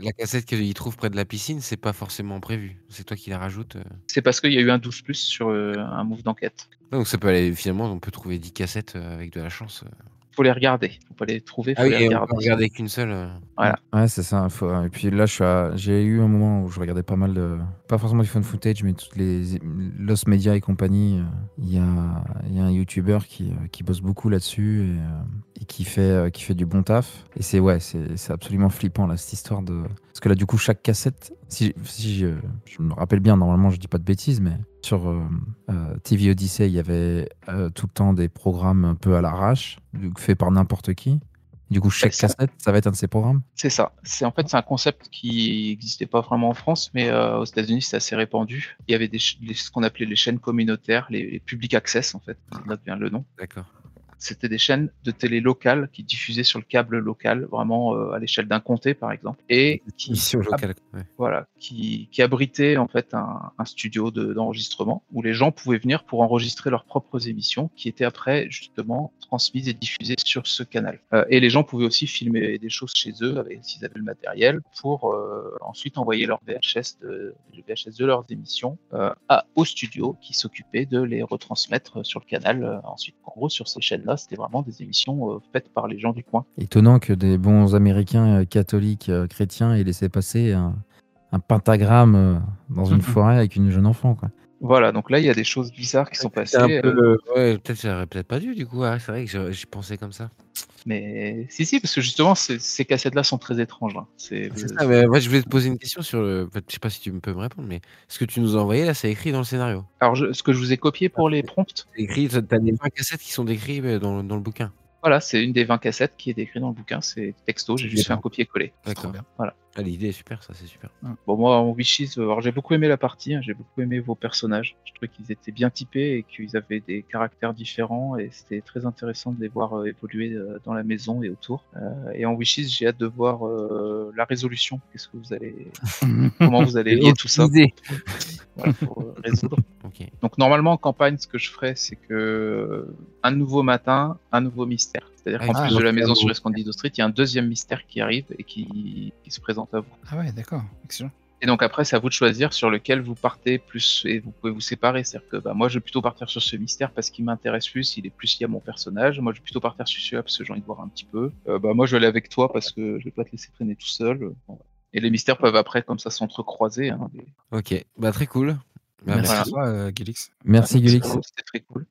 la, cassette qu'il trouve près de la piscine, c'est pas forcément prévu. C'est toi qui la rajoutes. euh. c'est parce qu'il y a eu un 12 plus sur euh, un move d'enquête. Donc ça peut aller, finalement, on peut trouver 10 cassettes avec de la chance. Faut les regarder, faut pas les trouver, faut Ah oui, les et on regarder. peut regarder qu'une seule. euh. Ouais, c'est ça. faut- Et puis là, je suis à- j'ai eu un moment où je regardais pas mal de. Pas forcément du phone footage, mais toutes les Lost Media et compagnie. euh, Il y, a, il y a un YouTuber qui, euh, qui bosse beaucoup là-dessus et, euh, qui, fait, qui fait du bon taf. Et c'est ouais, c'est absolument flippant cette histoire de. Parce que là, du coup, chaque cassette, si, si je, me rappelle bien, normalement, je dis pas de bêtises, mais sur TV Odyssey, il y avait tout le temps des programmes un peu à l'arrache, faits par n'importe qui. Du coup, chaque cassette, ça va être un de ces programmes. C'est ça. C'est en fait c'est un concept qui n'existait pas vraiment en France, mais euh, aux États-Unis c'est assez répandu. Il y avait des les- ce qu'on appelait les chaînes communautaires, les, les public access en fait, c'est là devient le nom. D'accord. C'était des chaînes de télé locales qui diffusaient sur le câble local, vraiment euh, à l'échelle d'un comté par exemple, et qui Mission ab- locale. ouais. voilà, qui, qui abritait en fait un, un studio de- d'enregistrement où les gens pouvaient venir pour enregistrer leurs propres émissions qui étaient après justement transmises et diffusées sur ce canal. Euh, et les gens pouvaient aussi filmer des choses chez eux s'ils avaient le matériel pour euh, ensuite envoyer leur VHS de, le VHS de leurs émissions à, au studio qui s'occupait de les retransmettre sur le canal ensuite. En gros, sur ces c'était vraiment des émissions euh, faites par les gens du coin. Étonnant que des bons Américains euh, catholiques euh, chrétiens aient laissé passer un, un pentagramme dans une forêt avec une jeune enfant. Quoi. Voilà, donc là, il y a des choses bizarres qui sont passées. C'est un peu, euh, ouais, peut-être j'aurais peut-être pas dû du coup. ouais, c'est vrai que j'y pensais comme ça. Mais si, si, parce que justement, ces, ces cassettes-là sont très étranges. hein. C'est C'est ça, mais moi je voulais te poser une question sur le. Je sais pas si tu peux me répondre, mais ce que tu nous as envoyé là, c'est écrit dans le scénario. Alors, je- ce que je vous ai copié pour les prompts, C'est écrit, t'as les 20 cassettes qui sont décrites euh, dans, dans le bouquin. voilà, c'est une des 20 cassettes qui est décrite dans le bouquin. C'est texto, j'ai juste fait un copier-coller. D'accord. bien. Ah, L'idée est super, ça c'est super. Bon, moi, en Wishes, euh, alors j'ai beaucoup aimé la partie, hein, j'ai beaucoup aimé vos personnages. Je trouvais qu'ils étaient bien typés et qu'ils avaient des caractères différents et c'était très intéressant de les voir euh, évoluer euh, dans la maison et autour. Euh, et en Wishes, j'ai hâte de voir euh, la résolution. Qu'est-ce que vous allez, comment vous allez lier tout ça Idée. voilà, pour euh, résoudre. Donc normalement en campagne, ce que je ferais, c'est que un nouveau matin, un nouveau mystère. C'est-à-dire qu'en Ah, plus de la maison sur Escondido Street, il y a un deuxième mystère qui arrive et qui, qui se présente à vous. Ah ouais, d'accord. Excellent. Et donc après, c'est à vous de choisir sur lequel vous partez plus et vous pouvez vous séparer. C'est-à-dire que bah, moi, je vais plutôt partir sur ce mystère parce qu'il m'intéresse plus, il est plus lié à mon personnage. Moi, je vais plutôt partir sur celui-là parce que j'ai envie de voir un petit peu. Euh, bah, moi, je vais aller avec toi parce que je vais pas te laisser traîner tout seul. Et les mystères peuvent après, comme ça, s'entrecroiser. Hein, Ok, bah très cool. Bah, Merci à toi, euh, Gélix. Merci Gulix. C'était très cool.